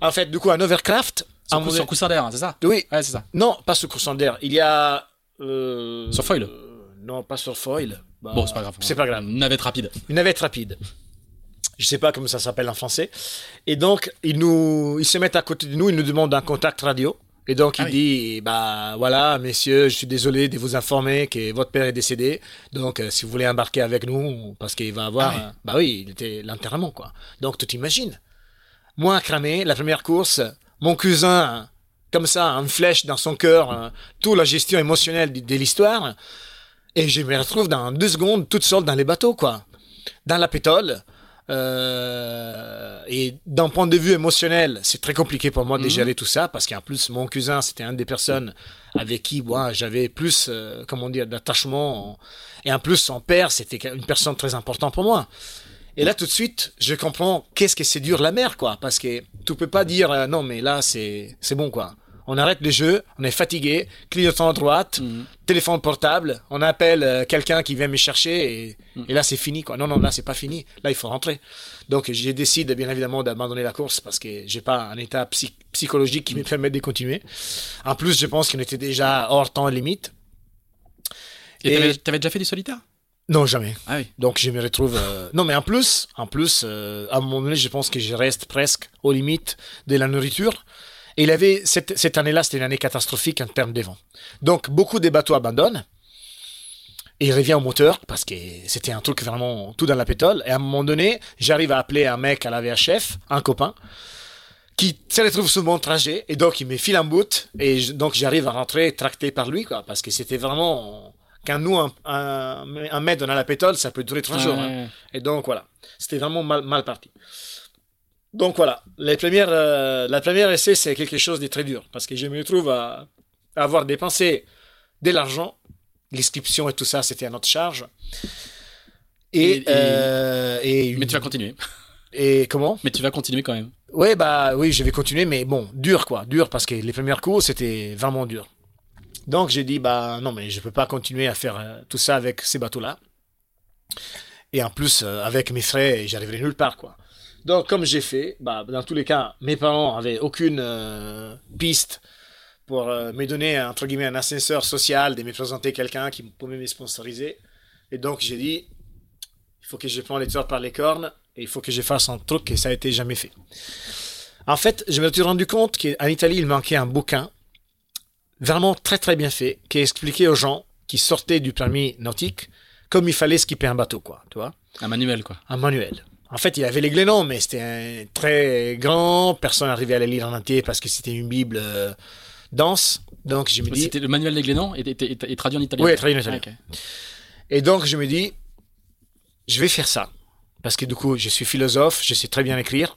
En fait, du coup, un overcraft. Sur, un sur coussin d'air, hein, c'est ça? Oui, Ouais, c'est ça. non, pas sur courant d'air. Il y a. euh, Sur foil Non, pas sur foil. Bah, Bon, c'est pas grave. C'est pas grave. Une navette rapide. Une navette rapide. Je sais pas comment ça s'appelle en français. Et donc, ils nous, ils se mettent à côté de nous, ils nous demandent un contact radio. Et donc, il Ah oui. dit, bah, voilà, messieurs, je suis désolé de vous informer que votre père est décédé. Donc, euh, si vous voulez embarquer avec nous, parce qu'il va avoir, Ah oui. euh, bah oui, il était l'enterrement, quoi. Donc, tu t'imagines? Moi, cramé, la première course, mon cousin, comme ça, une flèche dans son cœur, euh, toute la gestion émotionnelle de, de l'histoire. Et je me retrouve dans deux secondes, toute seule dans les bateaux, quoi. Dans la pétole. Euh, et d'un point de vue émotionnel, c'est très compliqué pour moi de Mhm. gérer tout ça parce qu'en plus, mon cousin, c'était une des personnes avec qui moi, j'avais plus, euh, comment dire, d'attachement. Et en plus, son père, c'était une personne très importante pour moi. Et là, tout de suite, je comprends qu'est-ce que c'est dur la mer, quoi. Parce que tu peux pas dire, euh, non, mais là, c'est, c'est bon, quoi. On arrête le jeu, on est fatigué, clignotant à droite, Mhm. téléphone portable, on appelle euh, quelqu'un qui vient me chercher et, et là c'est fini quoi. Non non là c'est pas fini, là il faut rentrer. Donc j'ai décidé bien évidemment d'abandonner la course parce que j'ai pas un état psy- psychologique qui me permet de continuer. En plus je pense qu'on était déjà hors temps limite. Et t'avais t'avais déjà fait du solitaire? Non, jamais. Ah oui. Donc je me retrouve. euh, Non, mais en plus, en plus, euh, à un moment donné, je pense que je reste presque aux limites de la nourriture. Et il avait cette, cette année-là, c'était une année catastrophique en termes de vent. Donc beaucoup de bateaux abandonnent. Et il revient au moteur parce que c'était un truc vraiment tout dans la pétole. Et à un moment donné, j'arrive à appeler un mec à la VHF, un copain, qui se retrouve sur mon trajet. Et donc il me file en bout. Et je- donc j'arrive à rentrer tracté par lui, quoi. Parce que c'était vraiment. Quand nous, un, un, un mètre dans la pétole, ça peut durer trois jours. hein. Et donc voilà, c'était vraiment mal, mal parti. Donc voilà, les premières, euh, la première essai, c'est quelque chose de très dur parce que je me retrouve à, à avoir dépensé de l'argent, l'inscription et tout ça, c'était à notre charge. Et, euh, et, Mais tu vas continuer. et comment? Mais tu vas continuer quand même. Ouais, bah oui, je vais continuer, mais bon, dur quoi, dur parce que les premiers coups, c'était vraiment dur. Donc j'ai dit, bah non, mais je peux pas continuer à faire euh, tout ça avec ces bateaux-là. Et en plus, avec mes frais, j'arriverai nulle part quoi. Donc comme j'ai fait, bah dans tous les cas, mes parents avaient aucune euh, piste pour euh, me donner entre guillemets un ascenseur social, de me présenter quelqu'un qui pouvait me sponsoriser. Et donc j'ai dit, il faut que je prenne les teurs par les cornes et il faut que je fasse un truc et ça a été jamais fait. En fait, je me suis rendu compte qu'en Italie, il manquait un bouquin vraiment très très bien fait qui expliquait aux gens qui sortaient du permis nautique comme il fallait skipper un bateau, quoi, tu vois, Un manuel, quoi. un manuel. En fait, il avait les glénons, mais c'était un très grand, personne n'arrivait à le lire en entier parce que c'était une bible euh, dense. Donc je me dis, C'était le manuel des Glénans et, et- et- et traduit en italien. Oui, traduit en italien. Ah. Et donc, je me dis, je vais faire ça. Parce que du coup, je suis philosophe, je sais très bien écrire.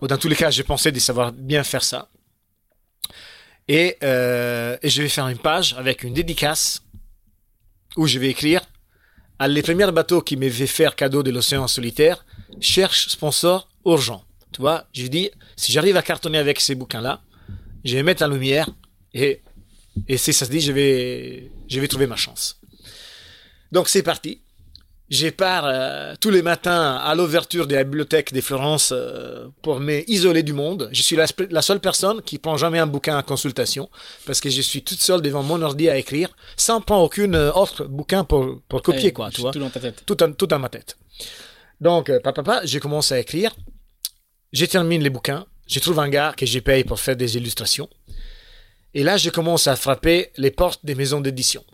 Ou dans tous les cas, j'ai pensé de savoir bien faire ça. Et, euh, et je vais faire une page avec une dédicace où je vais écrire à les premiers bateaux qui m'avaient fait cadeau de l'océan solitaire, cherche sponsor urgent. Tu vois, je dis, si j'arrive à cartonner avec ces bouquins-là, je vais mettre en lumière et, et si ça se dit, je vais, je vais trouver ma chance. Donc c'est parti. Je pars euh, tous les matins à l'ouverture de la bibliothèque de Florence euh, pour m'isoler du monde. Je suis la, la seule personne qui prend jamais un bouquin en consultation parce que je suis toute seule devant mon ordi à écrire sans prendre aucune euh, autre bouquin pour, pour copier Ouais, quoi, tu juste vois Tout dans ta tête. tout, en- tout dans ma tête. Donc, euh, papa, je commence à écrire. Je termine les bouquins. Je trouve un gars que je paye pour faire des illustrations. Et là, je commence à frapper les portes des maisons d'édition.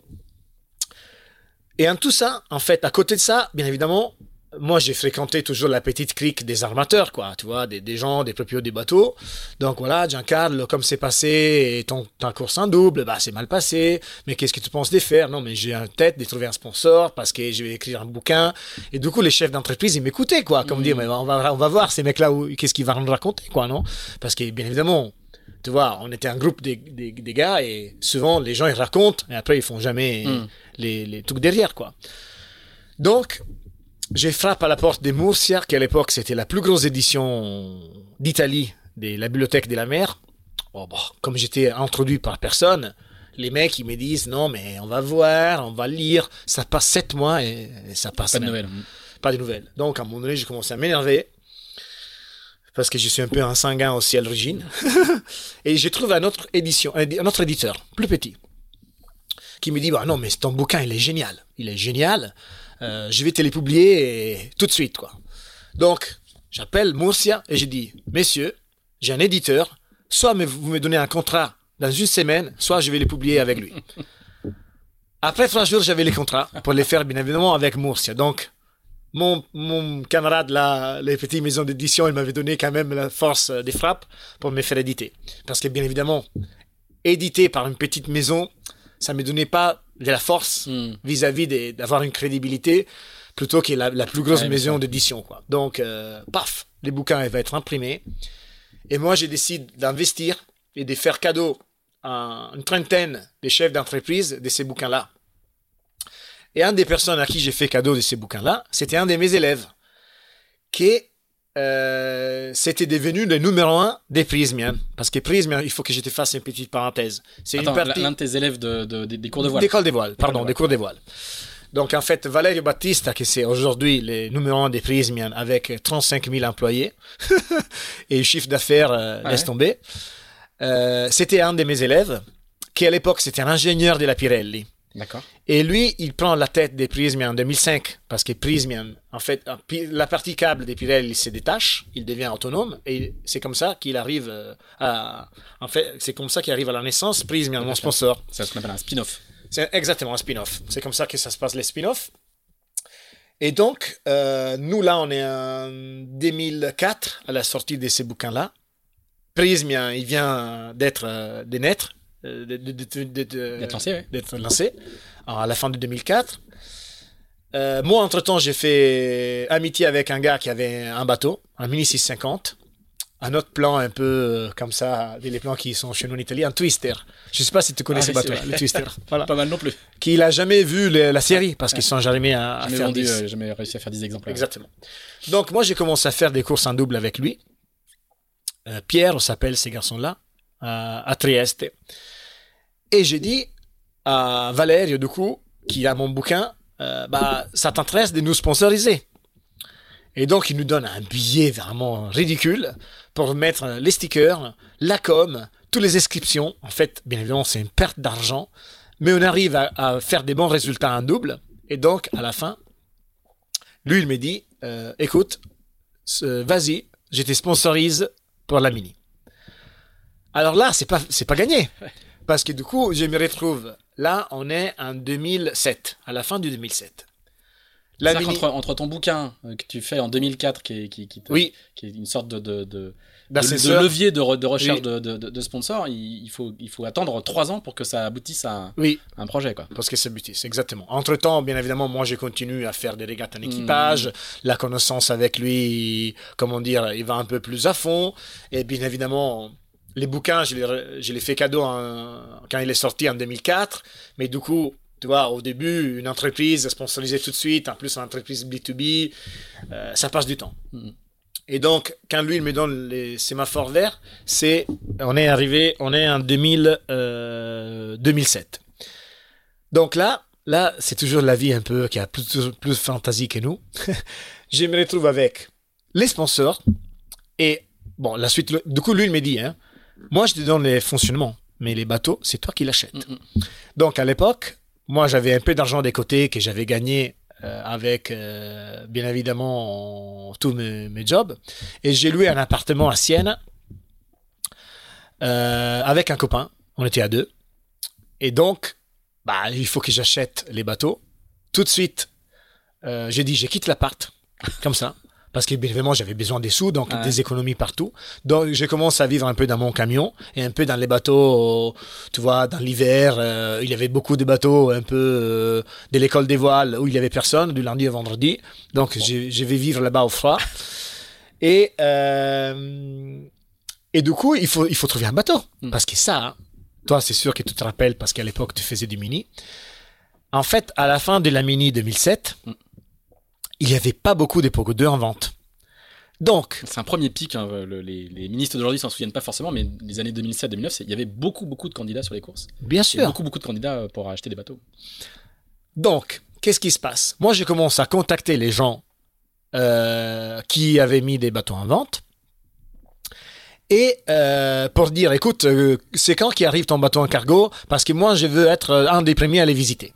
Et en tout ça, en fait, à côté de ça, bien évidemment, moi, j'ai fréquenté toujours la petite clique des armateurs, quoi, tu vois, des, des gens, des propriétaires des bateaux. Donc voilà, Giancarlo, comme c'est passé, et ton, ta course en double, bah, c'est mal passé. Mais qu'est-ce que tu penses de faire? Non, mais j'ai en tête de trouver un sponsor parce que je vais écrire un bouquin. Et du coup, les chefs d'entreprise, ils m'écoutaient, quoi, comme dire, mais on va, on va voir ces mecs-là, qu'est-ce qu'ils vont nous raconter, quoi, non? Parce que, bien évidemment, tu vois, on était un groupe des, des, des gars et souvent, les gens, ils racontent, et après, ils font jamais Mm. les, les trucs derrière, quoi. Donc, je frappe à la porte de Murcia, qui à l'époque c'était la plus grosse édition d'Italie de la bibliothèque de la mer. Oh, bon, comme j'étais introduit par personne, les mecs ils me disent non mais on va voir, on va lire. Ça passe sept mois et, et ça passe Pas de nouvelles. Pas de nouvelles. Donc à un moment donné j'ai commencé à m'énerver parce que je suis un peu un sanguin aussi à l'origine. *laughs* et je trouve un autre édition, un un autre éditeur plus petit qui me dit bah non mais ton bouquin il est génial, il est génial. Euh, je vais te les publier tout de suite quoi. Donc j'appelle Murcia et je dis messieurs j'ai un éditeur, soit vous me donnez un contrat dans une semaine, soit je vais les publier avec lui. Après trois jours j'avais les contrats pour les faire bien évidemment avec Murcia. Donc mon, camarade là, les petites maisons d'édition, il m'avait donné quand même la force des frappes pour me faire éditer. Parce que bien évidemment, édité par une petite maison, ça me donnait pas de la force Hmm. vis-à-vis d'avoir une crédibilité plutôt que la, la plus grosse Ouais, maison d'édition. quoi. Donc, euh, paf, les bouquins ils vont être imprimés. Et moi, je décide d'investir et de faire cadeau à une trentaine de chefs d'entreprise de ces bouquins-là. Et un des personnes à qui j'ai fait cadeau de ces bouquins-là, c'était un de mes élèves, qui euh, c'était devenu le numéro un des Prismian. Parce que Prismian, il faut que je te fasse une petite parenthèse. C'est une Attends, partie... l'un de tes élèves de, de- des- des cours de voile. D'école des voiles, pardon, des des cours des voiles. Donc en fait, Valerio Battista, qui c'est aujourd'hui le numéro un des Prismian avec 35 000 employés *laughs* et chiffre d'affaires, euh, Ouais. laisse tomber, euh, c'était un de mes élèves qui à l'époque c'était un ingénieur de la Pirelli. D'accord. Et lui, il prend la tête des Prismian en 2005, parce que Prismian, en fait, la partie câble des Pirelli se détache, il devient autonome, et c'est comme ça qu'il arrive euh, à, en fait, c'est comme ça qu'il arrive à la naissance, Prismian, mon sponsor. Ça se appelle un spin-off. C'est exactement un spin-off. C'est comme ça que ça se passe les spin-offs. Et donc, euh, nous là, on est en 2004 à la sortie de ces bouquins-là. Prismian, il vient d'être, euh, de naître, euh, d'être lancé, d'être lancé à la fin de 2004. Euh, moi, entre-temps, j'ai fait amitié avec un gars qui avait un bateau, un Mini 650. Un autre plan un peu euh, comme ça, les plans qui sont chez nous en Italie, un Twister. Je sais pas si tu connais ah, ce bateau, le Twister. *laughs* Voilà. Pas mal non plus. Qu'il a jamais vu la série parce qu'ils sont jamais à, à faire vendu, jamais réussi à faire 10 exemplaires. Exactement. Donc moi, j'ai commencé à faire des courses en double avec lui. Pierre, on s'appelle ces garçons-là, à Trieste. Et j'ai dit à Valérie, du coup, qui a mon bouquin, euh, bah, ça t'intéresse de nous sponsoriser. Et donc, il nous donne un billet vraiment ridicule pour mettre les stickers, la com, toutes les inscriptions. En fait, bien évidemment, c'est une perte d'argent, mais on arrive à, faire des bons résultats en double. Et donc, à la fin, lui, il me dit, euh, écoute, vas-y, je te sponsorise pour la mini. Alors là, c'est pas, c'est pas gagné. Parce que du coup, je me retrouve. Là, on est en 2007, à la fin du 2007. La mini... entre, entre, ton bouquin euh, que tu fais en 2004, qui est, qui, qui, oui. qui est une sorte de, de, de, de levier de, recherche de, de, sponsors, il, faut, il faut attendre trois ans pour que ça aboutisse à, oui. un projet. Quoi. Parce que ça aboutisse, exactement. Entre-temps, bien évidemment, moi, j'ai continué à faire des régates en hmm. équipage. La connaissance avec lui, comment dire, il va un peu plus à fond. Et bien évidemment, les bouquins, je les, fait cadeau quand il est sorti en 2004. Mais du coup, tu vois, au début, une entreprise sponsorisée tout de suite, en plus une entreprise B2B, euh, ça passe du temps. Mm. Et donc, quand lui, il me donne les sémaphores verts, c'est, on est arrivé, on est en 2000, 2007. Euh, donc là, là, c'est toujours la vie un peu qui a plus, plus de fantaisie que nous. *laughs* je me retrouve avec les sponsors et bon, la suite, du coup, lui, il me dit, hein, moi, je te donne les fonctionnements, mais les bateaux, c'est toi qui l'achètes. Mm, mm. Donc, à l'époque, moi, j'avais un peu d'argent des côtés que j'avais gagné euh, avec, euh, bien évidemment, tous mes, jobs. Et j'ai loué un appartement à Sienne euh, avec un copain. On était à deux. Et donc, bah, il faut que j'achète les bateaux. Tout de suite, j'ai dit, je quitte l'appart, comme ça parce que évidemment j'avais besoin des sous, donc des économies partout. Donc je commence à vivre un peu dans mon camion et un peu dans les bateaux, tu vois, dans l'hiver, euh, il y avait beaucoup de bateaux un peu euh, de l'école des voiles où il y avait personne du lundi au vendredi. Donc je, vais vivre là-bas au froid. Et euh, et du coup il faut il faut trouver un bateau hmm. parce que ça, hein, toi c'est sûr que tu te rappelles parce qu'à l'époque tu faisais du mini. En fait, à la fin de la mini 2007, il n'y avait pas beaucoup des Pogo 2 en vente. Donc. C'est un premier pic. Hein, les, ministres d'aujourd'hui s'en souviennent pas forcément, mais les années 2007-2009, il y avait beaucoup, beaucoup de candidats sur les courses. Bien sûr. Beaucoup, beaucoup de candidats euh, pour acheter des bateaux. Donc, qu'est-ce qui se passe? Moi, je commence à contacter les gens euh, qui avaient mis des bateaux en vente. Et euh, pour dire, écoute, c'est quand qui arrive ton bateau en cargo? Parce que moi, je veux être un des premiers à les visiter.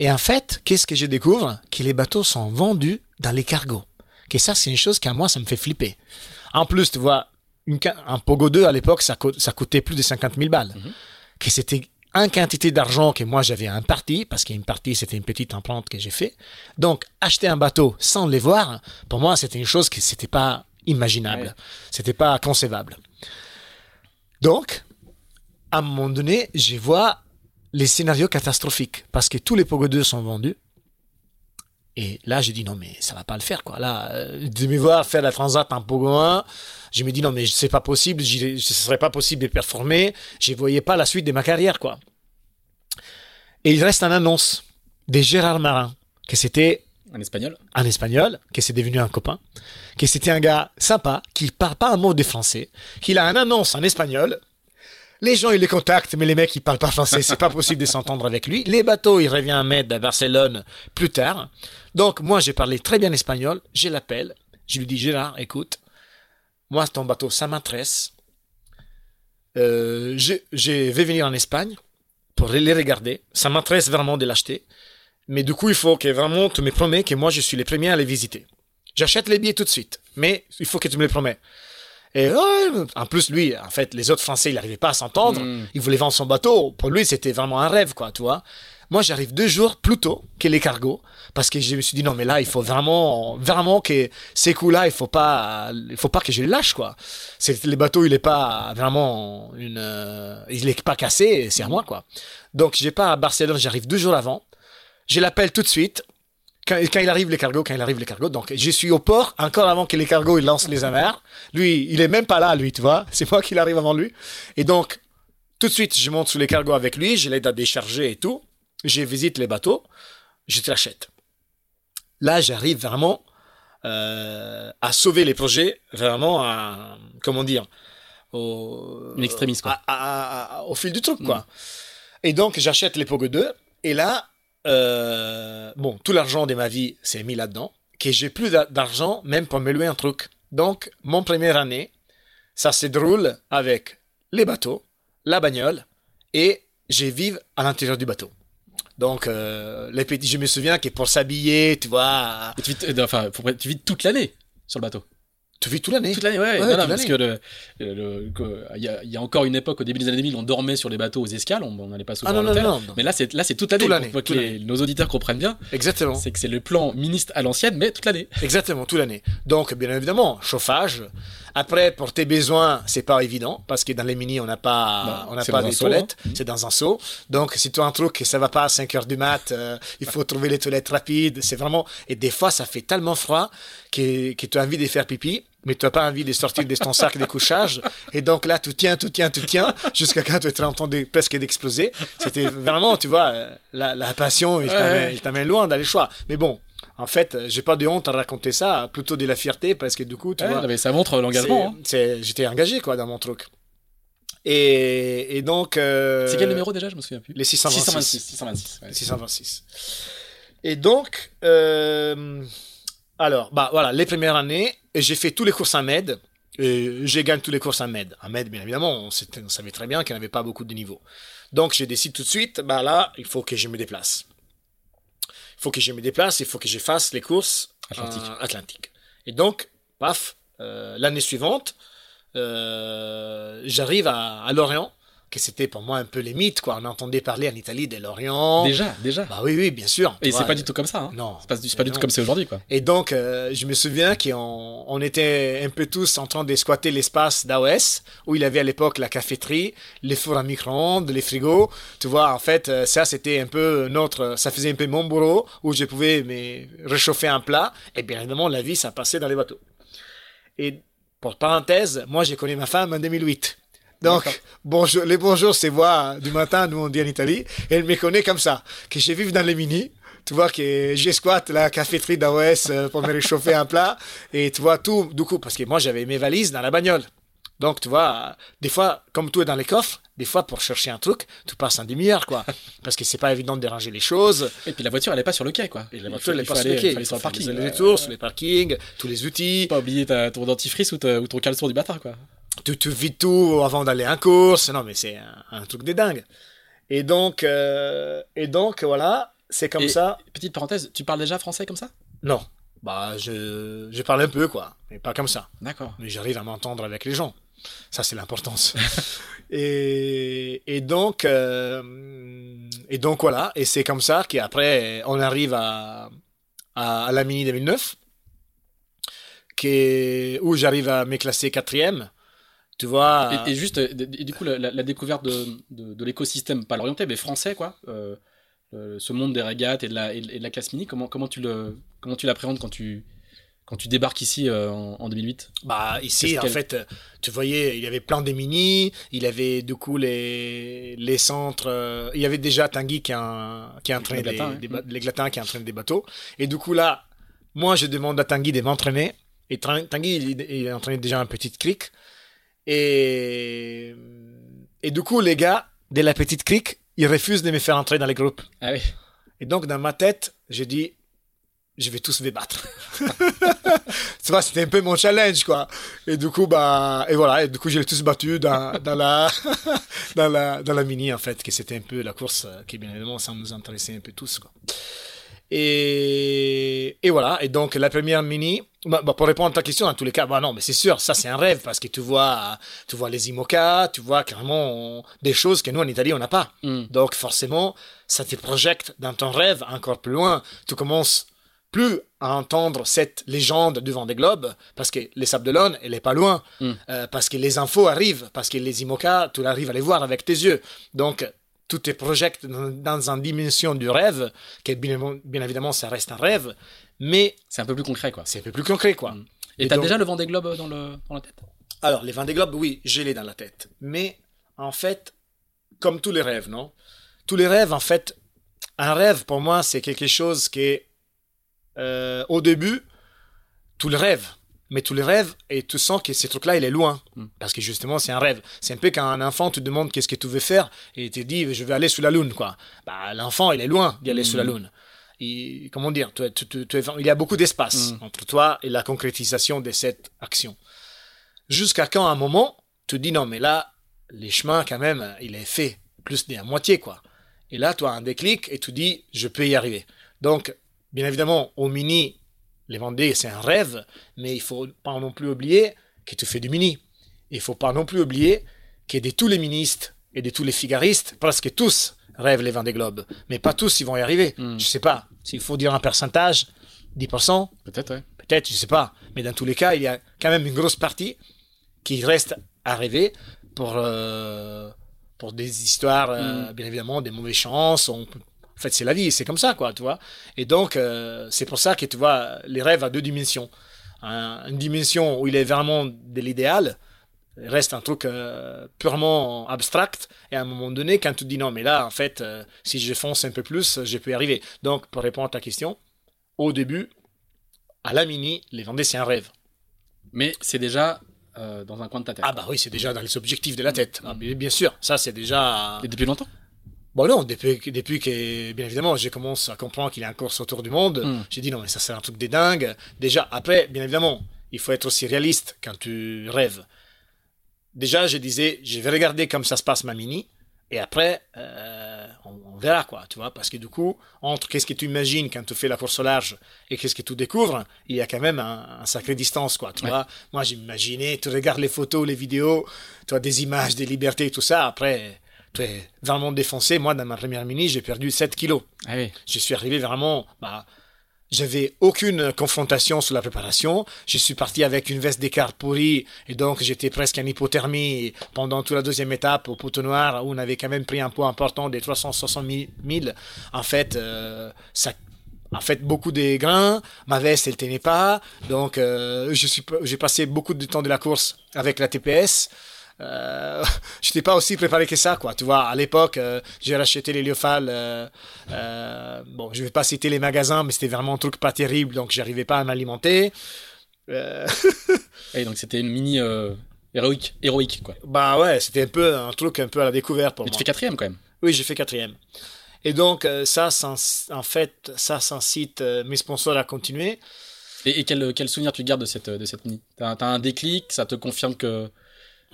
Et en fait, qu'est-ce que je découvre? Que les bateaux sont vendus dans les cargos. Que ça, c'est une chose qui, à moi, ça me fait flipper. En plus, tu vois, une, un Pogo 2, à l'époque, ça, ça, coûtait plus de 50 000 balles. Mhm. Que c'était une quantité d'argent que moi, j'avais un parti, parce qu'une partie, c'était une petite empreinte que j'ai fait. Donc, acheter un bateau sans les voir, pour moi, c'était une chose qui c'était pas imaginable. C'était pas concevable. Donc, à un moment donné, je vois les scénarios catastrophiques parce que tous les Pogo 2 sont vendus. Et là, j'ai dit non, mais ça va pas le faire, quoi. Là, euh, de me voir faire la transat en Pogo 1, je me dis non, mais c'est pas possible, ce serait pas possible de performer. Je voyais pas la suite de ma carrière, quoi. Et il reste une annonce de Gérard Marin, que c'était. Un espagnol Un espagnol, que c'est devenu un copain, que c'était un gars sympa, qui parle pas un mot de français, qu'il a une annonce en espagnol, les gens, ils les contactent, mais les mecs, ils parlent pas français. C'est pas possible de s'entendre avec lui. Les bateaux, il revient à mettre à Barcelone plus tard. Donc, moi, j'ai parlé très bien espagnol. Je l'appelle. Je lui dis, Gérard, écoute, moi, ton bateau, ça m'intéresse. Euh, je, vais venir en Espagne pour les regarder. Ça m'intéresse vraiment de l'acheter. Mais du coup, il faut que vraiment tu me promets que moi, je suis le premier à les visiter. J'achète les billets tout de suite, mais il faut que tu me les promets. Et ouais, en plus, lui, en fait, les autres Français, il n'arrivait pas à s'entendre. Mm. Il voulait vendre son bateau. Pour lui, c'était vraiment un rêve, quoi, tu vois. Moi, j'arrive deux jours plus tôt que les cargos parce que je me suis dit non, mais là, il faut vraiment, vraiment que ces coups-là, il faut pas, il faut pas que je les lâche, quoi. C'est le bateau, il est pas vraiment une, euh, il est pas cassé, c'est à moi, quoi. Donc, j'ai pas à Barcelone, j'arrive deux jours avant. Je l'appelle tout de suite. Quand, quand il arrive les cargos, quand il arrive les cargos, donc je suis au port encore avant que les cargos ils lancent les amarres. Lui, il est même pas là, lui, tu vois. *laughs* C'est moi qui arrive avant lui. Et donc, tout de suite, je monte sur les cargos avec lui, je l'aide à décharger et tout. Je visite les bateaux, je te l'achète. Là, j'arrive vraiment euh, à sauver les projets, vraiment à, comment dire, au, Une extrémiste, quoi. à- à- à- au fil du truc, quoi. Et donc, j'achète les Pogo 2, et là, euh, bon, tout l'argent de ma vie s'est mis là-dedans, que j'ai plus d'a- d'argent même pour me louer un truc. Donc, mon première année, ça se déroule avec les bateaux, la bagnole, et je vive à l'intérieur du bateau. Donc, euh, les petits, je me souviens que pour s'habiller, tu vois, tu vis, enfin, tu vis toute l'année sur le bateau. Tu vis toute l'année. Toute l'année, ouais. Ouais, non, non, parce que le, le- que- il y, a, il y a encore une époque, au début des années 2000, on dormait sur les bateaux aux escales, on n'allait pas souvent Ah non, à non, l'hôtel. non, non. Mais là, c'est là, c'est toute l'année. Toute l'année, Pour, que les- nos auditeurs comprennent bien, Exactement. c'est que c'est le plan ministre à l'ancienne, mais toute l'année. Exactement, toute l'année. Donc, bien évidemment, chauffage. Après, pour tes besoins, c'est pas évident parce que dans les mini, on n'a pas, Non, on n'a pas dans un de seau, toilettes. hein. C'est dans un seau. Donc, si tu as un truc que ça va pas à 5 heures du mat, euh, il faut trouver les toilettes rapides. C'est vraiment, et des fois, ça fait tellement froid que, que tu as envie de faire pipi. Mais tu n'as pas envie de sortir de ton sac de couchage. Et donc là, tu tiens, tu tiens, tu tiens, jusqu'à quand tu es en train de presque d'exploser. C'était vraiment, tu vois, la, la passion, il Ouais, t'amène- loin dans les choix. Mais bon, en fait, j'ai pas de honte à raconter ça, plutôt de la fierté, parce que du coup, tu Ouais, vois, mais ça montre l'engagement. hein. j'étais engagé quoi dans mon truc. Et, et donc. euh, C'est quel numéro déjà? Je me souviens plus. Les 626. 626. 626. ouais. 626. Et donc, euh, alors, bah voilà, les premières années, j'ai fait tous les courses à Med. Et j'ai gagné tous les courses à Med. À Med, bien évidemment, on, savait très bien qu'il n'y avait pas beaucoup de niveaux. Donc, je décide tout de suite, bah là, il faut que je me déplace. Il faut que je me déplace, il faut que je fasse les courses Atlantique. euh, Atlantique. Et donc, paf, euh, l'année suivante, euh, j'arrive à, à Lorient, que c'était pour moi un peu les mythes, quoi. On entendait parler en Italie de Lorient. Déjà, déjà. Bah oui, oui, bien sûr. Et c'est pas du tout comme ça. Hein. Non. C'est pas, pas du tout comme c'est aujourd'hui, quoi. Et donc, euh, je me souviens qu'on on était un peu tous en train de squatter l'espace d'AOS, où il y avait à l'époque la caféterie, les fours à micro-ondes, les frigos. Tu vois, en fait, euh, ça, c'était un peu notre... Ça faisait un peu mon bureau, où je pouvais me réchauffer un plat. Et bien évidemment, la vie, ça passait dans les bateaux. Et pour parenthèse, moi, j'ai connu ma femme en 2008. Donc, bonjour, les bonjours, c'est voix du matin, nous on dit en Italie. Et elle me connaît comme ça, que je vive dans les mini. Tu vois que je squatte la caféterie d'AOS euh, pour me réchauffer un plat. Et tu vois tout, du coup, parce que moi j'avais mes valises dans la bagnole. Donc, tu vois, des fois, comme tout est dans les coffres, des fois pour chercher un truc, tu passes un demi-heure, quoi. *laughs* Parce que c'est pas évident de déranger les choses. Et puis la voiture, elle est pas sur le quai, quoi. Et la voiture, elle est pas sur le quai. il aller sur le parking. les sur les parkings, tous les outils. Pas oublier ta- ton dentifrice ou, ou ton caleçon du matin, quoi. tu, tu vides tout avant d'aller en course. Non, mais c'est un, un truc de dingue. Et donc, euh, et donc voilà, c'est comme Et- ça. Petite parenthèse, tu parles déjà français comme ça? Non, bah je, je parle un peu quoi, mais pas comme ça. D'accord. Mais j'arrive à m'entendre avec les gens. Ça, c'est l'importance. *laughs* et, et donc, euh, et donc voilà, et c'est comme ça qu'après on arrive à, à, à la Mini 2009, qui, où j'arrive à me classer quatrième. Tu vois. Et, et juste, et du coup, la, découverte de, de, de l'écosystème, pas l'orienté, mais français, quoi. euh, euh, ce monde des régates et de la, et de la classe mini, comment, comment tu le, comment tu l'appréhendes quand tu, quand tu débarques ici euh, en, en 2008 Bah ici en fait euh, tu voyais il y avait plein de mini, il y avait du coup les les centres euh, il y avait déjà Tanguy qui a qui a entraîné Les des, Glatins, des ba- les Glatins qui entraînent des bateaux et du coup là moi je demande à Tanguy de m'entraîner. Et Tanguy il, il a entraîné déjà un petit cric et et du coup les gars de la petite cric ils refusent de me faire entrer dans les groupes. Ah oui. et donc dans ma tête j'ai dit je vais tous les battre. *laughs* tu vois, c'était un peu mon challenge, quoi. Et du coup, bah, et voilà, et du coup, je l'ai tous battu dans, dans la, *laughs* dans la, dans la mini, en fait, que c'était un peu la course euh, qui, bien évidemment, ça nous intéressait un peu tous, quoi. Et, et voilà, et donc la première mini, bah, bah, pour répondre à ta question, dans tous les cas, bah non, mais c'est sûr, ça c'est un rêve parce que tu vois, tu vois les IMOCA, tu vois clairement des choses que nous en Italie on n'a pas. Mm. Donc forcément, ça te projette dans ton rêve encore plus loin. Tu commences plus à entendre cette légende du Vendée Globe parce que les Sables d'Olonne, elle est pas loin, Mm. Euh, parce que les infos arrivent, parce que les IMOCA, tu arrives à les voir avec tes yeux. Donc tout te projette dans, dans une dimension du rêve, qui bien, bien évidemment ça reste un rêve, mais C'est un peu plus concret, quoi. c'est un peu plus concret quoi. Mm. Et, Et t'as donc- déjà le Vendée Globe dans, le, dans la tête? Alors, les Vendée Globe, oui, je l'ai dans la tête. Mais, en fait, comme tous les rêves, non? Tous les rêves, en fait, un rêve, pour moi, c'est quelque chose qui est, euh, au début, tout le rêve. Mais tout le rêve, et tu sens que ce truc-là, il est loin. Mm. Parce que justement, c'est un rêve. C'est un peu quand un enfant te demande qu'est-ce que tu veux faire, et il te dit, je vais aller sous la lune, quoi. Bah, l'enfant, il est loin d'y aller sous la Mm. lune. Comment dire tu- tu- tu- tu- Il y a beaucoup d'espace Mm. entre toi et la concrétisation de cette action. Jusqu'à quand, à un moment, tu te dis non, mais là, les chemins, quand même, il est fait plus de la moitié, quoi. Et là, tu as un déclic et tu dis, je peux y arriver. Donc, bien évidemment, au mini, les Vendées, c'est un rêve, mais il faut pas non plus oublier que tu fais du mini. Il faut pas non plus oublier que de tous les ministres et de tous les figaristes, presque tous rêvent les Vendée Globes. Mais pas tous, ils vont y arriver. Mm. Je sais pas. S'il faut dire un pourcentage, 10%, Peut-être, ouais. Peut-être, je sais pas. Mais dans tous les cas, il y a quand même une grosse partie qui reste à rêver pour, euh, pour des histoires, euh, bien évidemment, des mauvaises chances. On peut- En fait, c'est la vie, c'est comme ça, quoi, tu vois. Et donc, euh, c'est pour ça que tu vois les rêves à deux dimensions. Un- une dimension où il est vraiment de l'idéal, reste un truc euh, purement abstract. Et à un moment donné, quand tu te dis non, mais là, en fait, euh, si je fonce un peu plus, je peux y arriver. Donc, pour répondre à ta question, au début, à la mini, les Vendées, c'est un rêve. Mais c'est déjà euh, dans un coin de ta tête. Ah bah oui, c'est déjà dans les objectifs de la tête. Ah, bien, bien sûr, ça c'est déjà... Et depuis longtemps? Bon non, depuis, que- depuis que, bien évidemment, j'ai commencé à comprendre qu'il y a une course autour du monde, Mm. j'ai dit non mais ça c'est un truc de dingue. Déjà, après, bien évidemment, il faut être aussi réaliste quand tu rêves. Déjà, je disais, je vais regarder comme ça se passe ma mini, et après, euh, on, on verra quoi, tu vois, parce que du coup, entre qu'est-ce que tu imagines quand tu fais la course au large et qu'est-ce que tu découvres, il y a quand même un, un sacré distance, quoi, tu Ouais. vois. Moi, j'imaginais, tu regardes les photos, les vidéos, tu as des images, des libertés, tout ça, après, tu es vraiment défoncé. Moi, dans ma première mini, j'ai perdu 7 kilos. Ah oui. Je suis arrivé vraiment. Bah, j'avais aucune confrontation sur la préparation. Je suis parti avec une veste d'écart pourrie et donc j'étais presque en hypothermie pendant toute la deuxième étape au poteau noir où on avait quand même pris un poids important des 360 000. En fait, euh, ça. En fait, beaucoup de grains, ma veste, elle tenait pas. Donc, euh, je suis, j'ai passé beaucoup de temps de la course avec la TPS. Euh, *laughs* j'étais pas aussi préparé que ça, quoi. Tu vois, à l'époque, euh, j'ai racheté les Lyofal. Euh, bon, je vais pas citer les magasins, mais c'était vraiment un truc pas terrible, donc j'arrivais pas à m'alimenter. *laughs* Et donc c'était une mini héroïque, héroïque, quoi. bah ouais, c'était un peu un truc un peu à la découverte pour tu moi. fais quatrième quand même. Oui, j'ai fait quatrième. Et donc, ça, en fait, ça s'incite mes sponsors à continuer. Et, et quel, quel souvenir tu gardes de cette, de cette mini? T'as t'as un déclic, ça te confirme que.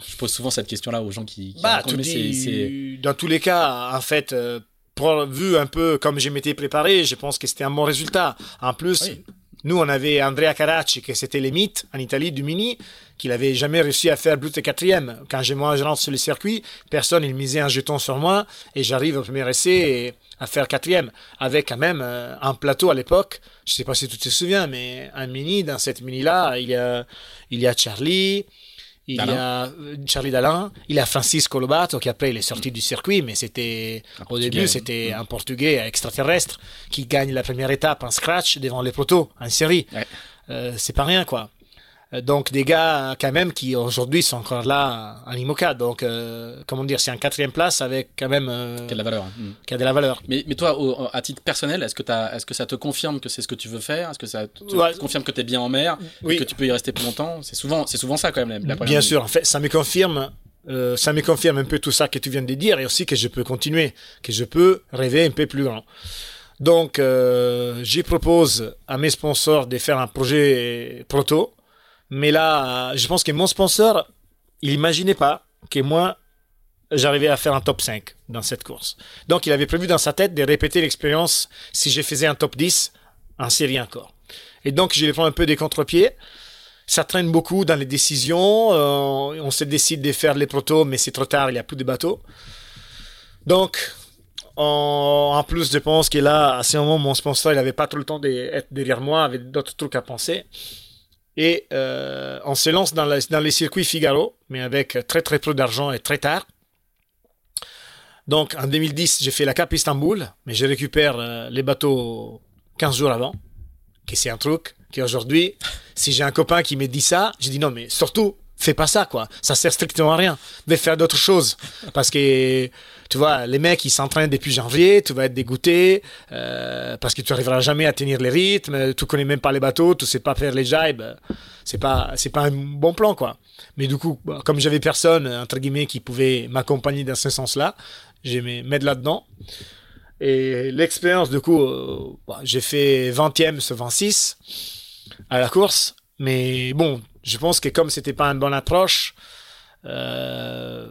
Je pose souvent cette question-là aux gens qui. qui Bah, racontent, tu mais dis, c'est- c'est- dans tous les cas, en fait, euh, pour, vu un peu comme je m'étais préparé, je pense que c'était un bon résultat. En plus, Oui. nous, on avait Andrea Caracci, que c'était les mythes en Italie du mini, qu'il avait jamais réussi à faire plus de quatrième. Quand je, moi, je rentre sur le circuit, personne, il misait un jeton sur moi, et j'arrive au premier essai et- à faire quatrième, avec quand même euh, un plateau à l'époque. Je sais pas si tu te souviens, mais un mini, dans cette mini-là, il y a, il y a Charlie, il y a euh, Charlie Dalin, il y a Francisco Lobato qui après il est sorti du circuit, mais c'était Un au Portugais, début c'était mm. un Portugais extraterrestre qui gagne la première étape en scratch devant les protos en série. Ouais. Euh, c'est pas rien quoi. Euh, Donc des gars quand même qui aujourd'hui sont encore là en IMOCA. Donc euh, comment dire, c'est en quatrième place avec quand même euh, Quelle est la valeur hein. Mm. qui a de la valeur. mais, mais toi, au- à titre personnel, est-ce que, t'as- est-ce que ça te confirme que c'est ce que tu veux faire? Est-ce que ça te confirme que tu es bien en mer? Oui. et que tu peux y rester plus longtemps? C'est souvent, c'est souvent ça quand même. La, la première Bien sûr, en fait, ça me confirme, euh, ça me confirme un peu tout ça que tu viens de dire et aussi que je peux continuer, que je peux rêver un peu plus grand. Donc, euh, j'y propose à mes sponsors de faire un projet proto. Mais là, je pense que mon sponsor, il imaginait pas que moi, j'arrivais à faire un top 5 dans cette course. Donc, il avait prévu dans sa tête de répéter l'expérience si je faisais un top 10 en série encore. Et donc, je les prends un peu des contre-pieds. Ça traîne beaucoup dans les décisions. Euh, on se décide de faire les protos, mais c'est trop tard, il n'y a plus de bateaux. Donc, en, plus, je pense que là, à ce moment, mon sponsor, il n'avait pas trop le temps d'être derrière moi, avait d'autres trucs à penser. Et euh, on se lance dans, les circuits Figaro, mais avec très très peu d'argent et très tard. Donc en 2010, j'ai fait la Cap Istanbul, mais je récupère euh, les bateaux 15 jours avant, que c'est un truc qu'aujourd'hui, si j'ai un copain qui me dit ça, je dis non, mais surtout, fais pas ça, quoi. Ça sert strictement à rien. de faire d'autres choses. Parce que, tu vois, les mecs, ils s'entraînent depuis janvier, tu vas être dégoûté, euh, parce que tu arriveras jamais à tenir les rythmes, tu connais même pas les bateaux, tu sais pas faire les jibes. C'est pas, c'est pas un bon plan, quoi. Mais du coup, bah, comme j'avais personne, entre guillemets, qui pouvait m'accompagner dans ce sens-là, j'ai mis mettre là-dedans. Et l'expérience, du coup, euh, bah, j'ai fait 20e sur 26 à la course. Mais bon, je pense que comme c'était pas une bonne approche, euh,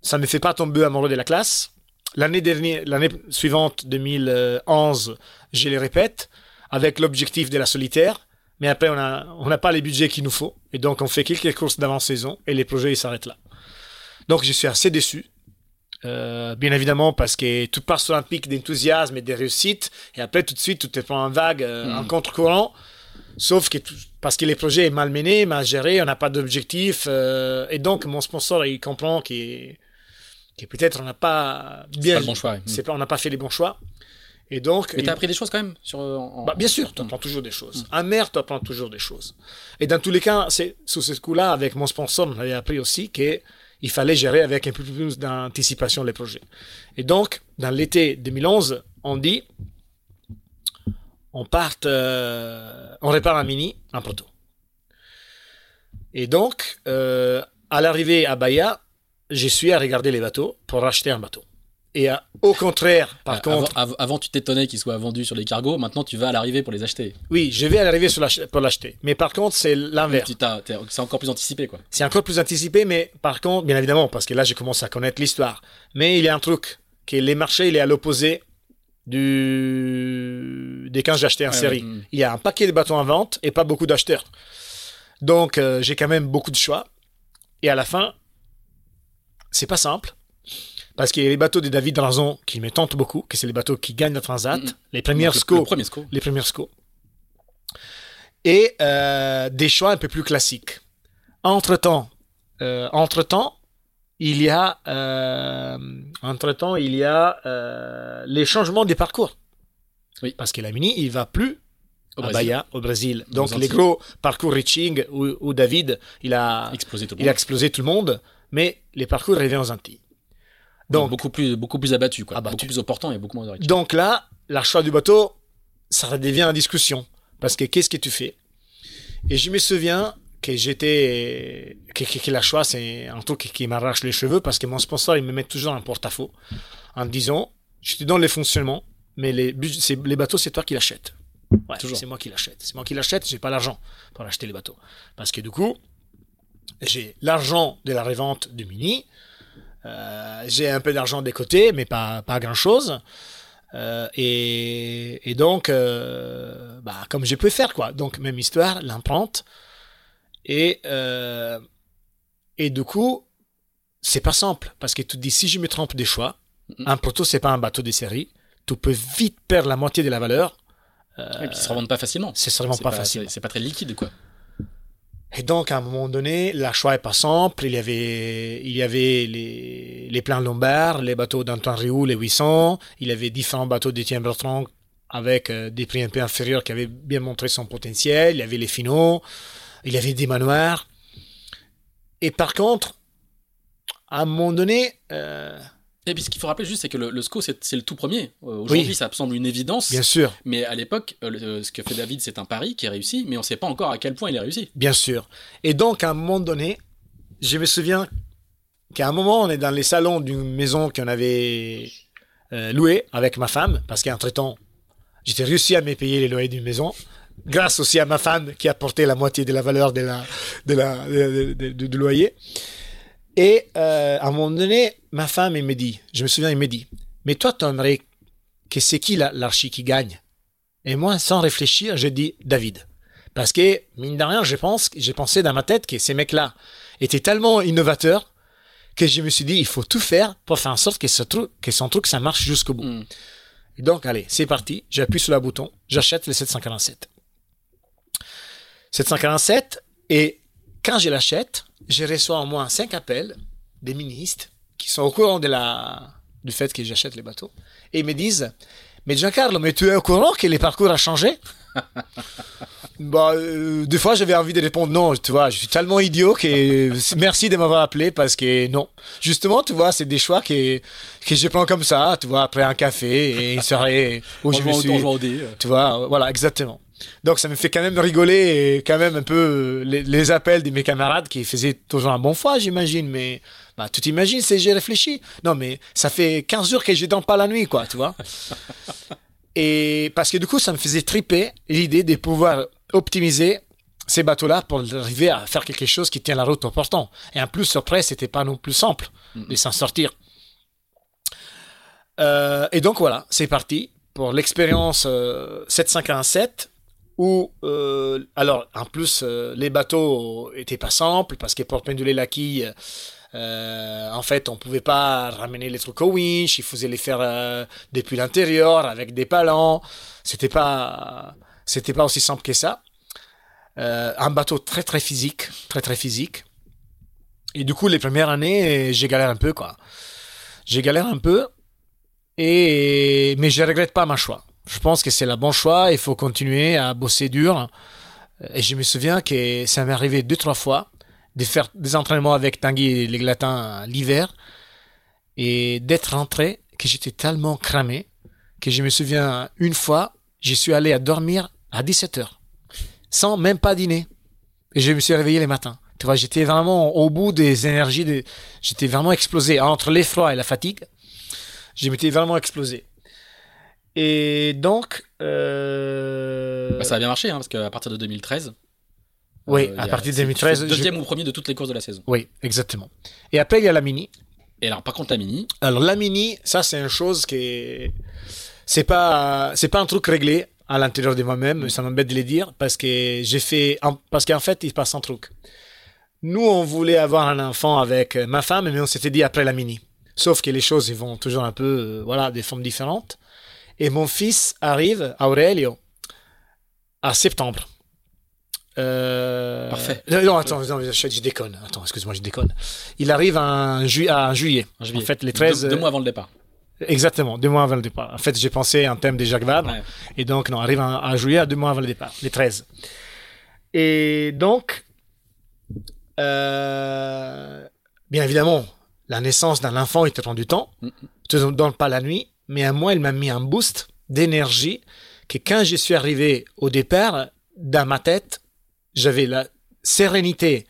ça me fait pas tomber amoureux de la classe. L'année dernière, l'année suivante, 2011, je les répète, avec l'objectif de la solitaire. Mais après, on n'a on a pas les budgets qu'il nous faut. Et donc, on fait quelques courses d'avant-saison et les projets, ils s'arrêtent là. Donc, je suis assez déçu. Euh, bien évidemment, parce que tout part sur un pic d'enthousiasme et de réussite. Et après, tout de suite, tout est en vague, euh, en hmm. contre-courant. Sauf que parce que les projets est mal mené, mal géré, on n'a pas d'objectif. Euh, et donc, mon sponsor, il comprend qu'il que peut-être on n'a pas bien. Pas bon choix. Pas, on n'a pas fait les bons choix. Et donc. Mais tu as appris des choses quand même sur. Bah, bien sûr, tu apprends toujours des choses. Un maire, tu apprends toujours des choses. Et dans tous les cas, c'est sous ce coup-là, avec mon sponsor, on avait appris aussi qu'il fallait gérer avec un peu plus d'anticipation les projets. Et donc, dans l'été 2011, on dit on part, euh, on répare un mini, un proto. Et donc, euh, à l'arrivée à Bahia, je suis à regarder les bateaux pour acheter un bateau. Et au contraire, par contre. Avant, tu t'étonnais qu'ils soient vendus sur les cargos, maintenant tu vas à l'arrivée pour les acheter. Oui, je vais à l'arrivée pour l'acheter. Mais par contre, c'est l'inverse. C'est encore plus anticipé, quoi. C'est encore plus anticipé, mais par contre, bien évidemment, parce que là, je commence à connaître l'histoire. Mais il y a un truc, que les marchés, il est à l'opposé du... des 15 j'achetais en série. Mm. Il y a un paquet de bateaux en vente et pas beaucoup d'acheteurs. Donc, euh, j'ai quand même beaucoup de choix. Et à la fin, c'est pas simple. Parce qu'il y a les bateaux de David Razon qui me tentent beaucoup, que c'est les bateaux qui gagnent le Transat, mm. les premières SCO, les premières SCO. Et euh, des choix un peu plus classiques. Entre-temps, euh, entre-temps, il y a, euh, entre-temps, il y a euh, les changements des parcours. Oui. Parce que la Mini, il va plus au à Bahia, au Brésil. Donc les gros parcours reaching où, David, il a explosé tout le il monde. a explosé tout le monde, mais les parcours reviennent aux Antilles. Donc, beaucoup plus, beaucoup plus abattu, quoi. Beaucoup plus opportun et beaucoup moins de Donc là, l'achat du bateau, ça devient en discussion. Parce que qu'est-ce que tu fais? Et je me souviens, que j'étais que, la choix c'est un truc qui, m'arrache les cheveux parce que mon sponsor il me met toujours un porte-à-faux en disant je te donne les fonctionnements mais les, les bateaux c'est toi qui l'achètes. Ouais, c'est moi qui l'achète. C'est moi qui l'achète j'ai pas l'argent pour acheter les bateaux. Parce que du coup j'ai l'argent de la revente du mini euh, j'ai un peu d'argent des côtés mais pas pas grand chose euh, et, et, donc euh, bah, comme je peux faire quoi. Donc même histoire l'empreinte et, euh, et du coup, c'est pas simple. Parce que tu te dis, si je me trompe des choix, un proto, c'est pas un bateau de série. Tu peux vite perdre la moitié de la valeur. Euh, et puis, ça se revend pas facilement. C'est revend pas, facile. C'est pas très liquide, quoi. Et donc, à un moment donné, la choix est pas simple. Il y avait, il y avait les, les plans lombards, les bateaux d'Antoine Rioux, les 800. Il y avait différents bateaux d'Étienne Bertrand avec euh, des prix un peu inférieurs qui avaient bien montré son potentiel. Il y avait les finaux il avait des manoirs. Et par contre, à un moment donné. Euh, et puis ce qu'il faut rappeler juste, c'est que le, SCO, c'est le tout premier. Euh, aujourd'hui, ça semble une évidence. Bien sûr. Mais à l'époque, euh, ce que fait David, c'est un pari qui est réussi, mais on ne sait pas encore à quel point il est réussi. Bien sûr. Et donc, à un moment donné, je me souviens qu'à un moment, on est dans les salons d'une maison qu'on avait louée avec ma femme, parce qu'entre-temps, J'ai réussi à me payer les loyers d'une maison grâce aussi à ma femme qui a porté la moitié de la valeur de la, de la, du loyer. Et euh, à un moment donné, ma femme, elle me dit, je me souviens, elle me dit, mais toi, tu aimerais que c'est qui l'archi qui gagne? Et moi, sans réfléchir, je dis David. Parce que, mine de rien, je pense, j'ai pensé dans ma tête que ces mecs-là étaient tellement innovateurs que je me suis dit, il faut tout faire pour faire en sorte que, ce truc, que son truc, ça marche jusqu'au bout. Et donc, allez, c'est parti. J'appuie sur le bouton, j'achète le 747. 747, et quand je l'achète, je reçois au moins 5 appels des ministres qui sont au courant de la, du fait que j'achète les bateaux. Et ils me disent, mais Giancarlo, mais tu es au courant que les parcours a changé? *laughs* bah, euh, des fois, j'avais envie de répondre non, tu vois, je suis tellement idiot que *laughs* merci de m'avoir appelé parce que non. Justement, tu vois, c'est des choix que, que je prends comme ça, tu vois, après un café et une soirée où je me suis. Tu vois, voilà, exactement. Donc ça me fait quand même rigoler et quand même un peu euh, les, appels de mes camarades qui faisaient toujours un bon foi, j'imagine. Mais bah, tu t'imagines, c'est j'ai réfléchi? Non, mais ça fait 15 jours que je dors pas la nuit, quoi, tu vois. *laughs* et parce que du coup, ça me faisait triper l'idée de pouvoir optimiser ces bateaux-là pour arriver à faire quelque chose qui tient la route important. Et en plus, sur près, c'était pas non plus simple de s'en sortir. Euh, et donc voilà, c'est parti pour l'expérience euh, 757 où, euh, alors, en plus, euh, les bateaux étaient pas simples parce que pour penduler la quille, euh, en fait, on pouvait pas ramener les trucs au winch, il fallait les faire depuis l'intérieur avec des palans. C'était pas, c'était pas aussi simple que ça. un bateau très très physique, très très physique. Et du coup, les premières années, j'ai galéré un peu, quoi. J'ai galéré un peu, et mais je regrette pas ma choix je pense que c'est le bon choix. Il faut continuer à bosser dur. Et je me souviens que ça m'est arrivé deux, trois fois de faire des entraînements avec Tanguy et les Glatins l'hiver et d'être rentré que j'étais tellement cramé que je me souviens une fois, je suis allé à dormir à 17 heures sans même pas dîner. Et je me suis réveillé les matins. Tu vois, j'étais vraiment au bout des énergies. J'étais vraiment explosé. Entre l'effroi et la fatigue, je m'étais vraiment explosé. Et donc. Euh... Bah, ça a bien marché, hein, parce qu'à partir de 2013. Oui, euh, à partir de 2013. Deuxième ou premier de toutes les courses de la saison. Oui, exactement. Et après, il y a la Mini. Et alors, par contre, la Mini. Alors, la Mini, ça, c'est une chose qui est. C'est pas, c'est pas un truc réglé à l'intérieur de moi-même, ça m'embête de le dire, parce que j'ai fait. Parce qu'en fait, il se passe un truc. Nous, on voulait avoir un enfant avec ma femme, mais on s'était dit après la Mini. Sauf que les choses, ils vont toujours un peu, euh, voilà, des formes différentes. Et mon fils arrive, Aurelio, à septembre. Euh... Parfait. Non, attends, je, déconne. Attends, excuse-moi, je déconne. Il arrive en, ju à juillet. En fait, les 13. Deux, mois avant le départ. Exactement, deux mois avant le départ. En fait, j'ai pensé en termes de Jacques Vabre. Et donc, non, arrive en, juillet, à deux mois avant le départ, les 13. Et donc, euh, bien évidemment, la naissance d'un enfant, il te prend du temps. Tu ne donnes pas la nuit mais à moi, elle m'a mis un boost d'énergie que quand je suis arrivé au départ, dans ma tête, j'avais la sérénité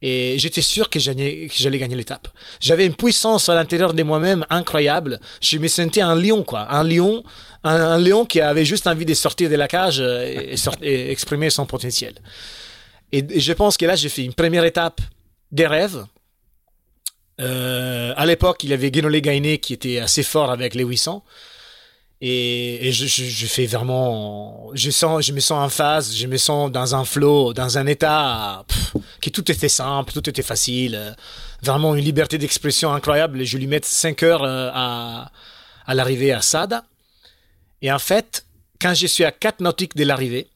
et j'étais sûr que j'allais, gagner l'étape. J'avais une puissance à l'intérieur de moi-même incroyable. Je me sentais un lion, quoi. Un lion, un, lion qui avait juste envie de sortir de la cage et, et exprimer son potentiel. Et, je pense que là, j'ai fait une première étape des rêves euh, à l'époque, il y avait Guénolé Gainé qui était assez fort avec les 800. Et, je, je, fais vraiment, je sens, je me sens en phase, je me sens dans un flow, dans un état qui tout était simple, tout était facile, euh, vraiment une liberté d'expression incroyable. Et je lui mets 5 heures euh, à, à l'arrivée à Sada. Et en fait, quand je suis à 4 nautiques de l'arrivée,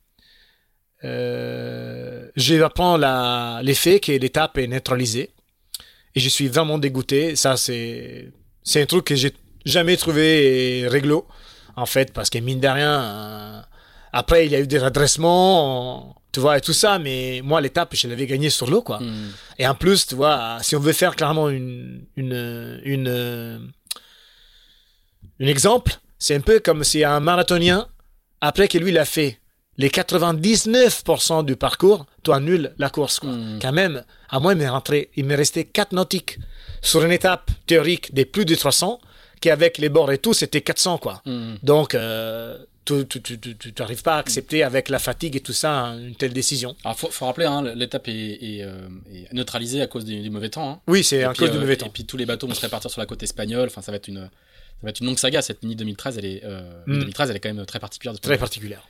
euh, j'apprends l'effet que l'étape est neutralisée. Et je suis vraiment dégoûté. Ça, c'est, c'est un truc que j'ai jamais trouvé réglo, en fait, parce que mine de rien, euh, après, il y a eu des redressements, tu vois, et tout ça, mais moi, l'étape, je l'avais gagné sur l'eau, quoi. Hmm. Et en plus, tu vois, si on veut faire clairement une, une, une, un exemple, c'est un peu comme si un marathonien, après que lui, il a fait les 99% du parcours, tu annules la course. Quoi. Hmm. Quand même, à moi, il m'est rentré, il m'est resté 4 nautiques sur une étape théorique des plus de 300, qui avec les bords et tout, c'était 400. Quoi. Hmm. Donc, euh, tu n'arrives pas à accepter avec la fatigue et tout ça une telle décision. Alors, faut, faut rappeler, hein, l'étape est, euh, est, neutralisée à cause du, mauvais temps. Hein. Oui, c'est à cause du mauvais temps. Et puis tous les bateaux vont se répartir sur la côte espagnole. Enfin, ça va être une, ça va être une longue saga. Cette mini 2013, elle est, 2013, elle est quand même très particulière. Très particulière.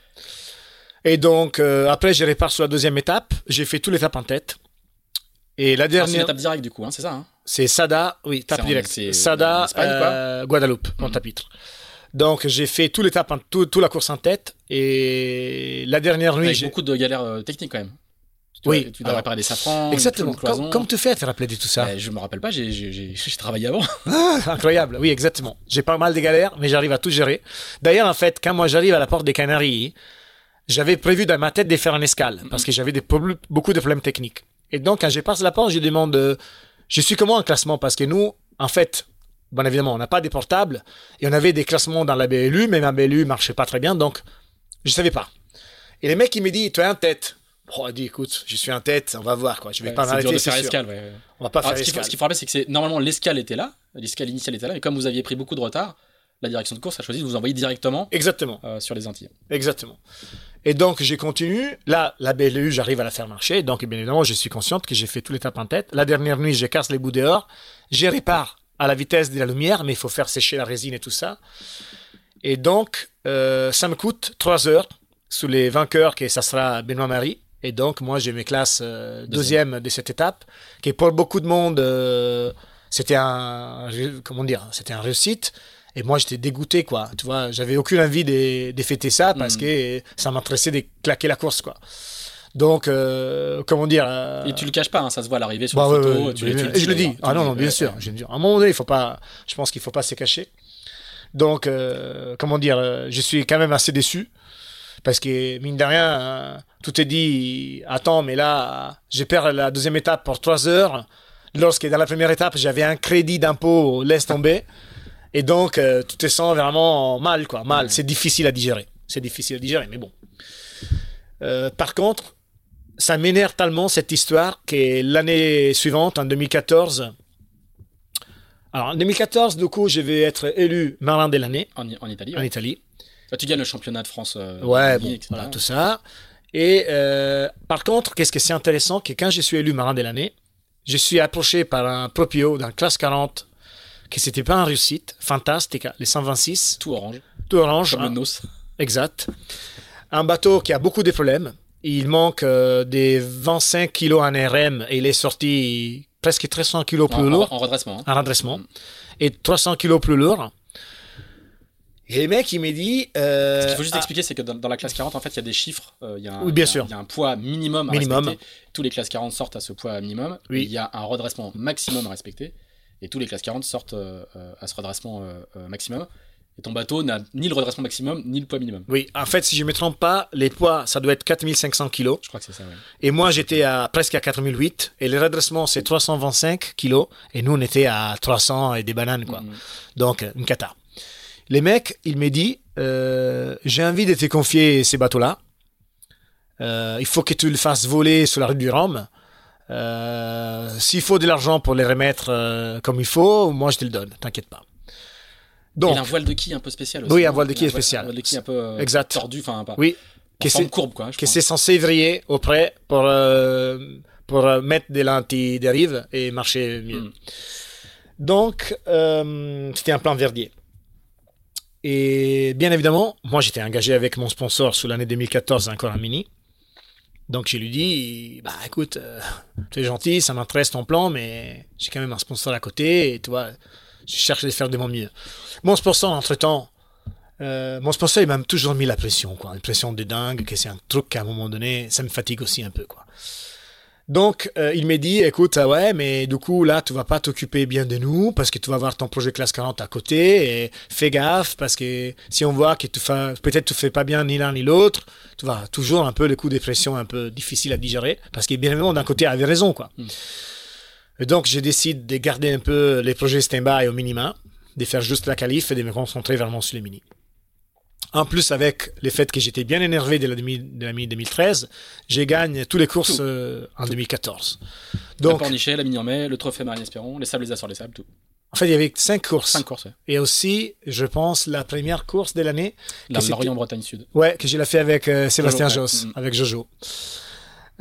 Et donc, après, je répare sur la deuxième étape. J'ai fait toute l'étape en tête. Et la dernière. c'est l'étape directe du coup, hein, c'est ça hein C'est Sada, oui, étape directe. Sada, euh, Guadeloupe, mon mm Donc j'ai fait tout l'étape, tout, toute la course en tête. Et la dernière nuit. Avec beaucoup de galères euh, techniques quand même. Tu oui. tu dois réparer des safrans. Exactement. Comme, tu fais à te rappeler de tout ça ben, Je me rappelle pas, j'ai *laughs* travaillé avant. *laughs* Ah, incroyable, oui, exactement. J'ai pas mal de galères, mais j'arrive à tout gérer. D'ailleurs, en fait, quand moi j'arrive à la porte des Canaries, j'avais prévu dans ma tête de faire un escale, parce que j'avais beaucoup de problèmes techniques. Et donc, quand je passe la porte, je demande, euh, je suis comment en classement Parce que nous, en fait, bon évidemment, on n'a pas des portables et on avait des classements dans la BLU, mais ma BLU marchait pas très bien, donc je savais pas. Et les mecs, ils me disent, tu es en tête. Bon, dit, écoute, je suis en tête, on va voir quoi. Je vais pas m'arrêter. faire escale, On va pas faire ce escale. ce qu'il faut rappeler, c'est que c'est normalement l'escale était là, l'escale initiale était là, et comme vous aviez pris beaucoup de retard, la direction de course a choisi de vous envoyer directement Exactement. Euh, sur les Antilles. Exactement. Et donc, j'ai continué. Là, la BLU, j'arrive à la faire marcher. Donc, bien évidemment, je suis consciente que j'ai fait tout l'étape en tête. La dernière nuit, je casse les bouts dehors. Je répare à la vitesse de la lumière, mais il faut faire sécher la résine et tout ça. Et donc, euh, ça me coûte trois heures sous les vainqueurs, que ça sera Benoît Marie. Et donc, moi, j'ai mes classes euh, deuxième de cette étape, qui pour beaucoup de monde, euh, c'était un, comment dire, c'était un réussite. Et moi, j'étais dégoûté, quoi. Tu vois, j'avais aucune envie de, fêter ça parce mm. que ça m'intéressait de claquer la course, quoi. Donc, euh, comment dire euh, Et tu le caches pas, hein, ça se voit à l'arrivée sur bah, la photo. tu, je le dis. Ah non, non, bien sûr. Je À un moment donné, il faut pas. Je pense qu'il faut pas se cacher. Donc, euh, comment dire Je suis quand même assez déçu parce que mine de rien, tout est dit. Attends, mais là, j'ai perdu la deuxième étape pour trois heures. Lorsque dans la première étape, j'avais un crédit d'impôt, laisse tomber. Et donc, euh, tu te sens vraiment mal, quoi. Mal. C'est difficile à digérer. C'est difficile à digérer, mais bon. Euh, par contre, ça m'énerve tellement cette histoire que l'année suivante, en 2014, alors en 2014, du coup, je vais être élu marin de l'année. En, Italie. En Italie. tu gagnes le championnat de France. Euh, ouais, bon, voilà, tout ça. Et par contre, qu'est-ce que c'est intéressant, que quand je suis élu marin de l'année, je suis approché par un proprio d'un classe 40 que c'était pas un réussite, fantastique, les 126. Tout orange. Tout orange. Comme le NOS. Exact. Un bateau qui a beaucoup de problèmes. Il manque euh, des 25 kilos en RM et il est sorti presque 300 kilos plus lourd. En, redressement. Hein. En redressement. Et 300 kilos plus lourd. Et le mec, il m'a dit. Euh, Ce qu'il faut juste ah. expliquer, c'est que dans, la classe 40, en fait, il y a des chiffres. Euh, il y a un, oui, bien sûr. Il y a un poids minimum à minimum. respecter. Tous les classes 40 sortent à ce poids minimum. Oui. il y a un redressement maximum à respecter et tous les classes 40 sortent euh, euh, à ce redressement euh, maximum. Et ton bateau n'a ni le redressement maximum, ni le poids minimum. Oui, en fait, si je ne me trompe pas, les poids, ça doit être 4500 kg. Je crois que c'est ça. Et moi, j'étais à presque à 4008. Et le redressement, c'est 325 kg. Et nous, on était à 300 et des bananes, quoi. Mm-hmm. Donc, une cata. Les mecs, il m'a dit, j'ai envie de te confier ces bateaux-là. il faut que tu le fasses voler sur la rue du Rhum. Euh, s'il faut de l'argent pour les remettre euh, comme il faut, moi je te le donne, t'inquiète pas. Donc, a un voile de quille un peu spécial aussi. Oui, un voile de quille spécial. Un voile de quille un peu euh, exact. tordu, enfin pas. Oui. C'est courbe quoi. Que c'est censé vriller auprès pour pour mettre des lentilles dérive et marcher mieux. Hmm. Donc c'était un plan Verdier. Et bien évidemment, moi j'étais engagé avec mon sponsor sous l'année 2014 encore un mini. Donc je lui dis, bah écoute, euh, tu es gentil, ça m'intéresse ton plan, mais j'ai quand même un sponsor à côté et tu vois, je cherche à faire de mon mieux. Mon sponsor, entre-temps, euh, mon sponsor, il m'a toujours mis la pression, quoi, une pression de dingue, que c'est un truc qu'à un moment donné, ça me fatigue aussi un peu, quoi. Donc, euh, il m'a dit, écoute, ah ouais, mais du coup, là, tu vas pas t'occuper bien de nous parce que tu vas avoir ton projet classe 40 à côté et fais gaffe parce que si on voit que tu fais, peut-être tu fais pas bien ni l'un ni l'autre, tu vas toujours un peu le coup de pression un peu difficile à digérer parce que bien évidemment, d'un côté, il avait raison, quoi. Hmm. Et donc, je décide de garder un peu les projets stand-by au minimum, de faire juste la qualif et de me concentrer vraiment sur les mini. En plus, avec le fait que j'étais bien énervé de la de la 2013, j'ai gagné toutes les courses euh, en 2014. Donc, la Pornichet, la Mini-en-Mai, le Trophée Marine Espéron, les Sables des Açores, les Sables, tout. En fait, il y avait cinq courses. Cinq courses, ouais. Et aussi, je pense, la première course de l'année. La c'était- Lorient-Bretagne Sud. Ouais, que je l'ai fait avec euh, Sébastien Jojo, ouais. Josse, Mm. avec Jojo.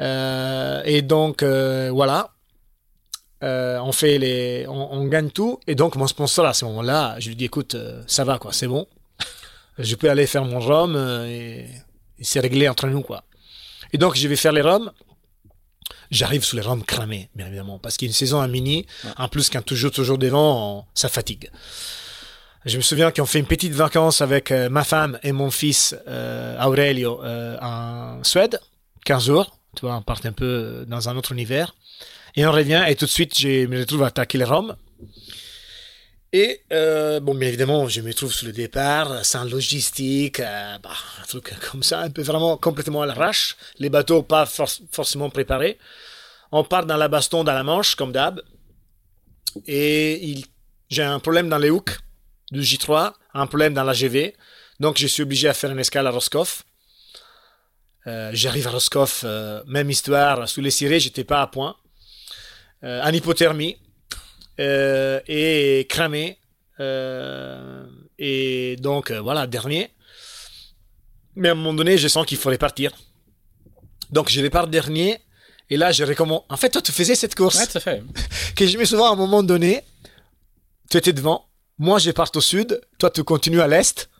Euh, et donc, euh, voilà. On fait les, on, on gagne tout. Et donc, mon sponsor, à ce moment-là, je lui dis, écoute, ça va, quoi, c'est bon. Je peux aller faire mon rhum euh, et, et c'est réglé entre nous, quoi. Et donc, je vais faire les rhums. J'arrive sous les rhums cramés, bien évidemment, parce qu'il y a une saison à mini. Ouais. En plus, quand toujours, toujours devant, on- ça fatigue. Je me souviens qu'on fait une petite vacance avec euh, ma femme et mon fils euh, Aurelio euh, en Suède, 15 jours. Tu vois, on part un peu dans un autre univers. Et on revient et tout de suite, je me retrouve à attaquer les Roms. Et euh, bon, bien évidemment, je me trouve sur le départ, sans logistique, euh, bah, un truc *laughs* comme ça, un peu vraiment complètement à l'arrache. Les bateaux pas for- forcément préparés. On part dans la baston, dans la Manche, comme d'hab. Et j'ai un problème dans les hooks du J3, un problème dans la GV. Donc, je suis obligé à faire une escale à Roscoff. Euh, J'arrive à Roscoff, même histoire, sous les cirés, j'étais pas à point. En hypothermie euh, et cramé. Euh, et donc, euh, voilà, dernier. Mais à un moment donné, je sens qu'il fallait partir. Donc, je repars dernier. Et là, je recommence. En fait, toi, tu faisais cette course Ouais, tout à fait. *laughs* que je me souviens à un moment donné, tu étais devant, moi je pars au sud, toi tu continues à l'est.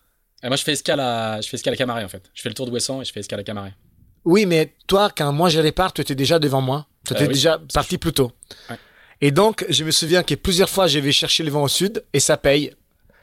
Et moi, je fais escale à, je fais escale à Camaret, en fait. Je fais le tour de Ouessant et je fais escale à Camaret. Oui, mais toi, quand moi je repars, tu étais déjà devant moi. Tu étais Euh, oui. déjà parti plus tôt. Ouais. Et donc, je me souviens que plusieurs fois, je vais chercher le vent au sud et ça paye.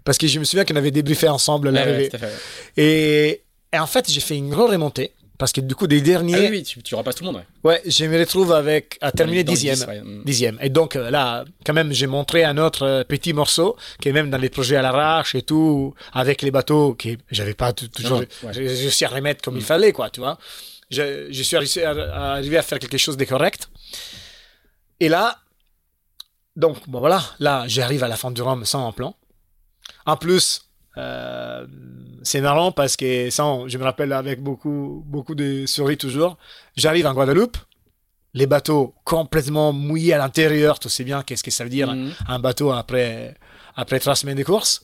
Parce que je me souviens qu'on avait débriefé ensemble l'arrivée. ouais, et, et en fait, j'ai fait une grosse remontée. Parce que du coup, des derniers, Ah oui, oui, tu, tu repasses tout le monde, ouais. ouais, je me retrouve avec, à terminer les dixième. ouais. Mm. dixième. Et donc euh, là, quand même, j'ai montré un autre euh, petit morceau qui est même dans les projets à l'arrache et tout, avec les bateaux qui j'avais pas toujours ouais. j'ai j'ai réussi à remettre comme il Mm. fallait quoi, tu vois. Je, je suis réussi à, à arriver à faire quelque chose de correct. Et là, donc bon voilà, là j'arrive à la fin du Rhum sans un plan. En plus, euh, c'est marrant parce que ça, on- je me rappelle avec beaucoup, beaucoup de souris toujours. J'arrive en Guadeloupe, les bateaux complètement mouillés à l'intérieur, tu sais bien qu'est-ce que ça veut dire Mm. un bateau après, après trois semaines de course.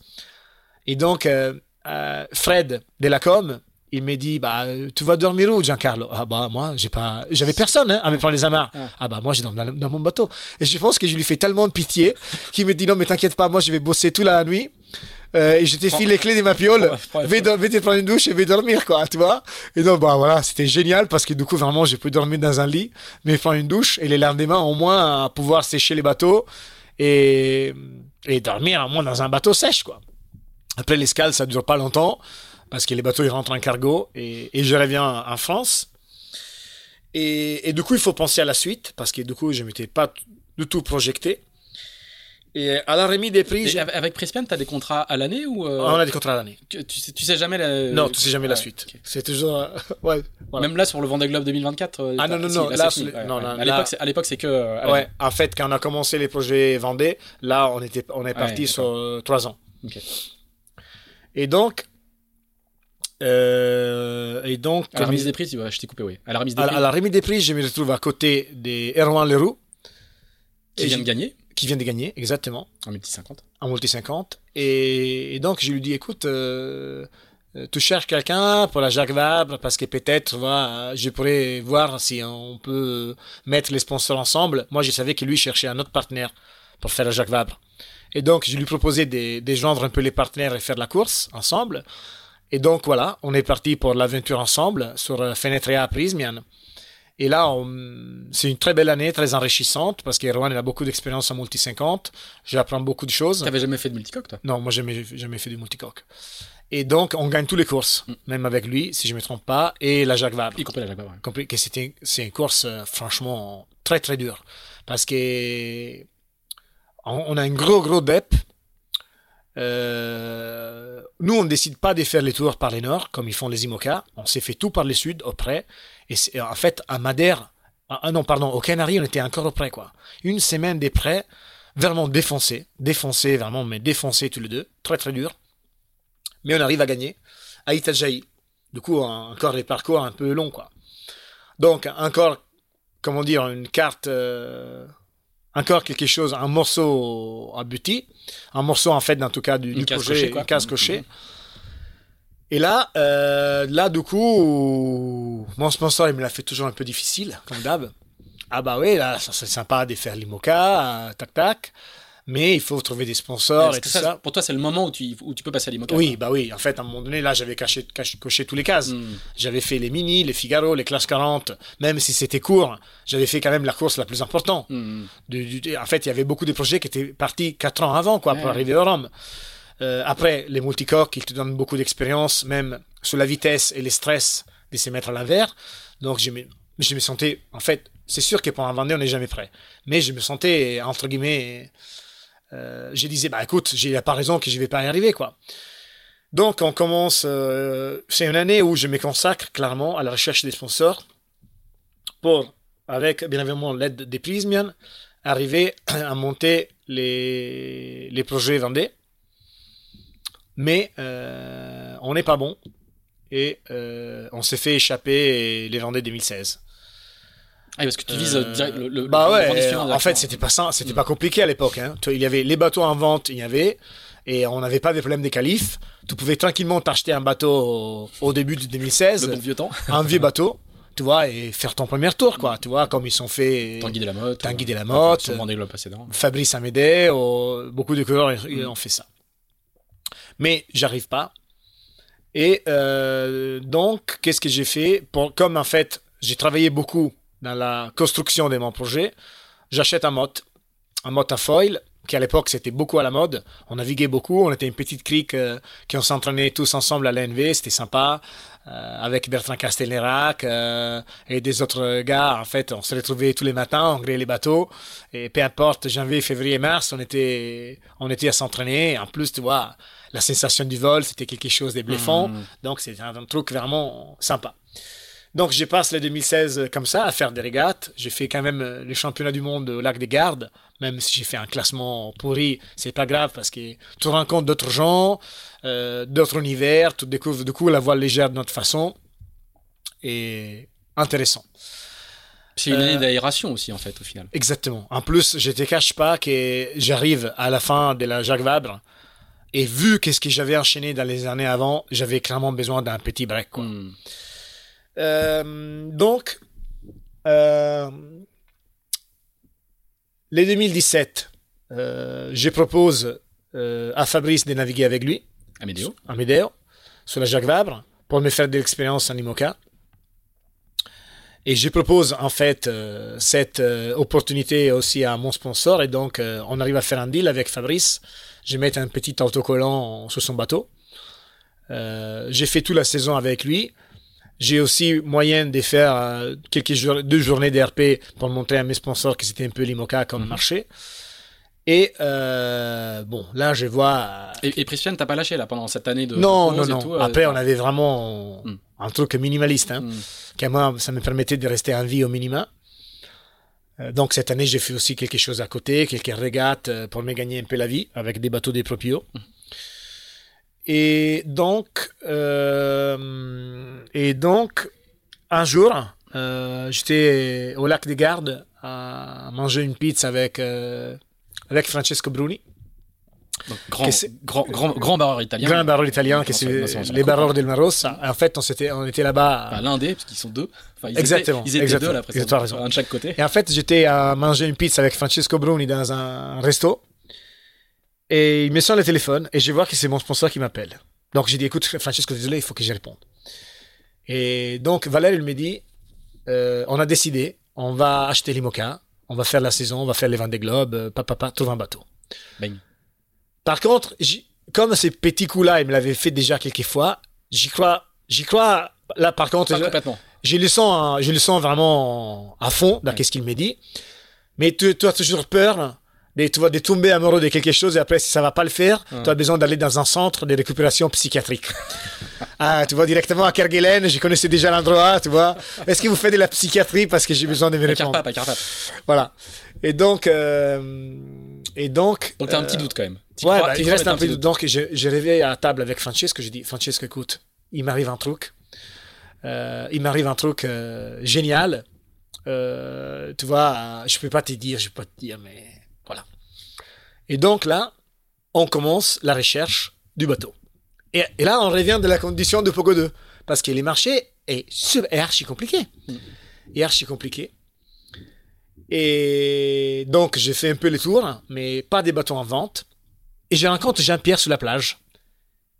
Et donc, euh, euh, Fred de la com, il m'a dit, bah, tu vas dormir où, Giancarlo? Ah bah, moi, j'ai pas, j'avais personne hein, à me prendre les amarres. Ah. Ah bah, moi, je dors dans, dans mon bateau. Et je pense que je lui fais tellement de pitié qu'il me dit, non, mais t'inquiète pas, moi, je vais bosser toute la nuit. Euh, et je te file les clés de ma piole. Vais, vais te prendre une douche et vais dormir, quoi, tu vois. Et donc, bah voilà, c'était génial parce que du coup, vraiment, je peux dormir dans un lit, mais prendre une douche et les lendemains, au moins, à pouvoir sécher les bateaux et, et dormir au moins dans un bateau sèche, quoi. Après, l'escale, ça dure pas longtemps parce que les bateaux, ils rentrent en cargo et, et je reviens en France. Et, et du coup, il faut penser à la suite parce que du coup, je m'étais pas du tout projeté. Et à la remise des prix, avec Prispian, t'as des contrats à l'année ou euh, on a des contrats à l'année. tu, sais, tu sais jamais la... Non, tu sais jamais la suite. C'est toujours. *laughs* ouais, voilà. Même là sur le Vendée Globe 2024. euh, Ah, non, non, si, non, là, là, c'est fini, c'est- ouais, non, ouais. non, À là- l'époque, c'est- à l'époque, c'est que. euh, Ouais, en fait, quand on a commencé les projets Vendée, là, on, était, on est parti sur trois ans. Et donc. Euh, et donc, À la remise il- des prix, tu je t'ai coupé, oui. À la remise des à, prix, à la remise des prix, je me retrouve à côté des Erwan Leroux, qui vient de gagner qui vient de gagner, exactement, en multi 50. en multi 50. Et, et donc, je lui dis, écoute, euh, euh, tu cherches quelqu'un pour la Jacques Vabre, parce que peut-être, voilà, je pourrais voir si on peut mettre les sponsors ensemble. Moi, je savais que lui cherchait un autre partenaire pour faire la Jacques Vabre. Et donc, je lui proposais de, de joindre un peu les partenaires et faire la course ensemble. Et donc, voilà, on est parti pour l'aventure ensemble sur euh, Fenetrea à Prismian. Et là, on- c'est une très belle année, très enrichissante, parce qu'Erwan a beaucoup d'expérience en multi 50. J'apprends beaucoup de choses. T'avais jamais fait de multicoque, toi? Non, moi, jamais, jamais fait du multicoque. Et donc, on gagne toutes les courses, Mm. même avec lui, si je ne me trompe pas, et la Jacques Vabre. Y compris la Jacques Vabre. Compris que c'était, c'est une course, euh, franchement, très, très dure. Parce que on a un gros, gros dep. Euh, nous, on ne décide pas de faire les tours par les nord, comme ils font les IMOCA. On s'est fait tout par les sud, auprès. Et en fait, à Madère, ah non, pardon, au Canaries, on était encore auprès, quoi. Une semaine des prêts, vraiment défoncé, défoncé, vraiment, mais défoncé tous les deux, très très dur. Mais on arrive à gagner à Itajaï. Du coup, encore des parcours un peu longs, quoi. Donc, encore, comment dire, une carte euh, encore quelque chose, un morceau abouti, un morceau en fait, en tout cas, du, Une du case projet, cochée, une case cochée. Et là, euh, là, du coup, mon sponsor, il me l'a fait toujours un peu difficile, comme d'hab. Ah bah oui, là, ça c'est sympa de faire l'IMOCA, euh, tac tac, mais il faut trouver des sponsors et tout ça, ça. Pour toi, c'est le moment où tu, où tu peux passer à l'IMOCA. Oui, bah oui, en fait, à un moment donné, là, j'avais caché, caché- coché tous les cases. Hmm. J'avais fait les mini, les Figaro, les classes 40, même si c'était court, j'avais fait quand même la course la plus importante. Hmm. Du- du- en fait, il y avait beaucoup de projets qui étaient partis 4 ans avant quoi, pour Ouais. arriver au Rhum. Euh, après, les multicoques, ils te donnent beaucoup d'expérience, même sur la vitesse et le stress de se mettre à l'envers. Donc, je me, je me sentais, en fait, c'est sûr que pour un Vendée, on n'est jamais prêt. Mais je me sentais, entre guillemets, euh, je disais, bah écoute, j'ai pas raison que je vais pas y arriver, quoi. Donc, on commence, euh, c'est une année où je me consacre clairement à la recherche des sponsors pour, avec bien évidemment l'aide des Prismian, arriver à monter les, les projets Vendée. Mais euh, on n'est pas bon et euh, on s'est fait échapper les Vendée 2016. Ah, parce que tu vises Euh, direct le, le- bah le ouais, en fait c'était pas ça, c'était Mm. pas compliqué à l'époque. Hein. Il y avait les bateaux en vente, il y avait, et on n'avait pas de problème des qualifs. Tu pouvais tranquillement t'acheter un bateau au, début de 2016, Le bon vieux temps. un vieux bateau, tu vois, et faire ton premier tour, quoi. Tu vois, comme ils sont fait. Tanguy de la Motte. Tanguy euh, de la Motte. Fabrice Amédée, ou- beaucoup de coureurs ils- ils Mm. ont fait ça. Mais j'arrive pas. Et euh, donc, qu'est-ce que j'ai fait? Pour, Comme en fait, j'ai travaillé beaucoup dans la construction de mon projet, j'achète un motte, un motte à foil, qui à l'époque c'était beaucoup à la mode. On naviguait beaucoup, on était une petite crique euh, qui on s'entraînait tous ensemble à l'ANV, c'était sympa. euh, avec Bertrand Castelnerac euh, et des autres gars, en fait, on se retrouvait tous les matins, on gréait les bateaux. Et peu importe, janvier, février, mars, on était, on était à s'entraîner. En plus, tu vois, la sensation du vol, c'était quelque chose de bluffant. Hmm. Donc, c'est un, un truc vraiment sympa. Donc, je passe les 2016 comme ça, à faire des régates. J'ai fait quand même euh, les championnats du monde au lac des Gardes, même si j'ai fait un classement pourri, c'est pas grave parce que tu rencontres d'autres gens, euh, d'autres univers, tu découvres du coup la voile légère de notre façon. Et intéressant. C'est une année Euh, d'aération aussi, en fait, au final. Exactement. En plus, je te cache pas que j'arrive à la fin de la Jacques Vabre. Et vu qu'est-ce que j'avais enchaîné dans les années avant, j'avais clairement besoin d'un petit break. Quoi. Hmm. Euh, donc, euh, les 2017, euh, je propose à Fabrice de naviguer avec lui, Amédéo. à Médéo, sur la Jacques Vabre, pour me faire de l'expérience en IMOCA. Et je propose en fait cette opportunité aussi à mon sponsor et donc on arrive à faire un deal avec Fabrice. Je mets un petit autocollant sur son bateau. J'ai fait toute la saison avec lui. J'ai aussi moyen de faire euh, quelques jours, deux journées d'RP pour montrer à mes sponsors que c'était un peu l'IMOCA comme Mhm. marché. Et euh, bon, là je vois Et, et Christian, t'as pas lâché, là, pendant cette année de. non, non, et non. tout, euh, Après, on avait vraiment Hmm. un truc minimaliste, hein, Hmm. qui moi, ça me permettait de rester en vie au minimum. Euh, donc cette année, j'ai fait aussi quelque chose à côté, quelques régates euh, pour me gagner un peu la vie avec des bateaux des proprios. Et donc, euh, et donc, un jour, euh, j'étais au lac des Gardes à manger une pizza avec euh, avec Francesco Bruni. Donc, grand, grand, grand, grand barreur italien. Grand barreur italien, qui c'est les barreurs del Marossa. En fait, on, s'était, on était là-bas. Enfin, l'un des, parce qu'ils sont deux. Enfin, ils Exactement, Étaient, ils étaient exactement. deux, là, raison. Un de chaque côté. Et en fait, j'étais à manger une pizza avec Francesco Bruni dans un resto. Et il me sonne le téléphone et je vois que c'est mon sponsor qui m'appelle. Donc j'ai dit, écoute, Francesco, désolé, il faut que je réponde. Et donc Valère, il me dit, euh, on a décidé, on va acheter l'IMOCA, on va faire la saison, on va faire les Vendée Globe, euh, papa, papa, trouve un bateau. Bang. Par contre, j'y- comme ces petits coups-là, il me l'avait fait déjà quelques fois, j'y crois, j'y crois, là par contre, je- je le sens, hein, je le sens vraiment à fond dans Ouais. ce qu'il me dit. Mais tu, tu as toujours peur tu vois, de tomber amoureux de quelque chose et après, si ça va pas le faire, Ouais. tu as besoin d'aller dans un centre de récupération psychiatrique. *laughs* ah, tu vois, directement à Kerguelen, je connaissais déjà l'endroit, tu vois. Est-ce que vous faites de la psychiatrie? Parce que j'ai besoin de me Pas répondre pas Carpap. Voilà. Et donc, euh, et donc. Donc t'as un euh, petit doute quand même. Ouais, crois- bah, il reste un peu de Donc, je, je réveille à table avec Francesco. Je dis, Francesco, écoute, il m'arrive un truc. Euh, il m'arrive un truc euh, génial. Euh, tu vois, je peux pas te dire, je peux pas te dire, mais. Et donc là, on commence la recherche du bateau. Et, et là, on revient de la condition de Pogo 2. Parce que les marchés est, sub- est archi compliqué. Est archi compliqué. Et donc, j'ai fait un peu les tours, mais pas des bateaux en vente. Et je rencontre Jean-Pierre sur la plage,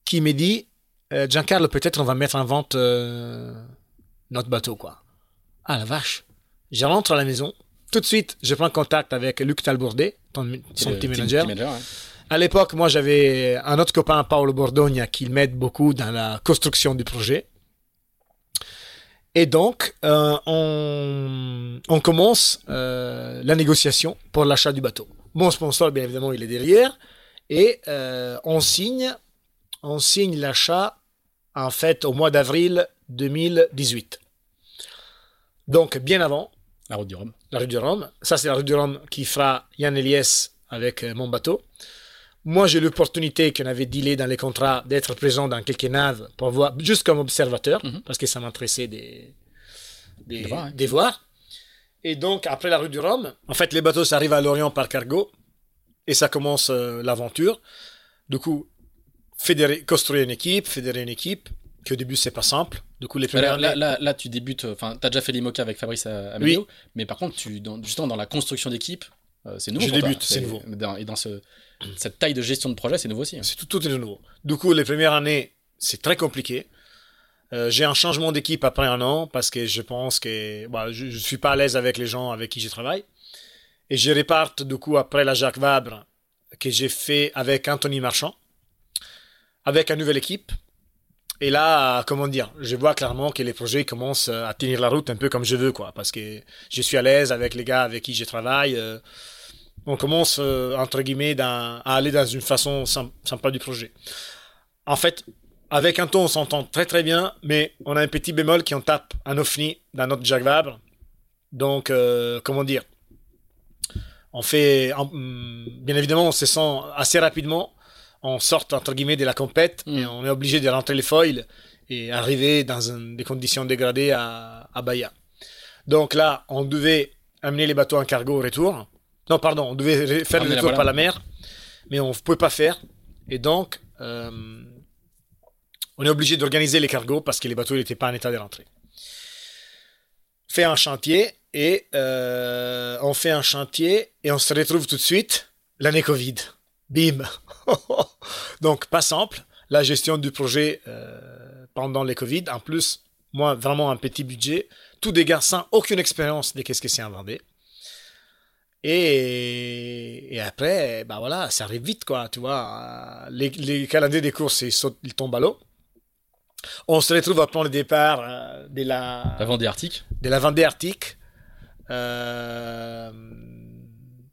qui me dit euh, Giancarlo, peut-être on va mettre en vente euh, notre bateau, quoi. Ah la vache. Je rentre à la maison. Tout de suite, je prends contact avec Luc Talbourdet, ton- son team- manager. À l'époque, moi, j'avais un autre copain, Paolo Bordogna, qui m'aide beaucoup dans la construction du projet. Et donc, euh, on, on commence euh, la négociation pour l'achat du bateau. Mon sponsor, bien évidemment, il est derrière. Et euh, on signe, on signe l'achat, en fait, au mois d'avril 2018. Donc, bien avant, La route du Rhum. la rue du Rhum. Ça, c'est la rue du Rhum qui fera Yann Eliès avec euh, mon bateau. Moi, j'ai l'opportunité qu'on avait dealé dans les contrats d'être présent dans quelques naves pour voir, juste comme observateur, Mhm. parce que ça m'intéressait des, des, hein. des. Et donc, après la rue du Rhum, en fait, les bateaux, ça arrive à Lorient par cargo et ça commence euh, l'aventure. Du coup, fédérer, construire une équipe, fédérer une équipe, qui au début, c'est pas simple. Du coup, les Là, là, là, là, tu débutes, enfin, t'as déjà fait l'IMOCA avec Fabrice Amelio, mais par contre, tu, dans, justement, dans la construction d'équipe, euh, c'est nouveau. Je débute, c'est nouveau. dans- et dans ce, cette taille de gestion de projet, c'est nouveau aussi. hein. C'est tout, tout est nouveau. Du coup, les premières années, c'est très compliqué. Euh, j'ai un changement d'équipe après un an parce que je pense que bah, je ne suis pas à l'aise avec les gens avec qui je travaille. Et je réparte du coup après la Jacques Vabre que j'ai fait avec Anthony Marchand, avec une nouvelle équipe. Et là, comment dire, je vois clairement que les projets commencent à tenir la route un peu comme je veux, quoi, parce que je suis à l'aise avec les gars avec qui je travaille. euh, on commence, euh, entre guillemets, à aller dans une façon sym- sympa du projet. En fait, avec un ton, on s'entend très très bien, mais on a un petit bémol qui on tape un OFNI dans notre Jacques Vabre. Donc, euh, comment dire On fait, hum, bien évidemment, on se sent assez rapidement, on sort entre guillemets de la compète Mm. et on est obligé de rentrer les foils et arriver dans un- des conditions dégradées à, à Bahia. Donc là, on devait amener les bateaux en cargo au retour. Non, pardon, on devait faire le la retour par la mer, mais on ne pouvait pas faire. Et donc, euh, on est obligé d'organiser les cargos parce que les bateaux n'étaient pas en état de rentrer. Fait un chantier et euh, on fait un chantier et on se retrouve tout de suite l'année Covid. Bim. *laughs* Donc pas simple la gestion du projet euh, pendant les Covid. En plus, moi vraiment un petit budget, tous des gars sans aucune expérience de qu'est-ce que c'est un Vendée. Et, et après, bah voilà, ça arrive vite, quoi, tu vois. Les, les calendriers des courses, ils, sautent, ils tombent à l'eau. On se retrouve prendre le départ euh, de, la, La Vendée Arctique. de la Vendée Arctique euh,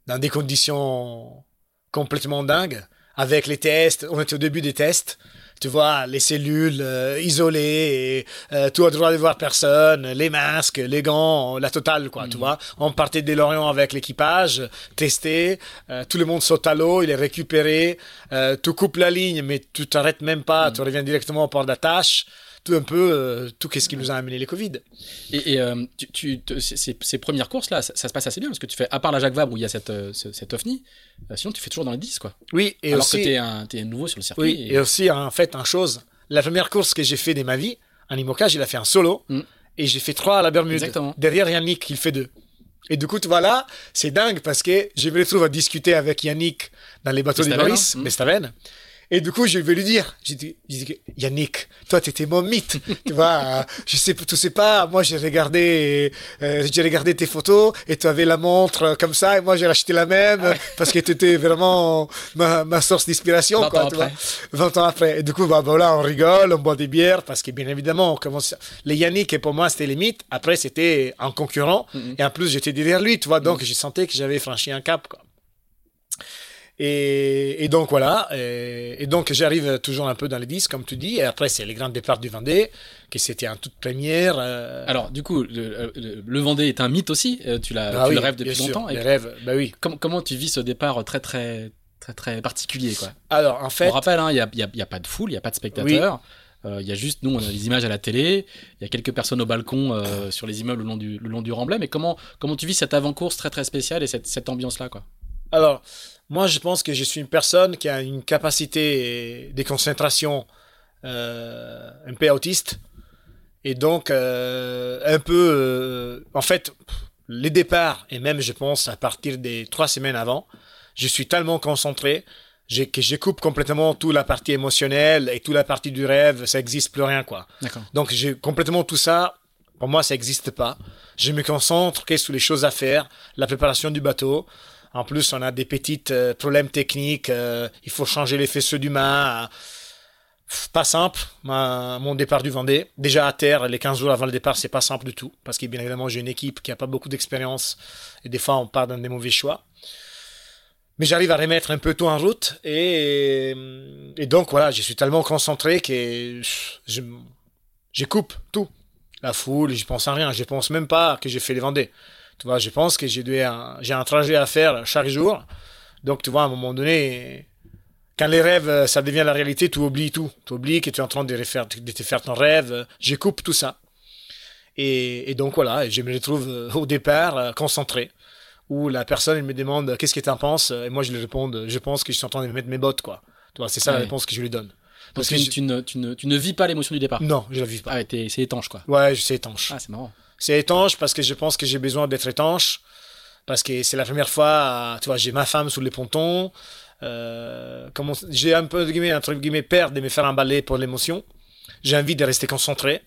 dans des conditions complètement dingues, avec les tests. On était au début des tests. Tu vois, les cellules euh, isolées, et, euh, tout à droit de voir personne, les masques, les gants, la totale, quoi, tu vois. On partait des Lorient avec l'équipage, testé, euh, tout le monde saute à l'eau, il est récupéré, euh, tu coupes la ligne, mais tu t'arrêtes même pas, tu reviens directement au port d'attache, tout un peu, euh, tout qu'est-ce qui nous a amené les Covid. Et, et, euh, tu, tu- te- ces, premières courses là, ça, ça se passe assez bien parce que tu fais, à part la Jacques Vabre où il y a cette, euh, ce- cet ovni, sinon tu fais toujours dans les 10 quoi. Oui, et Alors aussi... que t'es un, t'es nouveau sur le circuit. Oui, et- et aussi, en fait, en chose, la première course que j'ai fait de ma vie, en IMOCA, j'ai la fait en solo, Mm. et j'ai fait trois à la Bermude. Exactement. Derrière Yannick, il fait deux. Et du coup, tu vois là, c'est dingue parce que je me retrouve à discuter avec Yannick dans les bateaux de Bestaven, Maurice, hein. Mm. Bestaven. Et du coup, je vais lui dire, j'ai dit, Yannick, toi, t'étais mon mythe. tu vois, euh, *laughs* je sais, tu sais pas, moi, j'ai regardé, euh, j'ai regardé tes photos et tu avais la montre comme ça et moi, j'ai acheté la même *laughs* parce que tu étais vraiment ma, ma source d'inspiration, 20 quoi, ans tu vois. après. 20 ans après. Et du coup, bah, bah, là, on rigole, on boit des bières parce que, bien évidemment, on commence. Les Yannick, et pour moi, c'était les mythes. Après, c'était un concurrent. Mhm. Et en plus, j'étais derrière lui, tu vois. Donc, je sentais que j'avais franchi un cap, quoi. Et, et donc, voilà. Et, et donc, j'arrive toujours un peu dans les 10, comme tu dis. Et après, c'est les grands départs du Vendée, que c'était en toute première. euh, Alors du coup, le, le, le Vendée est un mythe aussi. euh, tu, l'as, ah tu oui, le rêves depuis bien sûr, longtemps. Et rêves, bah oui. com- comment tu vis ce départ très très très très particulier quoi? Alors, en fait. On rappelle, hein, il n'y a, y a- il y a pas de foule, il n'y a pas de spectateurs. Euh, Il y a juste, nous, on a des images à la télé, il y a quelques personnes au balcon euh, sur les immeubles le long du, le long du remblai. Mais comment, comment tu vis cette avant-course très très spéciale et cette, cette ambiance-là quoi? Alors, moi, je pense que je suis une personne qui a une capacité de concentration euh, un peu autiste. Et donc, euh, un peu. euh, en fait, les départs, et même, je pense, à partir des trois semaines avant, je suis tellement concentré que je coupe complètement toute la partie émotionnelle et toute la partie du rêve. Ça n'existe plus rien, quoi. Donc, j'ai complètement tout ça. Pour moi, ça n'existe pas. Je me concentre que sur les choses à faire, la préparation du bateau. En plus, on a des petits euh, problèmes techniques. euh, il faut changer les faisceaux du mât. Pff, Pas simple, mon départ du Vendée. Déjà à terre, les 15 jours avant le départ, c'est pas simple du tout. Parce que bien évidemment, j'ai une équipe qui a pas beaucoup d'expérience. Et des fois, on part dans des mauvais choix. Mais j'arrive à remettre un peu tout en route. Et, et donc, voilà, je suis tellement concentré que je coupe tout. La foule, je pense à rien. Je pense même pas que j'ai fait les Vendées. Tu vois, je pense que j'ai un, j'ai un trajet à faire chaque jour. Donc, tu vois, à un moment donné, quand les rêves, euh, ça devient la réalité, tu oublies tout. Tu oublies que tu es en train de, refaire, de te faire ton rêve. Je coupe tout ça. Et, et donc, voilà, je me retrouve euh, au départ euh, concentré. Où la personne elle me demande qu'est-ce que tu en penses? Et moi, je lui réponds je pense que je suis en train de me mettre mes bottes, quoi. Tu vois, c'est ça la réponse que je lui donne. Parce Parce que que je- tu, ne, tu, ne, tu ne vis pas l'émotion du départ. Non, je la vis pas. Ah ouais, c'est étanche quoi. Ouais, c'est étanche. Ah, c'est marrant. C'est étanche parce que je pense que j'ai besoin d'être étanche. Parce que c'est la première fois, euh, tu vois, j'ai ma femme sous les pontons. Euh, j'ai un peu, de guillemets, entre guillemets, peur de me faire emballer pour l'émotion. J'ai envie de rester concentré.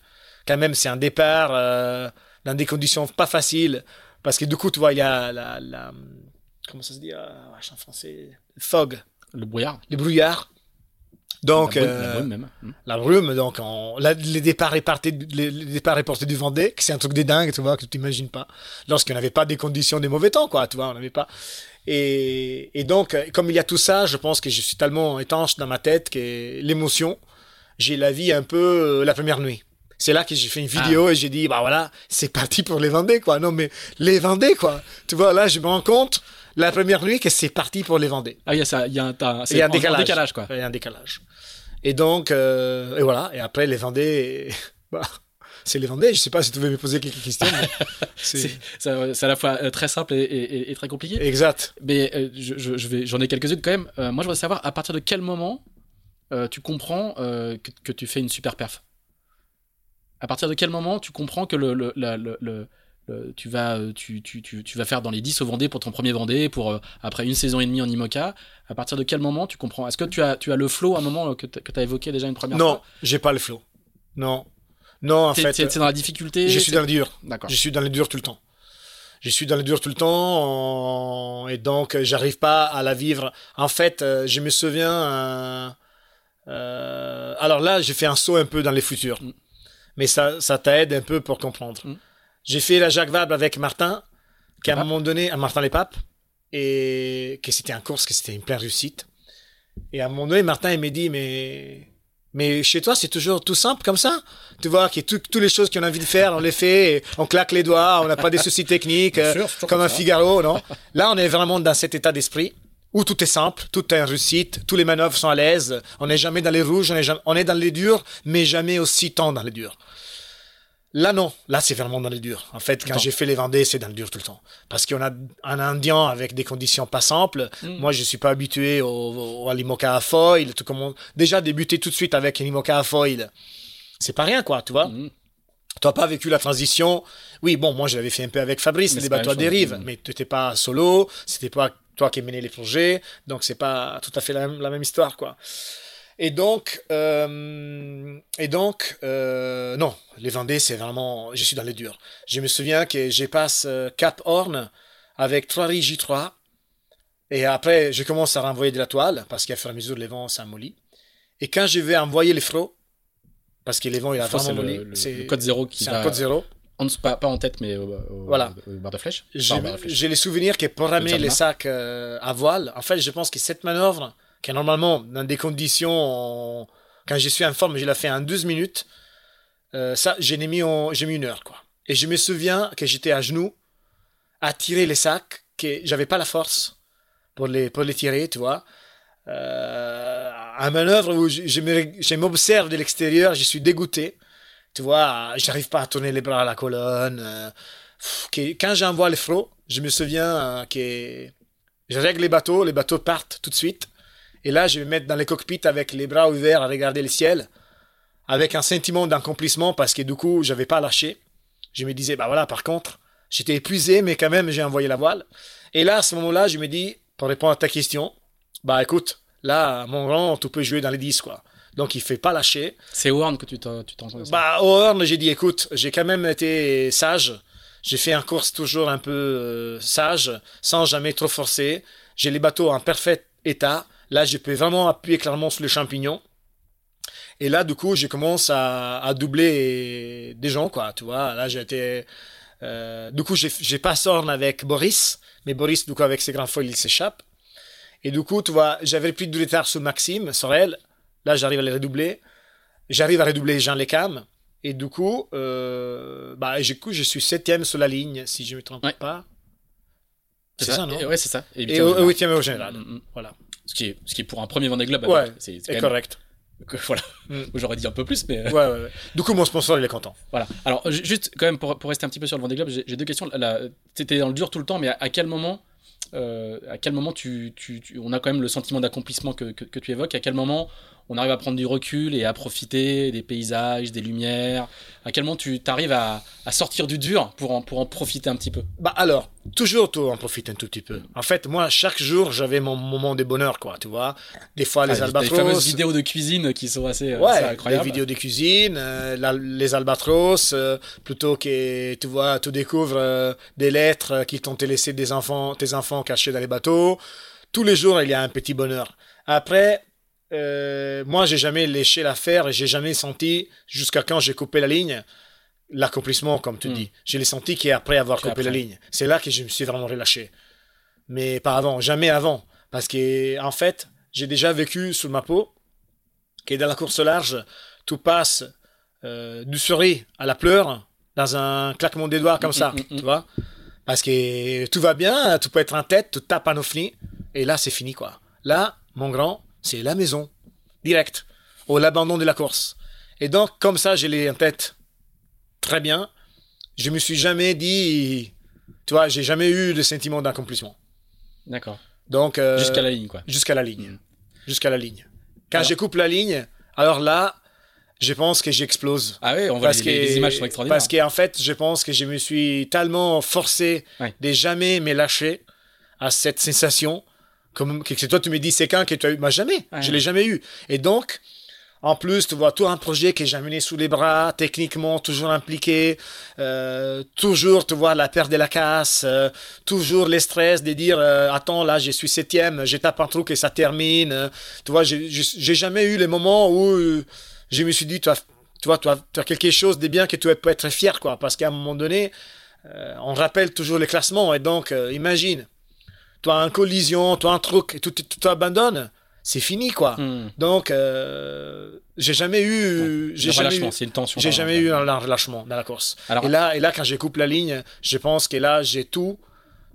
Quand même, c'est un départ euh, dans des conditions pas faciles. Parce que du coup, tu vois, il y a la. la- comment ça se dit euh, en français Fog, Le brouillard. le brouillard. Donc, la brume, euh, la brume même. Hmm. la brume, donc on, la- les départs repartés, les, les départs reportés du Vendée, que c'est un truc de dingue, tu vois, que tu t'imagines pas. Lorsqu'on n'avait pas des conditions des mauvais temps, quoi, tu vois, on n'avait pas. Et, et donc, euh, comme il y a tout ça, je pense que je suis tellement étanche dans ma tête que l'émotion, j'ai la vie un peu euh, la première nuit. C'est là que j'ai fait une vidéo et j'ai dit, bah voilà, c'est parti pour les Vendées, quoi. Non, mais les Vendées, quoi. Tu vois, là, je me rends compte, la première nuit, que c'est parti pour les Vendées. Ah, il y a ça. Il y a un, y a un décalage. décalage quoi. Il y a un décalage. Et donc, euh, et voilà. Et après, les Vendées, *laughs* bah, c'est les Vendées. Je sais pas si tu veux me poser quelques questions. *laughs* C'est à la fois euh, très simple et, et- et très compliqué. exact. Mais euh, je, je- je vais, j'en ai quelques-unes quand même. Moi, je voudrais savoir à partir de quel moment tu comprends que, que tu fais une super perf? À partir de quel moment tu comprends que le, le- la- le- le- le- tu, vas, euh, tu, tu, tu, tu vas faire dans les 10 au Vendée pour ton premier Vendée, pour euh, après une saison et demie en IMOCA. À partir de quel moment tu comprends? Est-ce que tu as, tu as le flow à un moment euh, que tu as évoqué déjà une première Non, fois? j'ai pas le flow. Non, non. En fait, t'es dans la difficulté je suis c'est- dans le dur. D'accord. Je suis dans le dur tout le temps. Je suis dans le dur tout le temps en- et donc euh, j'arrive pas à la vivre. En fait, euh, je me souviens. euh, euh, Alors là, j'ai fait un saut un peu dans les futurs, Mm. mais ça, ça t'aide un peu pour comprendre. Mm. J'ai fait la Jacques Vabre avec Martin, qui à un moment donné, à Martin Les Papes, et que c'était un course, que c'était une pleine réussite. Et à un moment donné, Martin il m'a dit mais mais chez toi, c'est toujours tout simple comme ça. Tu vois, que tout- toutes les choses qu'on a envie de faire, on les fait, on claque les doigts, on n'a pas des soucis techniques, euh, sûr, comme comme un ça. Figaro, non? Là, on est vraiment dans cet état d'esprit où tout est simple, tout est en réussite, tous les manœuvres sont à l'aise, on n'est jamais dans les rouges, on est, jamais- on est dans les durs, mais jamais aussi tant dans les durs. Là, non. Là, c'est vraiment dans les durs. En fait, quand j'ai fait les Vendées, c'est dans le dur tout le temps. Parce qu'on a un Indien avec des conditions pas simples. Mm. Moi, je suis pas habitué au, au- à l'IMOCA à foil. Tout comment... Déjà, débuter tout de suite avec un IMOCA à foil, c'est pas rien, quoi, tu vois. Mhm. Tu n'as pas vécu la transition. Oui, bon, moi, je l'avais fait un peu avec Fabrice, Mais les bateaux à dérive. Mhm. Mais tu n'étais pas solo. C'était pas toi qui menais les projets. Donc, c'est pas tout à fait la même, la même histoire, quoi. Et donc, euh, et donc, euh, non, les Vendées, c'est vraiment, je suis dans les durs. Je me souviens que je passe euh, Cap Horn avec 3 riz J3. Et après, je commence à renvoyer de la toile, parce qu'à fur et à mesure, les vents s'amollient. Et quand je vais envoyer les frots, parce que les vents, il a vraiment molli, c'est le code zéro qui c'est un code zéro. en pas, pas en tête, mais au, au- Voilà. au- barre de flèche. J'ai les souvenirs que pour ramener les sacs euh, à voile, en fait, je pense que cette manœuvre, qui normalement dans des conditions, quand je suis en forme, je la fais en 12 minutes, euh, ça, j'ai mis, mis une heure, quoi. Et je me souviens que j'étais à genoux, à tirer les sacs, que j'avais pas la force pour les, pour les tirer, tu vois. Euh, un manœuvre où je, je m'observe de l'extérieur, je suis dégoûté. Tu vois, j'arrive pas à tourner les bras à la colonne. Euh, quand j'envoie les frots, je me souviens euh, que je règle les bateaux, les bateaux partent tout de suite. Et là, je vais me mettre dans les cockpits avec les bras ouverts à regarder le ciel, avec un sentiment d'accomplissement parce que du coup, j'avais pas lâché. Je me disais, bah voilà, par contre, j'étais épuisé, mais quand même, j'ai envoyé la voile. Et là, à ce moment-là, je me dis, pour répondre à ta question, bah écoute, là, mon rang, tu peux jouer dans les 10, quoi. Donc, il fait pas lâcher. C'est Horn que tu t'entends Bah, Horn, j'ai dit, écoute, j'ai quand même été sage. J'ai fait un course toujours un peu euh, sage, sans jamais trop forcer. J'ai les bateaux en parfait état. Là, je peux vraiment appuyer clairement sur les champignons. Et là, du coup, je commence à, à doubler des gens, quoi. Tu vois, là, été. Euh, du coup, j'ai pas sorne avec Boris, mais Boris, du coup, avec ses grands foils, il s'échappe. Et du coup, tu vois, j'avais plus de retard sur Maxime, Sorel. Là, j'arrive à les redoubler. J'arrive à redoubler Jean Lecam. Et du coup, euh, bah, du coup, je suis septième sur la ligne, si je ne me trompe pas. C'est ça, non Oui, c'est ça. Et, au huitième au général. Mm, mm. Voilà. Ce qui, est, ce qui est pour un premier Vendée Globe, ouais, c'est correct. voilà. Mm. *laughs* J'aurais dit un peu plus, mais. Ouais, ouais, ouais. Du coup, mon sponsor, il est content. Voilà. Alors, juste quand même, pour, pour rester un petit peu sur le Vendée Globe, j'ai deux questions. Tu étais dans le dur tout le temps, mais à, quel moment. Euh, à quel moment tu, tu, on a quand même le sentiment d'accomplissement que, que, que, tu évoques À quel moment on arrive à prendre du recul et à profiter des paysages, des lumières À quel moment tu arrives à, à, sortir du dur pour en, pour en profiter un petit peu? Bah alors, toujours tu en profites un tout petit peu. En fait, moi, chaque jour, j'avais mon moment de bonheur, quoi, tu vois. Des fois, les ah, albatros... Les fameuses vidéos de cuisine qui sont assez, ouais, assez incroyables. les vidéos de cuisine, euh, les albatros, euh, plutôt que, tu vois, tu découvres euh, des lettres qui t'ont laissé des enfants, tes enfants cachés dans les bateaux. Tous les jours, il y a un petit bonheur. Après, euh, moi, j'ai jamais léché l'affaire et j'ai jamais senti, jusqu'à quand j'ai coupé la ligne, l'accomplissement, comme tu hmm. dis. Je l'ai senti qu'après avoir coupé la ligne. C'est là que je me suis vraiment relâché. Mais pas avant, jamais avant. Parce que, en fait, j'ai déjà vécu sous ma peau que dans la course large, tout passe euh, du souris à la pleure dans un claquement des doigts comme ça, hmm, hmm, tu vois. Parce que tout va bien, tout peut être en tête, tout tape en ovni, et là, c'est fini, quoi. Là, mon grand, c'est la maison, direct, ou l'abandon de la course. Et donc, comme ça, j'ai les en tête très bien. Je me suis jamais dit, tu vois, j'ai jamais eu de sentiment d'accomplissement. D'accord. Donc euh, jusqu'à la ligne, quoi. Jusqu'à la ligne, mm. jusqu'à la ligne. Quand je coupe la ligne, alors là, je pense que j'explose. Ah oui, on voit les, images sont extraordinaires. Parce qu'en fait, je pense que je me suis tellement forcé de jamais me lâcher à cette sensation comme que toi tu me dis c'est quand que tu as eu? Moi jamais. Je l'ai jamais eu. Et donc en plus tu vois tout un projet qui est jamais né sous les bras techniquement toujours impliqué euh, toujours tu vois la perte de la casse euh, toujours les stress de dire euh, attends là je suis septième je tape un truc et ça termine. Tu vois j'ai jamais eu les moments où je me suis dit tu vois tu vois, tu as, quelque chose de bien que tu peux être fier quoi. Parce qu'à un moment donné on rappelle toujours les classements et donc imagine toi un collision, toi un truc, et tout, tout, abandonne, c'est fini quoi. Hmm. Donc euh, j'ai jamais eu, j'ai jamais eu, une tension. J'ai jamais eu un relâchement dans la course. et là, et là quand je coupe la ligne, je pense que là j'ai tout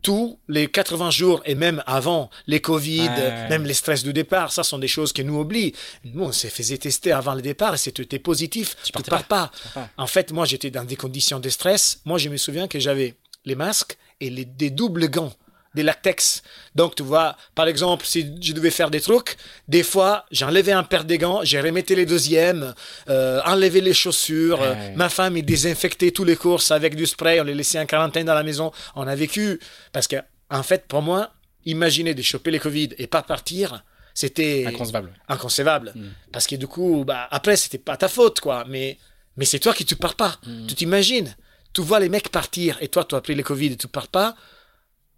tous les 80 jours et même avant les Covid, même les stress du départ, ça sont des choses que nous oublions. Nous, on s'est fait tester avant le départ et c'était positif. Tu, ne pars pas. En fait, moi, j'étais dans des conditions de stress. Moi, je me souviens que j'avais les masques et les, des doubles gants des latex. Donc, tu vois, par exemple, si je devais faire des trucs, des fois, j'enlevais un paire de gants, j'ai remetté les deuxièmes, euh, enlevé les chaussures. Ma femme, il désinfectait tous les courses avec du spray. On les laissait en quarantaine dans la maison. On a vécu. Parce que, en fait, pour moi, imaginer de choper les Covid et pas partir, c'était inconcevable. Inconcevable. Hmm. Parce que du coup, bah, après, c'était pas ta faute, quoi. Mais, mais c'est toi qui tu pars pas. Hmm. Tu t'imagines. Tu vois les mecs partir et toi, tu as pris les Covid et tu pars pas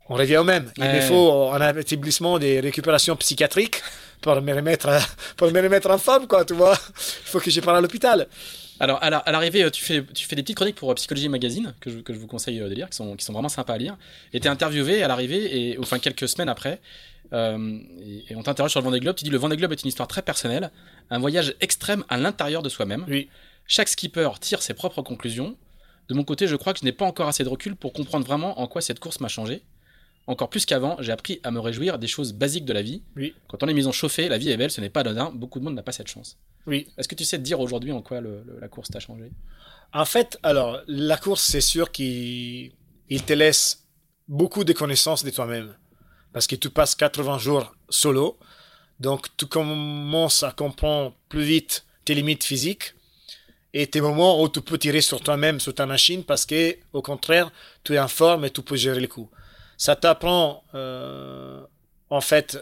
on revient au même. Il me faut un établissement de récupération psychiatrique pour me remettre, *laughs* pour me remettre en forme, quoi, tu vois. Il faut que je parle à l'hôpital. Alors, à l'arrivée, tu fais, tu fais des petites chroniques pour Psychologie Magazine, que je, que je vous conseille de lire, qui sont, qui sont vraiment sympas à lire. Et tu es interviewé à l'arrivée, et enfin quelques semaines après, euh, et, on t'interroge sur le Vendée Globe. Tu dis le Vendée Globe est une histoire très personnelle, un voyage extrême à l'intérieur de soi-même. Oui. Chaque skipper tire ses propres conclusions. De mon côté, je crois que je n'ai pas encore assez de recul pour comprendre vraiment en quoi cette course m'a changé. Encore plus qu'avant, j'ai appris à me réjouir des choses basiques de la vie. Oui. Quand on est maison chauffée, la vie est belle, ce n'est pas anodin. Beaucoup de monde n'a pas cette chance. Oui. Est-ce que tu sais te dire aujourd'hui en quoi le- le- la course t'a changé? En fait, alors, la course, c'est sûr qu'il il te laisse beaucoup de connaissances de toi-même. Parce que tu passes 80 jours solo. Donc, tu commences à comprendre plus vite tes limites physiques et tes moments où tu peux tirer sur toi-même, sur ta machine, parce que, au contraire, tu es en forme et tu peux gérer les coups. Ça t'apprend, euh, en fait,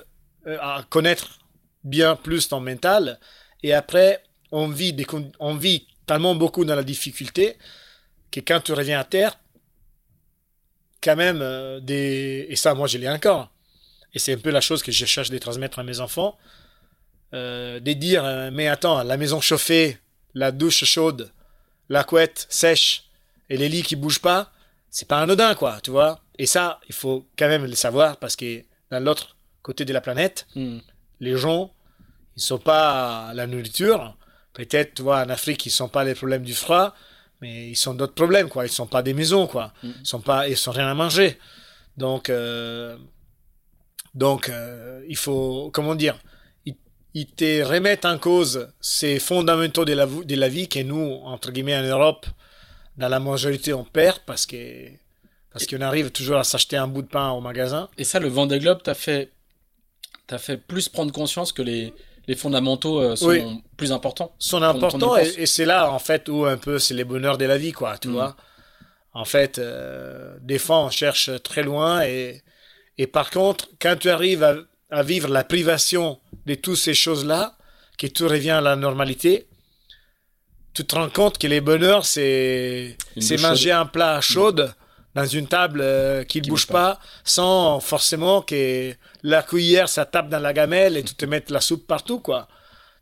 euh, à connaître bien plus ton mental. Et après, on vit, tellement beaucoup dans la difficulté que quand tu reviens à terre, quand même, euh, des... et ça, moi, je l'ai encore. Et c'est un peu la chose que je cherche de transmettre à mes enfants. De dire, mais attends, la maison chauffée, la douche chaude, la couette sèche et les lits qui bougent pas, c'est pas anodin, quoi, tu vois. Et ça, il faut quand même le savoir parce que dans l'autre côté de la planète, Hmm. les gens, ils sont pas à la nourriture. Peut-être, tu vois, en Afrique, ils sont pas les problèmes du froid, mais ils sont d'autres problèmes, quoi. Ils sont pas des maisons, quoi. Mhm. Ils sont pas, ils sont rien à manger. Donc, euh, donc, euh, il faut, comment dire, ils, ils te remettent en cause ces fondamentaux de la, de la vie que nous, entre guillemets, en Europe, dans la majorité, on perd parce que, parce qu'on arrive toujours à s'acheter un bout de pain au magasin. Et ça, le Vendée Globe t'a fait, fait plus prendre conscience que les, les fondamentaux euh, sont Oui. plus importants. sont importants et, et c'est là en fait où un peu c'est les bonheurs de la vie quoi tu Mm. vois en fait euh, des fois on cherche très loin et et par contre quand tu arrives à, à vivre la privation de toutes ces choses là que tout revient à la normalité tu te rends compte que les bonheurs c'est manger un plat chaud dans une table euh, qui ne bouge pas, sans forcément que la cuillère ça tape dans la gamelle et tu te mettes la soupe partout quoi.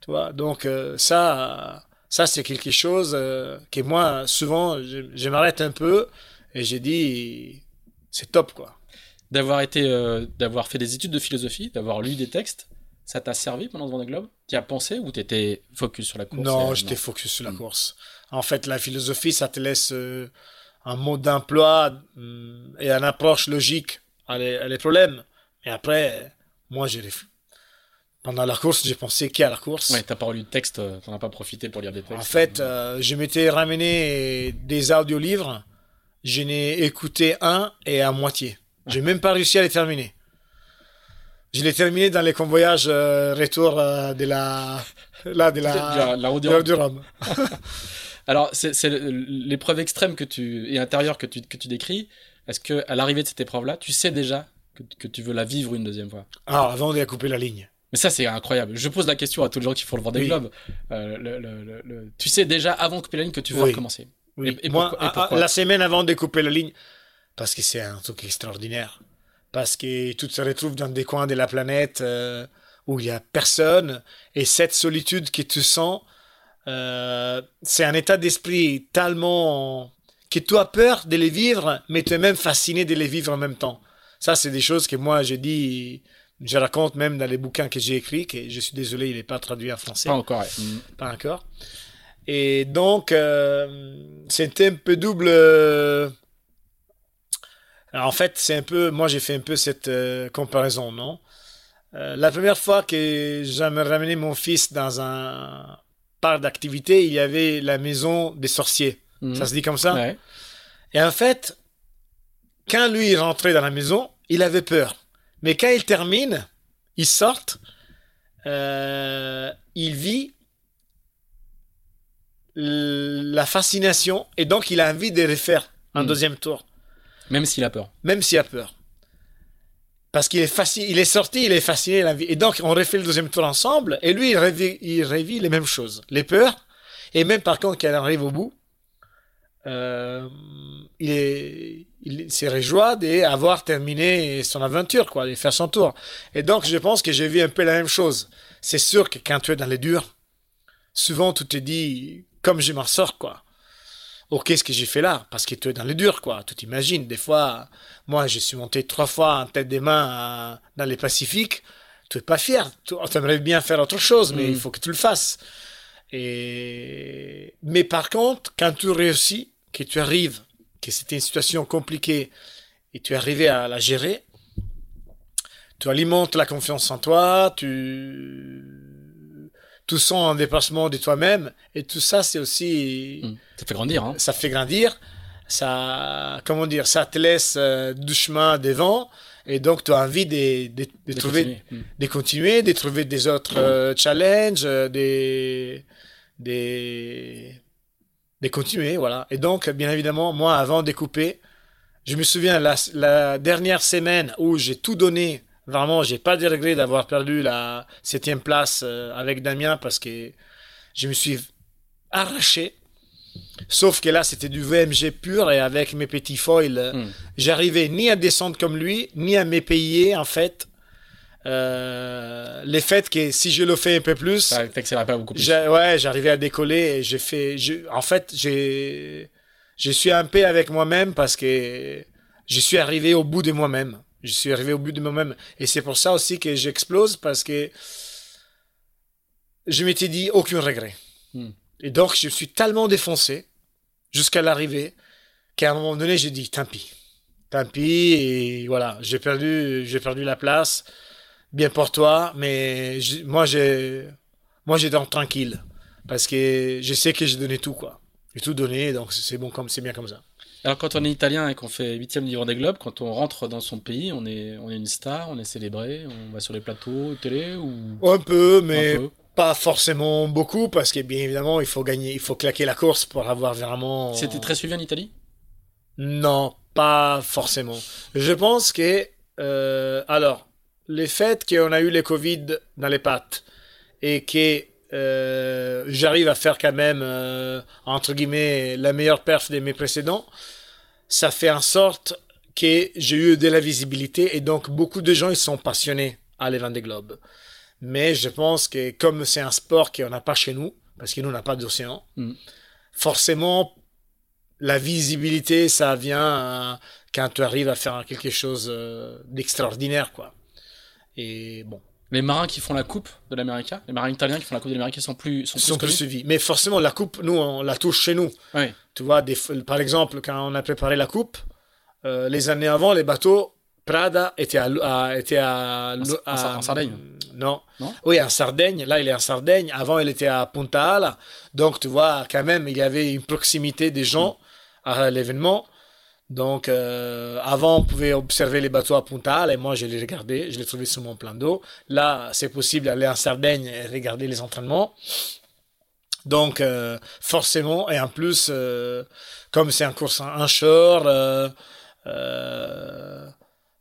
Tu vois donc euh, ça ça c'est quelque chose euh, que moi souvent je, je m'arrête un peu et j'ai dit c'est top quoi. D'avoir été, euh, d'avoir fait des études de philosophie, d'avoir lu des textes, ça t'a servi pendant ce Vendée Globe? Tu y as pensé ou t'étais focus sur la course non j'étais focus sur la Mm. course. En fait la philosophie ça te laisse un mode d'emploi hum, et une approche logique à les, à les problèmes et après moi j'ai pendant la course j'ai pensé qu'à la course Ouais, t'as pas lu de texte, euh, t'en as pas profité pour lire des textes. En fait, euh, je m'étais ramené des audiolivres. Je n'ai écouté un et à moitié. J'ai même pas réussi à les terminer. Je l'ai terminé dans les convoyages euh, retour euh, de la là de la, *laughs* la, la- Rhum. *laughs* Alors, c'est l'épreuve extrême que tu, et intérieure que tu, que tu décris. Est-ce que à l'arrivée de cette épreuve-là, tu sais déjà que, que tu veux la vivre une deuxième fois? Ah, avant de couper la ligne. Mais ça, c'est incroyable. Je pose la question à tous les gens qui font le Vendée Oui. Globe. Euh, le- le- le- le- Tu sais déjà avant de couper la ligne que tu veux Oui. recommencer. Oui. Et- et Moi, pourquoi- et à- à- pourquoi? la semaine avant de couper la ligne, parce que c'est un truc extraordinaire. Parce que tu te retrouves dans des coins de la planète euh, où il y a personne, et cette solitude que tu sens, euh, c'est un état d'esprit tellement que tu as peur de les vivre, mais tu es même fasciné de les vivre en même temps. Ça, c'est des choses que moi, je dis, je raconte même dans les bouquins que j'ai écrits, que je suis désolé, il n'est pas traduit en français Pas encore. ouais. Mm. pas encore. Et donc, euh, c'était un peu double. euh, alors, en fait, c'est un peu. Moi, j'ai fait un peu cette euh, comparaison, non? Euh, La première fois que j'avais ramené mon fils dans un parc d'activité, il y avait la maison des sorciers. Mm. Ça se dit comme ça Ouais. Et en fait, quand lui est rentré dans la maison, il avait peur. Mais quand il termine, il sort, euh, il vit la fascination et donc il a envie de refaire un Mm. deuxième tour, Même s'il a peur. même s'il a peur. Parce qu'il est fasciné, il est sorti, il est fasciné, il a envie. Et donc on refait le deuxième tour ensemble et lui il revit, il revit les mêmes choses, les peurs et même par contre quand il arrive au bout, euh, il est, il s'est réjoui d'avoir terminé son aventure, quoi, de faire son tour. Et donc, je pense que j'ai vu un peu la même chose. C'est sûr que quand tu es dans les durs, souvent tu te dis, comme je m'en sors, quoi. Oh, qu'est-ce que j'ai fait là? Parce que tu es dans les durs, quoi. Tu t'imagines, des fois, moi, je suis monté trois fois en tête des mains à- dans les Pacifiques. Tu es pas fier. Tu aimerais bien faire autre chose, mais Mm. il faut que tu le fasses. Et... Mais par contre, quand tu réussis, que tu arrives, que c'était une situation compliquée et tu es arrivé à la gérer, tu alimentes la confiance en toi, tu, tu sens un dépassement de toi-même, et tout ça, c'est aussi, Hmm. Ça fait grandir. Hein. ça fait grandir, ça, comment dire, ça te laisse euh, du chemin devant, et donc tu as envie de, de, de De trouver, continuer. Hmm. de continuer, de trouver des autres euh, challenges, euh, des, des, de continuer, voilà. Et donc, bien évidemment, moi, avant de couper, je me souviens la, la dernière semaine où j'ai tout donné. Vraiment, j'ai pas de regret d'avoir perdu la septième place euh, avec Damien parce que je me suis arraché. Sauf que là, c'était du VMG pur et avec mes petits foils, Hmm. j'arrivais ni à descendre comme lui, ni à m'épayer en fait. Euh, les faits que si je le fais un peu plus, Ça pas beaucoup plus. ouais, j'arrivais à décoller et j'ai fait. je- en fait, j'ai, je suis en paix avec moi-même parce que je suis arrivé au bout de moi-même. Je suis arrivé au bout de moi-même. Et c'est pour ça aussi que j'explose parce que je m'étais dit aucun regret. Hmm. Et donc, je suis tellement défoncé jusqu'à l'arrivée qu'à un moment donné, j'ai dit tant pis. Tant pis. Et voilà, j'ai perdu, j'ai perdu la place. Bien pour toi, mais je- moi, j'ai, moi, j'ai tranquille. Parce que je sais que j'ai donné tout, quoi. J'ai tout donné, donc c'est bon comme, c'est bien comme ça. Alors quand on est italien et qu'on fait huitième du Vendée Globe, quand on rentre dans son pays, on est, on est une star, on est célébré, on va sur les plateaux télé ou? Un peu, mais un peu pas forcément beaucoup, parce que bien évidemment, il faut gagner, il faut claquer la course pour avoir vraiment. C'était très suivi en Italie? Non, pas forcément. Je pense que, euh, alors, le fait qu'on a eu le Covid dans les pattes et que euh, j'arrive à faire quand même, euh, entre guillemets, la meilleure perf de mes précédents, ça fait en sorte que j'ai eu de la visibilité et donc beaucoup de gens ils sont passionnés à l'événement des globes. Mais je pense que comme c'est un sport qu'on n'a pas chez nous, parce que nous on n'a pas d'océan, Mm. forcément la visibilité ça vient euh, quand tu arrives à faire quelque chose d'extraordinaire quoi. Et bon, Les marins qui font la coupe de l'Amérique, les marins italiens qui font la coupe de l'Amérique sont plus sont plus sont plus suivis. Mais forcément la coupe, nous on la touche chez nous. Ouais. Tu vois, des, par exemple, quand on a préparé la coupe, euh, les années avant, les bateaux Prada étaient à, à- à, en à- en Sardaigne Non. Non? Oui, en Sardaigne. Là, il est en Sardaigne. Avant, il était à Punta Ala. Donc, tu vois, quand même, il y avait une proximité des gens à l'événement. Donc, euh, avant, on pouvait observer les bateaux à Punta et moi, je les regardais. Je les trouvais sur mon plan d'eau. Là, c'est possible d'aller en Sardaigne et regarder les entraînements. Donc, euh, forcément, et en plus, euh, comme c'est un course en euh,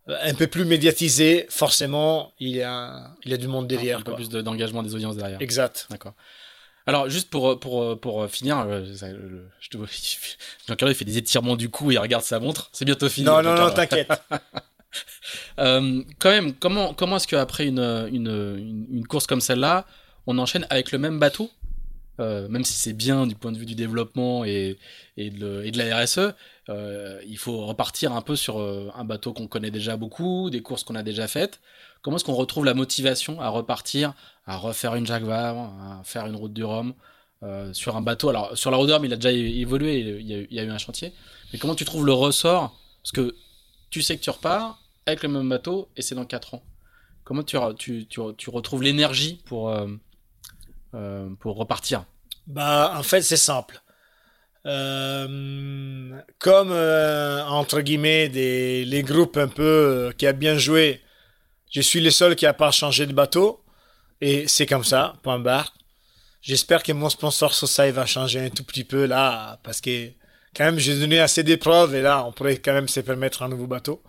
un peu plus médiatisé, forcément, il y a, il y a du monde derrière. un peu quoi. plus de- d'engagement des audiences derrière. Exact. D'accord. Alors, juste pour, pour, pour finir, euh, ça, le- je te vois, *laughs* Jean-Claude, il fait des étirements du cou et il regarde sa montre. C'est bientôt fini. Non, non, non, t'inquiète. *laughs* Euh, quand même, comment, comment est-ce qu'après une, une, une, course comme celle-là, on enchaîne avec le même bateau? Euh, Même si c'est bien du point de vue du développement et, et, de, et de la RSE, euh, il faut repartir un peu sur euh, un bateau qu'on connaît déjà beaucoup, des courses qu'on a déjà faites. Comment est-ce qu'on retrouve la motivation à repartir, à refaire une Jacques Vabre, à faire une route du Rhum euh, sur un bateau? Alors, sur la route du Rhum, il a déjà évolué, il y a, eu- un chantier. Mais comment tu trouves le ressort? Parce que tu sais que tu repars avec le même bateau et c'est dans 4 ans. Comment tu, re- tu, tu, tu retrouves l'énergie pour, euh, euh, pour repartir? Bah, en fait, c'est simple. Comme, entre guillemets, les groupes un peu qui a bien joué, je suis le seul qui a pas changé de bateau. Et c'est comme ça, point barre. J'espère que mon sponsor Sosai va changer un tout petit peu là, parce que quand même, j'ai donné assez d'épreuves et là, on pourrait quand même se permettre un nouveau bateau.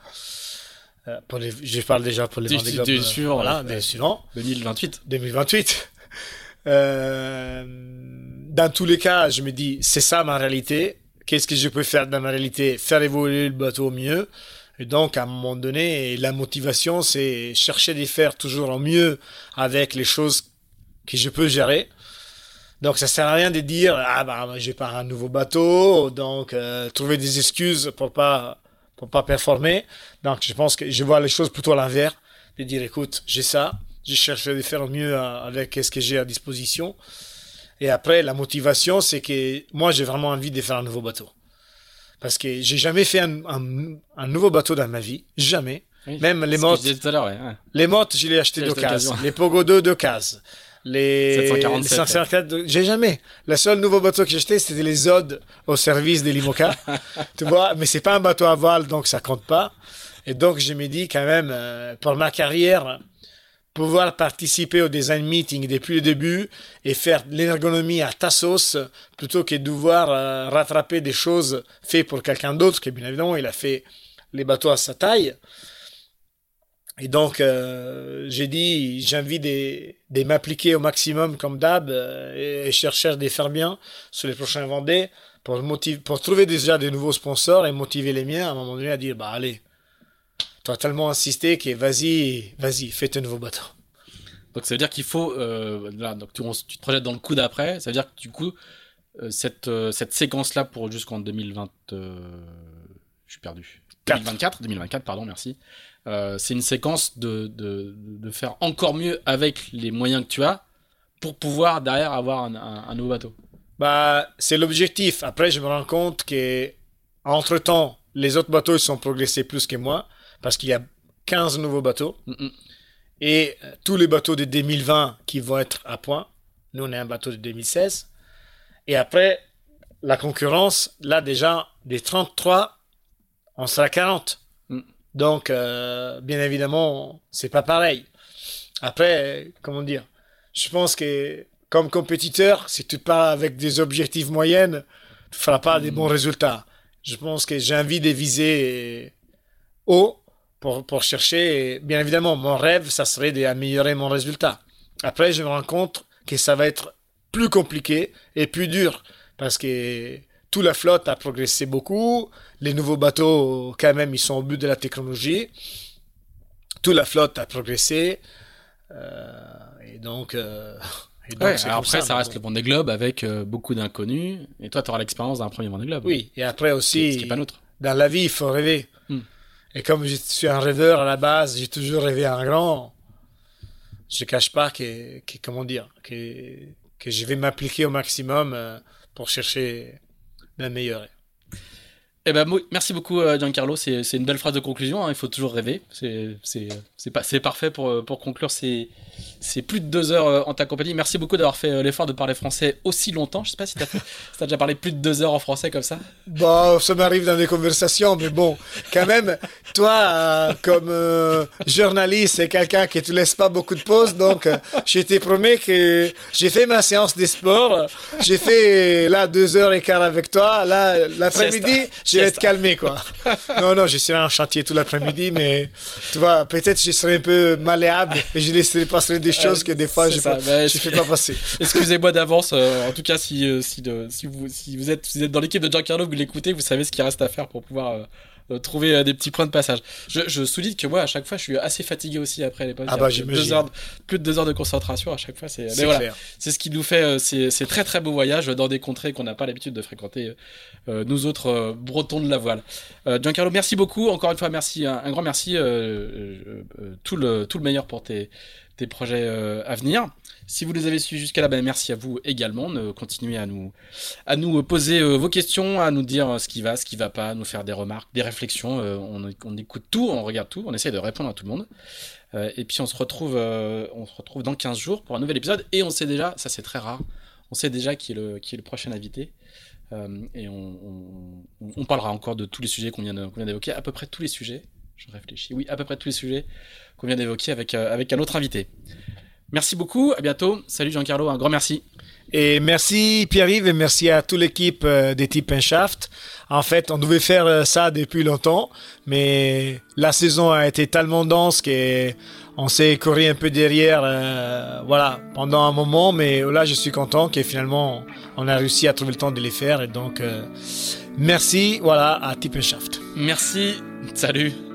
Euh, pour les, je parle déjà pour les Vendée Globe, euh, voilà, des suivants. 2028 2028. Euh, dans tous les cas, je me dis, c'est ça ma réalité. Qu'est-ce que je peux faire dans ma réalité? Faire évoluer le bateau au mieux. Et donc, à un moment donné, la motivation, c'est chercher de faire toujours au mieux avec les choses que je peux gérer. Donc, ça sert à rien de dire, ah bah, j'ai pas un nouveau bateau, donc euh, trouver des excuses pour pas pour pas performer. Donc, je pense que je vois les choses plutôt à l'envers, de dire, écoute, j'ai ça, je cherche à faire au mieux euh, avec ce que j'ai à disposition. Et après, la motivation, c'est que moi, j'ai vraiment envie de faire un nouveau bateau. Parce que j'ai jamais fait un, un- un nouveau bateau dans ma vie, jamais. Même les mottes. Les mottes, je l'ai acheté d'occasion. Les Pogo 2 d'occasion. Les 747. J'ai jamais. Le seul nouveau bateau que j'ai acheté, c'était les Odes au service des Limoca. *laughs* tu vois, mais c'est pas un bateau à voile, donc ça compte pas. Et donc, je me dis quand même, euh, pour ma carrière, pouvoir participer au design meeting depuis le début et faire l'ergonomie à ta sauce plutôt que de devoir euh, rattraper des choses faites pour quelqu'un d'autre, qui bien évidemment, il a fait les bateaux à sa taille. Et donc, euh, j'ai dit, j'ai envie de, m'appliquer au maximum comme d'hab euh, et, chercher à les faire bien sur les prochains Vendées pour, pour trouver déjà de nouveaux sponsors et motiver les miens à un moment donné à dire, bah allez, tu as tellement insisté que vas-y, vas-y, fais tes nouveaux bateaux. Donc ça veut dire qu'il faut, euh, là, donc tu, tu, te projettes dans le coup d'après, ça veut dire que du coup, cette, cette séquence-là pour jusqu'en 2020, je suis perdu. 2024, 2024, pardon, merci. Euh, c'est une séquence de, de, de, faire encore mieux avec les moyens que tu as pour pouvoir derrière avoir un, un, nouveau bateau. Bah, c'est l'objectif. Après, je me rends compte que entre temps, les autres bateaux ils sont progressés plus que moi parce qu'il y a 15 nouveaux bateaux et euh, tous les bateaux de 2020 qui vont être à point. Nous, on est un bateau de 2016. Et après, la concurrence, là déjà, des 33, on sera 40. Donc, euh, bien évidemment, c'est pas pareil. Après, comment dire Je pense que comme compétiteur, si tu pars avec des objectifs moyennes, tu feras pas des bons mm. résultats. Je pense que j'ai envie de viser haut pour, pour chercher. bien évidemment, mon rêve, ça serait d'améliorer mon résultat. Après, je me rends compte que ça va être plus compliqué et plus dur parce que toute la flotte a progressé beaucoup. Les nouveaux bateaux, quand même, ils sont au but de la technologie. Toute la flotte a progressé. Euh, et donc, euh, et donc après, ça, reste le Vendée Globe avec euh, beaucoup d'inconnus. Et toi, tu auras l'expérience d'un premier Vendée Globe. Oui, et après aussi, pas dans la vie, il faut rêver. Et comme je suis un rêveur à la base, j'ai toujours rêvé en grand. Je cache pas que, que comment dire, que, que je vais m'appliquer au maximum pour chercher d'améliorer. Eh ben, merci beaucoup euh, Giancarlo, c'est une belle phrase de conclusion, hein. il faut toujours rêver, c'est parfait pour, euh, pour conclure ces, c'est plus de deux heures euh, en ta compagnie. Merci beaucoup d'avoir fait l'effort de parler français aussi longtemps. Je sais pas si tu as, déjà parlé plus de deux heures en français comme ça. Bon, ça m'arrive dans des conversations, mais bon, quand même, toi, euh, comme journaliste, c'est quelqu'un qui te laisse pas beaucoup de pauses, donc je te promets que j'ai fait ma séance de sport. J'ai fait là deux heures et quart avec toi. Là, l'après-midi, je vais être calmé, quoi. *laughs* Non, non, je serai en chantier tout l'après-midi, mais tu vois, peut-être je serai un peu malléable et je laisserai passer des choses que des fois je ne bah, fais pas passer. *laughs* Excusez-moi d'avance. Euh, en tout cas, si, euh, si, de, si, vous, si vous, êtes, vous êtes dans l'équipe de Giancarlo, vous l'écoutez, vous savez ce qu'il reste à faire pour pouvoir euh, euh, trouver euh, des petits points de passage. Je, je, souligne que moi, à chaque fois, je suis assez fatigué aussi après les Ah bah, deux heures, plus de deux heures de concentration à chaque fois. C'est voilà, c'est ce qui nous fait euh, ces, très très beaux voyages dans des contrées qu'on n'a pas l'habitude de fréquenter, nous autres bretons de la voile. Giancarlo, merci beaucoup. Encore une fois, merci, un, grand merci. tout, le, tout le meilleur pour tes, tes projets à venir. Si vous les avez suivis jusqu'à là, ben merci à vous également. Continuez à nous, à nous poser euh, vos questions, à nous dire euh, ce qui va, ce qui va pas, à nous faire des remarques, des réflexions. Euh, on, écoute tout, on regarde tout, on essaie de répondre à tout le monde. et puis on se retrouve, on se retrouve dans 15 jours pour un nouvel épisode. Et on sait déjà, ça c'est très rare, on sait déjà qui est le, qui est le prochain invité. et on, parlera encore de tous les sujets qu'on vient d'évoquer, à peu près tous les sujets. Je réfléchis. Oui, à peu près tous les sujets qu'on vient d'évoquer avec, avec un autre invité. Merci beaucoup, à bientôt. Salut Jean-Carlo, un grand merci. Et merci Pierre-Yves et merci à toute l'équipe euh, des Type Shaft. En fait, on devait faire euh, ça depuis longtemps, mais la saison a été tellement dense qu'on s'est couru un peu derrière, euh, voilà, pendant un moment. Mais là, je suis content que finalement, on a réussi à trouver le temps de les faire. Et donc, merci, voilà, à Type Shaft. Merci, salut.